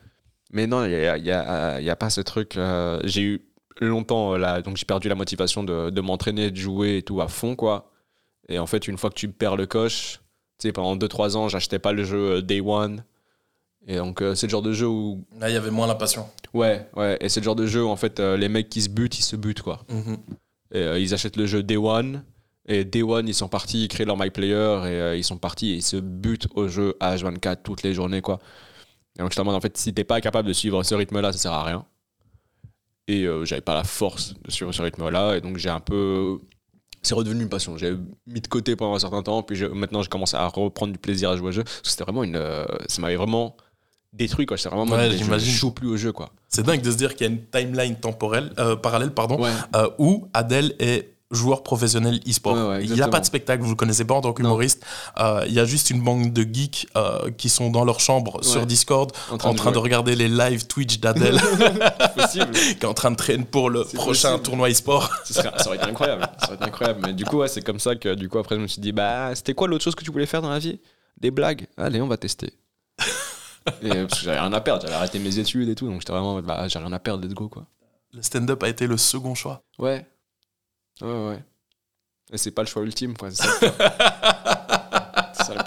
Mais non, il n'y a, il y a- il y a pas ce truc. euh, j'ai eu longtemps euh, là, donc j'ai perdu la motivation de, de m'entraîner, de jouer et tout à fond, quoi. Et en fait, une fois que tu perds le coche, tu sais, pendant 2-3 ans, j'achetais pas le jeu euh, Day One. Et donc, euh, c'est le genre de jeu où. Là, il y avait moins la passion. Ouais, ouais. Et c'est le genre de jeu où, en fait, euh, les mecs qui se butent, ils se butent, quoi. Mhm. Et, euh, ils achètent le jeu Day One. Et Day One, ils sont partis, ils créent leur My Player et ils sont partis et ils se butent au jeu H24 toutes les journées, quoi. Et donc, je te demande, en fait, si t'es pas capable de suivre ce rythme-là, ça sert à rien. Et j'avais pas la force de suivre ce rythme-là. Et donc, j'ai un peu. C'est redevenu une passion. J'ai mis de côté pendant un certain temps. Puis je- maintenant, j'ai commencé à reprendre du plaisir à jouer au jeu. Parce que c'était vraiment une. ça m'avait vraiment détruit, quoi. C'était vraiment. Ouais, je j'imagine. joue plus au jeu, quoi. C'est dingue de se dire qu'il y a une timeline temporelle, euh, parallèle pardon, Ouais. euh, où Adèle est joueur professionnel e-sport. Ouais, ouais, il n'y a pas de spectacle, vous ne le connaissez pas en tant qu'humoriste. Euh, il y a juste une bande de geeks euh, qui sont dans leur chambre sur. Discord en train, de, regarder les live Twitch d'Adèle qui est en train de traîner pour le C'est prochain possible. tournoi e-sport. Ça, aurait été incroyable. Ça aurait été incroyable. Mais du coup, ouais, c'est comme ça que du coup après je me suis dit bah c'était quoi l'autre chose que tu voulais faire dans la vie? Des blagues. Allez, on va tester. Et, euh, parce que j'avais rien à perdre, j'avais arrêté mes études et tout, donc j'étais vraiment en mode, bah j'ai rien à perdre, let's go quoi. Le stand-up a été le second choix. Ouais. Ouais ouais. Et c'est pas le choix ultime quoi. C'est.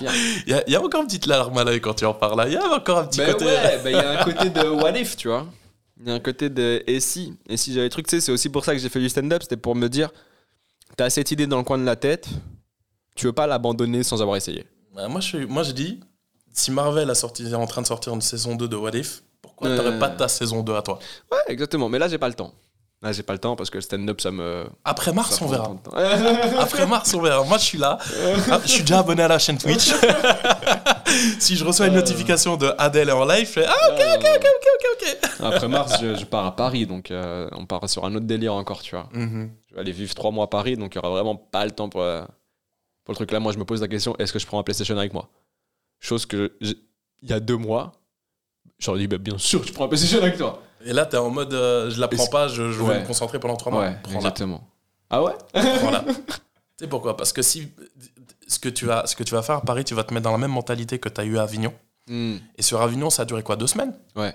Il y, a- il y a encore une petite larme à l'œil quand tu en parles là. Il y a encore un petit Ben côté. ouais, ben il y a un côté de what if, tu vois. Il y a un côté de et si Et si j'avais des trucs, tu sais, c'est aussi pour ça que j'ai fait du stand-up, c'était pour me dire t'as cette idée dans le coin de la tête, tu veux pas l'abandonner sans avoir essayé. Euh, moi, je, moi, je dis, si Marvel a sorti, est en train de sortir une saison 2 de What If, pourquoi Ouais. t'aurais pas ta saison 2 à toi? Ouais, exactement. Mais là, j'ai pas le temps. Là, j'ai pas le temps parce que le stand-up, ça me. Après mars, on verra. Après mars, on verra. Moi, je suis là. Ah, je suis déjà abonné à la chaîne Twitch. si je reçois une notification de Adèle en live, je fais Ah, ok, ok, ok, ok, ok. Après mars, je, je pars à Paris, donc euh, on part sur un autre délire encore, tu vois. Mhm. Je vais aller vivre trois mois à Paris, donc il y aura vraiment pas le temps pour, euh, pour le truc là. Moi, je me pose la question est-ce que je prends ma PlayStation avec moi? Chose que il y a deux mois, j'aurais dit bah, bien sûr, je prends ma PlayStation avec toi. Et là, t'es en mode euh, Je la prends pas, je, je vais me concentrer pendant 3 mois. Ouais, exactement. Ah ouais? Prends-la. tu sais pourquoi? Parce que si. Ce que, tu vas, ce que tu vas faire à Paris, tu vas te mettre dans la même mentalité que tu as eu à Avignon. Hmm, Et sur Avignon, ça a duré quoi? Deux semaines? Ouais,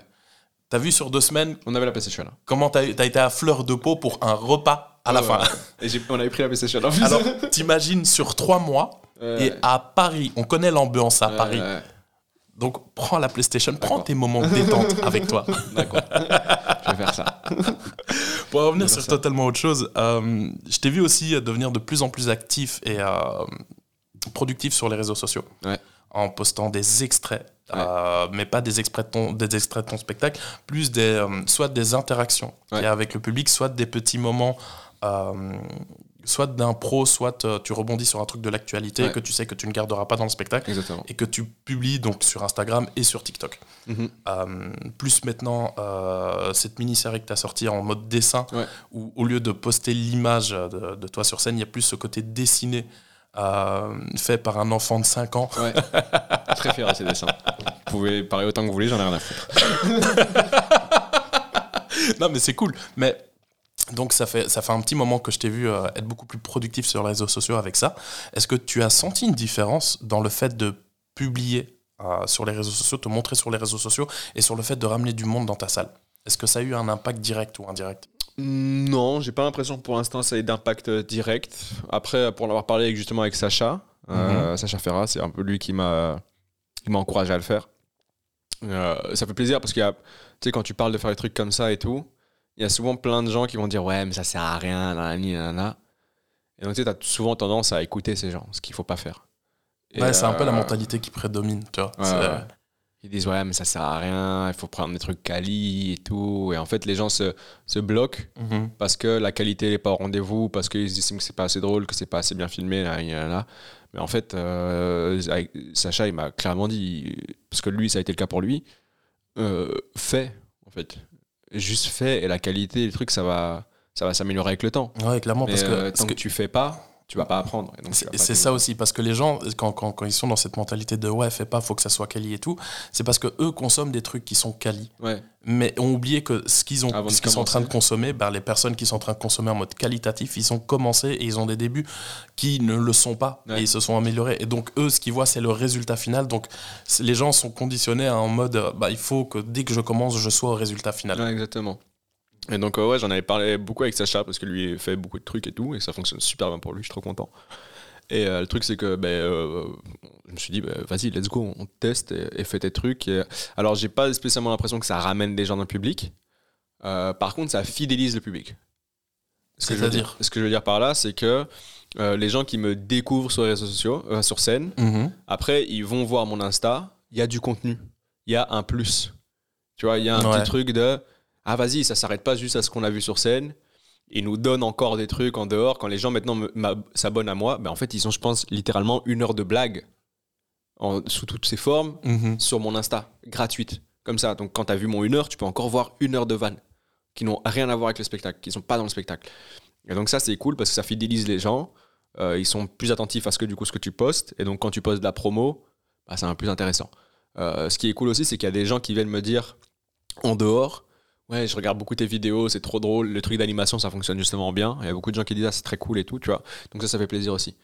T'as vu sur deux semaines on avait la PlayStation. comment t'as as été à fleur de peau pour un repas à la Ouais, fin? Et on avait pris la PlayStation en plus. Alors, t'imagines sur trois mois. Et à Paris, on connaît l'ambiance à Paris. Donc prends la PlayStation, prends tes moments de détente avec toi. D'accord. je vais faire ça. Pour revenir sur ça. totalement autre chose, euh, je t'ai vu aussi devenir de plus en plus actif et euh, productif sur les réseaux sociaux. Ouais. En postant des extraits, Ouais. euh, mais pas des extraits, de ton, des extraits de ton spectacle, plus des, soit des interactions qu'il y Ouais. a avec le public, soit des petits moments, soit d'impro, soit euh, tu rebondis sur un truc de l'actualité Ouais. que tu sais que tu ne garderas pas dans le spectacle Exactement. et que tu publies donc sur Instagram et sur TikTok. Mhm. Euh, plus maintenant, euh, cette mini-série que tu as sortie en mode dessin, Ouais. où au lieu de poster l'image de, de toi sur scène, il y a plus ce côté dessiné euh, fait par un enfant de 5 ans. Ouais. Très fier de ces dessins. Vous pouvez parler autant que vous voulez, j'en ai rien à foutre. non, mais c'est cool. Mais donc, ça fait, ça fait un petit moment que je t'ai vu euh, être beaucoup plus productif sur les réseaux sociaux avec ça. Est-ce que tu as senti une différence dans le fait de publier euh, sur les réseaux sociaux, te montrer sur les réseaux sociaux et sur le fait de ramener du monde dans ta salle? Est-ce que ça a eu un impact direct ou indirect? Non, j'ai pas l'impression que pour l'instant ça ait d'impact euh, direct. Après, pour l'avoir parlé avec- justement avec Sacha, euh, Sacha Ferra, c'est un peu lui qui m'a qui m'a encouragé à le faire. Euh, ça fait plaisir parce qu'il y a, tu sais, quand tu parles de faire des trucs comme ça et tout, il y a souvent plein de gens qui vont dire ouais, mais ça sert à rien, nanani, nanana. Et donc tu sais, t'as souvent tendance à écouter ces gens, ce qu'il faut pas faire. Et, Ouais, c'est un peu la euh, mentalité qui prédomine, tu vois. Ouais, ouais. Ils disent ouais mais ça sert à rien, il faut prendre des trucs quali et tout. Et en fait les gens se, se bloquent Mhm. parce que la qualité n'est pas au rendez-vous, parce qu'ils estiment que c'est pas assez drôle, que c'est pas assez bien filmé, là, là, là. Mais en fait, euh, Sacha, il m'a clairement dit, parce que lui, ça a été le cas pour lui, euh, fais, en fait. Juste fais, et la qualité, le truc, ça va, ça va s'améliorer avec le temps. Ouais, clairement, Mais parce que, euh, parce tant que- que tu fais pas, tu vas pas apprendre. Et donc, C'est pas c'est ça aussi, parce que les gens, quand, quand, quand ils sont dans cette mentalité de ouais, fais pas, faut que ça soit quali et tout, c'est parce que eux consomment des trucs qui sont quali, Ouais. mais ont oublié que ce qu'ils ont, Avant ce qu'ils sont en train de consommer, ben, les personnes qui sont en train de consommer en mode qualitatif, ils ont commencé et ils ont des débuts qui ne le sont pas Ouais. et ils se sont améliorés. Et donc eux, ce qu'ils voient, c'est le résultat final. Donc les gens sont conditionnés à en mode, euh, bah, il faut que dès que je commence, je sois au résultat final. Ouais, exactement. Et donc, ouais, j'en avais parlé beaucoup avec Sacha parce que lui il fait beaucoup de trucs et tout, et ça fonctionne super bien pour lui, je suis trop content. Et euh, le truc, c'est que ben, euh, je me suis dit, ben, vas-y, let's go, on teste et, et fais tes trucs. Et- alors, j'ai pas spécialement l'impression que ça ramène des gens dans le public. Euh, par contre, ça fidélise le public. Ce que, je veux C'est-à-dire dire, ce que je veux dire par là, c'est que les gens qui me découvrent sur les réseaux sociaux, sur scène, Mhm. après, ils vont voir mon Insta, il y a du contenu, il y a un plus. Tu vois, il y a un Ouais. petit truc de ah vas-y, ça s'arrête pas juste à ce qu'on a vu sur scène. Ils nous donnent encore des trucs en dehors. Quand les gens maintenant s'abonnent à moi, ben en fait, ils ont, je pense, littéralement une heure de blague en- sous toutes ses formes Mhm. sur mon Insta, gratuite. Comme ça. Donc quand tu as vu mon une heure, tu peux encore voir une heure de vannes qui n'ont rien à voir avec le spectacle, qui sont pas dans le spectacle. Et donc ça, c'est cool parce que ça fidélise les gens. Euh, ils sont plus attentifs à ce que du coup ce que tu postes. Et donc quand tu postes de la promo, bah, c'est un peu plus intéressant. Euh, ce qui est cool aussi, c'est qu'il y a des gens qui viennent me dire en dehors, ouais, je regarde beaucoup tes vidéos, c'est trop drôle, le truc d'animation, ça fonctionne justement bien. Il y a beaucoup de gens qui disent, ah, c'est très cool et tout, tu vois. Donc ça, ça fait plaisir aussi.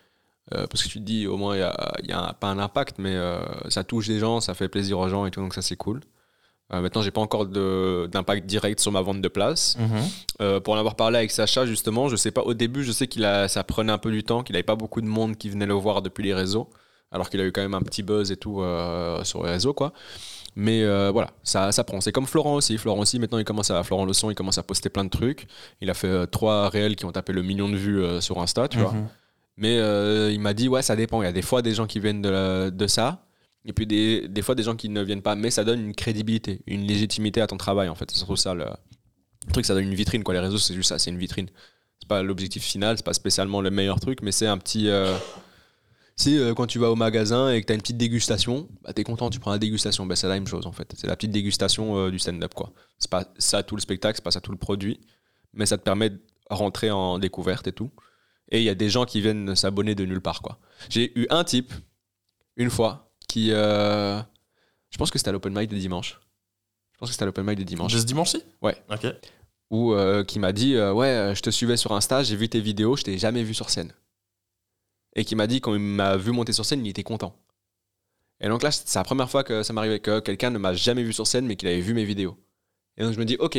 Euh, parce que tu te dis, au moins, il y a, y a un- pas un impact, mais euh, ça touche des gens, ça fait plaisir aux gens et tout, donc ça, c'est cool. Euh, maintenant, j'ai pas encore d'impact direct sur ma vente de place. Mhm. Euh, pour en avoir parlé avec Sacha, justement, je sais pas, au début, je sais qu'il a, ça prenait un peu du temps, qu'il avait pas beaucoup de monde qui venait le voir depuis les réseaux, alors qu'il a eu quand même un petit buzz et tout sur les réseaux, quoi. Mais euh, voilà, ça, ça prend. C'est comme Florent aussi. Florent aussi, maintenant, il commence à, Florent Leçon, il commence à poster plein de trucs. Il a fait euh, trois réels qui ont tapé le million de vues euh, sur Insta, tu vois. Mhm. Mais il m'a dit, ouais, ça dépend. Il y a des fois des gens qui viennent de, la- de ça, et puis des, des fois des gens qui ne viennent pas. Mais ça donne une crédibilité, une légitimité à ton travail, en fait. C'est surtout ça le, le truc, ça donne une vitrine, quoi. Les réseaux, c'est juste ça, c'est une vitrine. C'est pas l'objectif final, c'est pas spécialement le meilleur truc, mais c'est un petit. C'est euh, quand tu vas au magasin et que tu as une petite dégustation, bah, tu es content, tu prends la dégustation. Bah, c'est la même chose, en fait. C'est la petite dégustation euh, du stand-up, quoi. C'est pas ça tout le spectacle, c'est pas ça tout le produit, mais ça te permet de rentrer en découverte et tout. Et il y a des gens qui viennent s'abonner de nulle part, quoi. J'ai eu un type, une fois, qui. euh, je pense que c'était à l'open mic de dimanche. Je pense que c'était à l'open mic de dimanche. De ce dimanche-ci? Ouais. Ok. Ou euh, qui m'a dit Ouais, je te suivais sur Insta, j'ai vu tes vidéos, je t'ai jamais vu sur scène. Et qui m'a dit, quand il m'a vu monter sur scène, il était content. Et donc là, c'est la première fois que ça m'arrivait que quelqu'un ne m'a jamais vu sur scène, mais qu'il avait vu mes vidéos. Et donc je me dis Ok.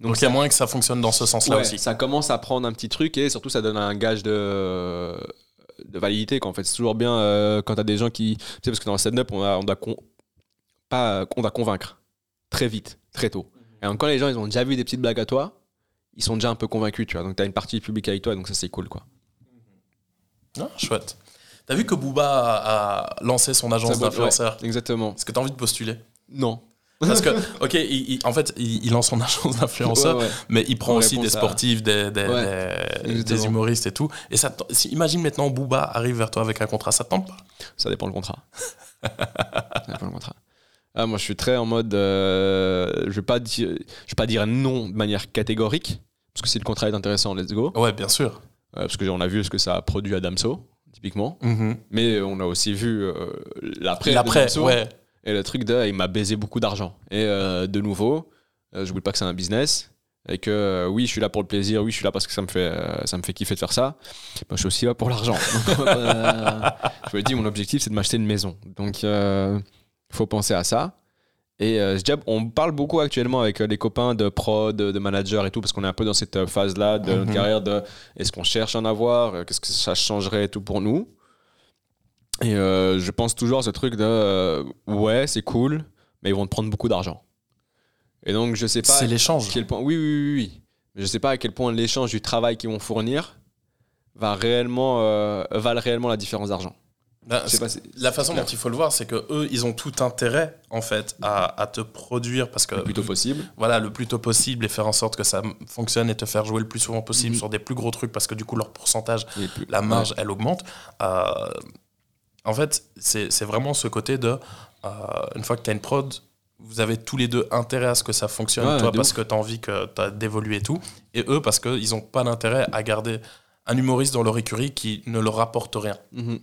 Donc il y a moyen que ça fonctionne dans ce sens-là Ouais, aussi. Ça commence à prendre un petit truc et surtout ça donne un gage de, de validité. Qu'en fait, c'est toujours bien euh, quand t'as des gens qui. Tu sais, parce que dans le stand-up, on, a- on, doit con- pas, on doit convaincre très vite, très tôt. Et donc, quand les gens ils ont déjà vu des petites blagues à toi, ils sont déjà un peu convaincus, tu vois. Donc t'as une partie du public avec toi, donc ça c'est cool, quoi. Ah, chouette. T'as vu que Booba a, a lancé son agence d'influenceurs Exactement. Est-ce que t'as envie de postuler Non. Parce que, ok, il- il- en fait, il, il lance son agence d'influenceurs, Ouais, ouais. mais il prend En aussi des à- sportifs, des, des, Ouais, des- exactement. des humoristes et tout. Et ça, imagine maintenant Booba arrive vers toi avec un contrat, ça te tente pas Ça dépend le contrat. ça dépend le contrat. Ah, moi, je suis très en mode. euh, je vais pas dire, je vais pas dire non de manière catégorique, parce que si le contrat est intéressant, let's go. Ouais, bien sûr. Euh, parce que on a vu ce que ça a produit à Damso, typiquement. Mais on a aussi vu euh, l'après. L'après, ouais. Et le truc de, il m'a baisé beaucoup d'argent. Et euh, de nouveau, je voulais pas que c'est un business. Et que euh, oui, je suis là pour le plaisir, oui, je suis là parce que ça me fait, euh, ça me fait kiffer de faire ça. Moi, je suis aussi là pour l'argent. Je me dis, mon objectif, c'est de m'acheter une maison. Donc, il faut penser à ça. Et euh, je dis, on parle beaucoup actuellement avec euh, les copains de prod, de, de manager et tout, parce qu'on est un peu dans cette euh, phase-là de notre Mhm. carrière de est-ce qu'on cherche à en avoir, qu'est-ce que ça changerait et tout pour nous? Et euh, je pense toujours à ce truc de euh, ouais, c'est cool, mais ils vont te prendre beaucoup d'argent. Et donc, je sais pas C'est l'échange. quel point. Oui, oui, oui, oui. Mais je sais pas à quel point l'échange du travail qu'ils vont fournir va réellement, euh, valent réellement la différence d'argent. Ben, pas si- La façon dont il faut le voir, c'est que eux, ils ont tout intérêt en fait à, à te produire parce que le plus tôt possible. voilà le plus tôt possible et faire en sorte que ça fonctionne et te faire jouer le plus souvent possible Mhm. sur des plus gros trucs parce que du coup leur pourcentage, plus- la marge, elle augmente. Euh, en fait, c'est vraiment ce côté de euh, une fois que tu as une prod, vous avez tous les deux intérêt à ce que ça fonctionne. Ouais, Toi parce ouf. que tu as envie que tu as d'évoluer et tout, et eux parce qu'ils n'ont pas d'intérêt à garder un humoriste dans leur écurie qui ne leur rapporte rien. Mhm. Donc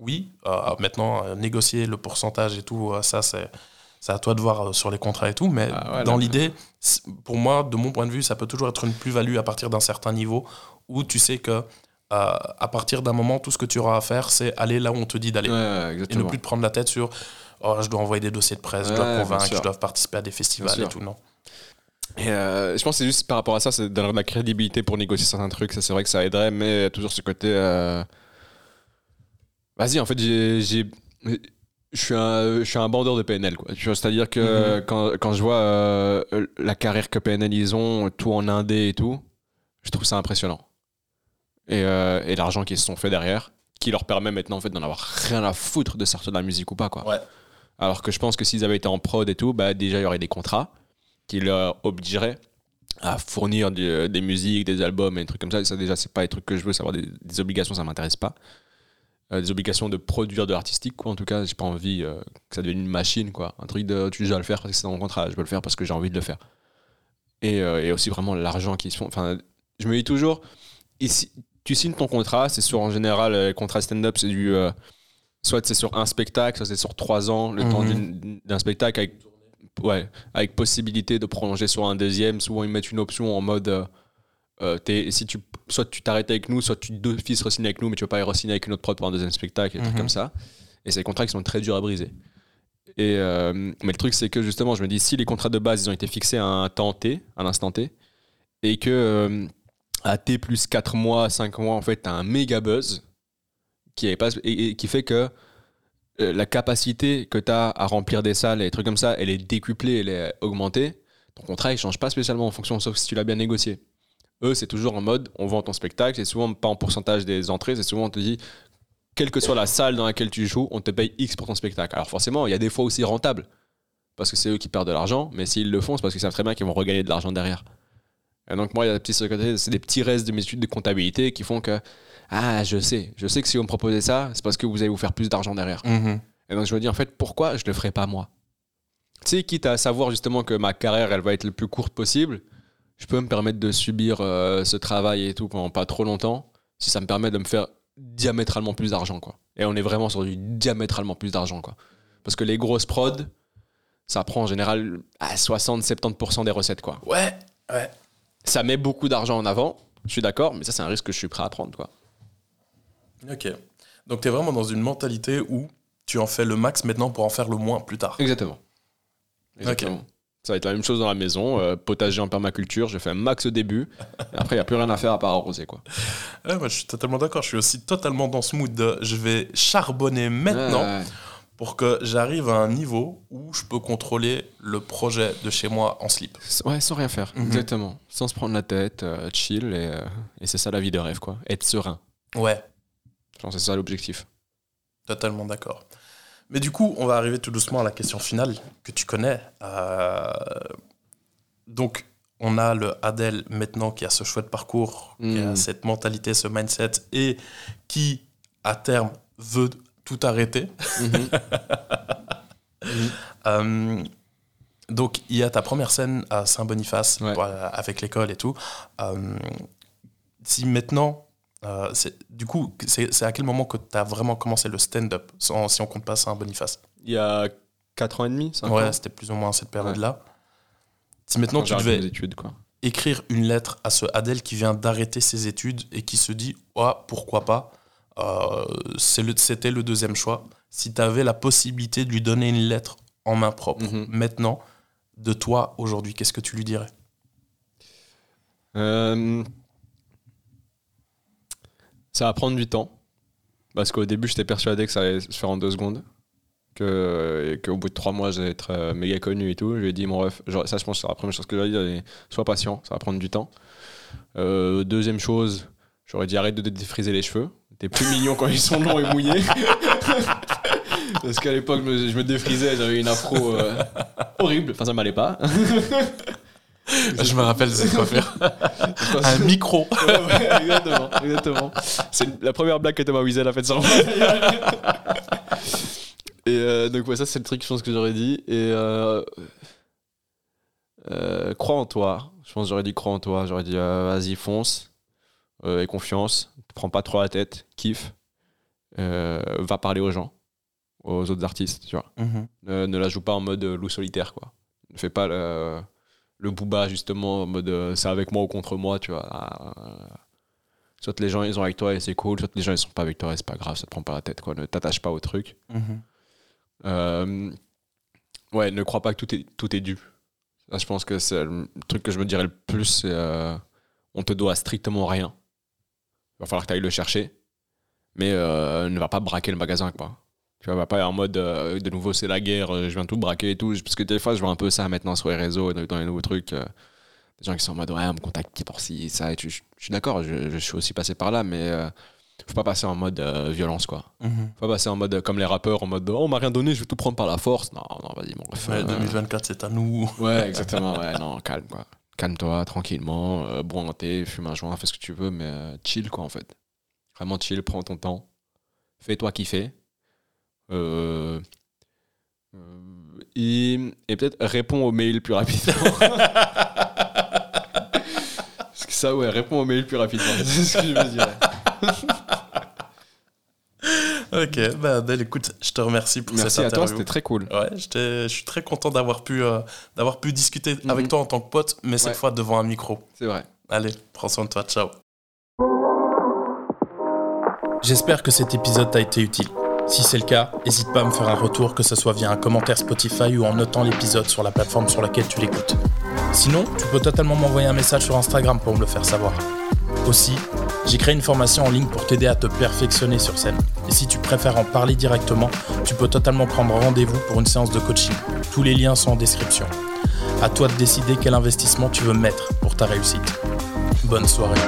oui, euh, maintenant, négocier le pourcentage et tout, ça c'est... C'est à toi de voir euh, sur les contrats et tout, mais Ah ouais, dans l'idée, pour moi, de mon point de vue, ça peut toujours être une plus-value à partir d'un certain niveau où tu sais que euh, à partir d'un moment, tout ce que tu auras à faire, c'est aller là où on te dit d'aller Ouais, et ne plus te prendre la tête sur oh, je dois envoyer des dossiers de presse, je dois convaincre, je dois participer à des festivals et tout. Non. Et euh, je pense que c'est juste par rapport à ça, c'est donner de la crédibilité pour négocier certains trucs. Ça, c'est vrai que ça aiderait, mais toujours ce côté. euh, Vas-y, en fait, j'ai. Je suis, un, je suis un bandeur de PNL, C'est-à-dire que Mhm. quand, quand je vois euh, la carrière que PNL ils ont, tout en indé et tout, je trouve ça impressionnant. Et, euh, et l'argent qu'ils se sont fait derrière, qui leur permet maintenant en fait d'en avoir rien à foutre de sortir de la musique ou pas, quoi. Ouais. Alors que je pense que s'ils avaient été en prod et tout, bah déjà il y aurait des contrats qui leur obligeraient à fournir du- des musiques, des albums et des trucs comme ça. Et ça déjà c'est pas les trucs que je veux, savoir des, des obligations, ça m'intéresse pas. Euh, des obligations de produire de l'artistique, quoi. En tout cas, j'ai pas envie euh, que ça devienne une machine, quoi. Un truc de tu dois le faire parce que c'est dans mon contrat, je veux le faire parce que j'ai envie de le faire. Et, euh, et aussi vraiment l'argent qu'ils se font. Enfin, je me dis toujours, ici, tu signes ton contrat, c'est sur en général, les contrats stand-up, c'est du. soit c'est sur un spectacle, soit c'est sur trois ans, le Mhm. temps d'une- d'un spectacle avec, ouais, avec possibilité de prolonger sur un deuxième. Souvent, ils mettent une option en mode. Euh, si tu, soit tu t'arrêtes avec nous, soit tu d'office re-signes avec nous, mais tu veux pas y re-signer avec une autre prod pour un deuxième spectacle, et des trucs Mhm. comme ça. Et c'est des contrats qui sont très durs à briser. Et, euh, mais le truc, c'est que justement, je me dis, si les contrats de base, ils ont été fixés à un temps T, à l'instant T, et que euh, à T plus 4 mois, 5 mois, en fait, t'as un méga buzz qui, est pas, et, et qui fait que euh, la capacité que tu as à remplir des salles et des trucs comme ça, elle est décuplée, elle est augmentée. Ton contrat, il change pas spécialement en fonction, sauf si tu l'as bien négocié. Eux, c'est toujours en mode, on vend ton spectacle, c'est souvent pas en pourcentage des entrées, c'est souvent on te dit, quelle que soit la salle dans laquelle tu joues, on te paye X pour ton spectacle. Alors forcément, il y a des fois aussi rentable, parce que c'est eux qui perdent de l'argent, mais s'ils le font, c'est parce qu'ils savent très bien qu'ils vont regagner de l'argent derrière. Et donc moi, il y a des petits c'est des petits restes de mes études de comptabilité qui font que, ah, je sais, je sais que si vous me proposez ça, c'est parce que vous allez vous faire plus d'argent derrière. Et donc je me dis, en fait, pourquoi je le ferais pas moi? Tu sais, quitte à savoir justement que ma carrière, elle va être le plus courte possible, je peux me permettre de subir euh, ce travail et tout pendant pas trop longtemps, si ça me permet de me faire diamétralement plus d'argent, quoi. Et on est vraiment sur du diamétralement plus d'argent, quoi. Parce que les grosses prods, ça prend en général à 60-70% des recettes, quoi. Ouais, ouais. Ça met beaucoup d'argent en avant, je suis d'accord, mais ça, c'est un risque que je suis prêt à prendre, quoi. Ok. Donc tu es vraiment dans une mentalité où tu en fais le max maintenant pour en faire le moins plus tard. Exactement. Exactement. Ça va être la même chose dans la maison, euh, potager en permaculture, je fais un max au début, et après il n'y a plus rien à faire à part arroser quoi. Ouais, moi, je suis totalement d'accord. Je suis aussi totalement dans ce mood de je vais charbonner maintenant Ouais, ouais. pour que j'arrive à un niveau où je peux contrôler le projet de chez moi en slip. Ouais, sans rien faire, Mhm. exactement. Sans se prendre la tête, euh, chill, et, euh, et c'est ça la vie de rêve quoi. Être serein. Ouais, Je pense que c'est ça l'objectif. totalement d'accord. Mais du coup, on va arriver tout doucement à la question finale que tu connais. Euh, Donc, on a le Adèle maintenant qui a ce chouette parcours, qui a Mm. cette mentalité, ce mindset, et qui, à terme, veut tout arrêter. Euh, donc, il y a ta première scène à Saint-Boniface Ouais. avec l'école et tout. Euh, si maintenant, euh, du coup, c'est à quel moment que tu as vraiment commencé le stand-up, si on compte pas Saint-Boniface? Il y a 4 ans et demi, 5 Ouais, c'était plus ou moins cette période-là. Si maintenant tu devais mes études quoi. écrire une lettre à ce Adèle qui vient d'arrêter ses études et qui se dit ah, pourquoi pas euh, le- c'était le deuxième choix si tu avais la possibilité de lui donner une lettre en main propre Mhm. maintenant de toi aujourd'hui qu'est-ce que tu lui dirais? Euh, Ça va prendre du temps. Parce qu'au début, j'étais persuadé que ça allait se faire en deux secondes. Que, et qu'au bout de trois mois, j'allais être euh, méga connu et tout. Je lui ai dit, mon ref, ça, je pense que c'est la première chose que j'aurais dit sois patient, ça va prendre du temps. Euh, deuxième chose, j'aurais dit arrête de te défriser les cheveux. T'es plus mignon quand ils sont longs et mouillés. Parce qu'à l'époque, je me- je me défrisais, j'avais une afro euh, horrible. Enfin, ça m'allait pas. je me rappelle cette coiffure un micro Ouais, ouais, exactement, exactement. C'est la première blague que Thomas Wiesel a faite sur moi. Et euh, donc, ouais, ça, c'est le truc, je pense, que j'aurais dit. Et euh, euh, crois en toi. Je pense que j'aurais dit crois en toi. J'aurais dit euh, vas-y, fonce. euh, aie confiance, prends pas trop la tête, kiffe, euh, va parler aux gens, aux autres artistes, tu vois. Mhm. Ne, ne la joue pas en mode loup solitaire, quoi. Ne fais pas le, le booba, justement, en mode euh, c'est avec moi ou contre moi, tu vois. Ah, euh, soit les gens ils sont avec toi et c'est cool, soit les gens ils sont pas avec toi et c'est pas grave, ça te prend pas la tête, quoi. Ne t'attache pas au truc. Mhm. Euh, ouais, ne crois pas que tout est, tout est dû. Je pense que c'est le truc que je me dirais le plus, c'est euh, on te doit strictement rien. Il va falloir que tu ailles le chercher. Mais euh, ne va pas braquer le magasin, quoi. Tu vois, va pas en mode, euh, de nouveau, c'est la guerre, euh, je viens tout braquer et tout. Parce que des fois, je vois un peu ça maintenant sur les réseaux, dans les nouveaux trucs. euh, des gens qui sont en mode, ouais, on me contacte qui pour ci, ça. Et tu- je, je suis d'accord, je, je suis aussi passé par là, mais faut pas passer en mode violence, quoi. Mhm. Faut pas passer en mode comme les rappeurs, en mode, oh, on m'a rien donné, je vais tout prendre par la force. Non, non, vas-y, mon ref. Ouais, euh, 2024, c'est à nous. Ouais, exactement. Ouais, non, calme, quoi. Calme-toi, tranquillement, bois un thé, fume un joint, fais ce que tu veux, mais chill, quoi, en fait. Vraiment chill, prends ton temps. Fais-toi kiffer. Euh, euh, et et peut-être réponds aux mails plus rapidement. Parce que ça, ouais, réponds aux mails plus rapidement. C'est ce que je veux dire. Ok, bah Adèle, écoute, je te remercie pour Merci cette à toi, interview. c'était très cool. Ouais, je suis très content d'avoir pu, euh, d'avoir pu discuter avec Mhm. toi en tant que pote, mais cette fois devant un micro. C'est vrai. Allez, prends soin de toi, ciao. J'espère que cet épisode t'a été utile. Si c'est le cas, n'hésite pas à me faire un retour, que ce soit via un commentaire Spotify ou en notant l'épisode sur la plateforme sur laquelle tu l'écoutes. Sinon, tu peux totalement m'envoyer un message sur Instagram pour me le faire savoir. Aussi, j'ai créé une formation en ligne pour t'aider à te perfectionner sur scène. Et si tu préfères en parler directement, tu peux totalement prendre rendez-vous pour une séance de coaching. Tous les liens sont en description. À toi de décider quel investissement tu veux mettre pour ta réussite. Bonne soirée.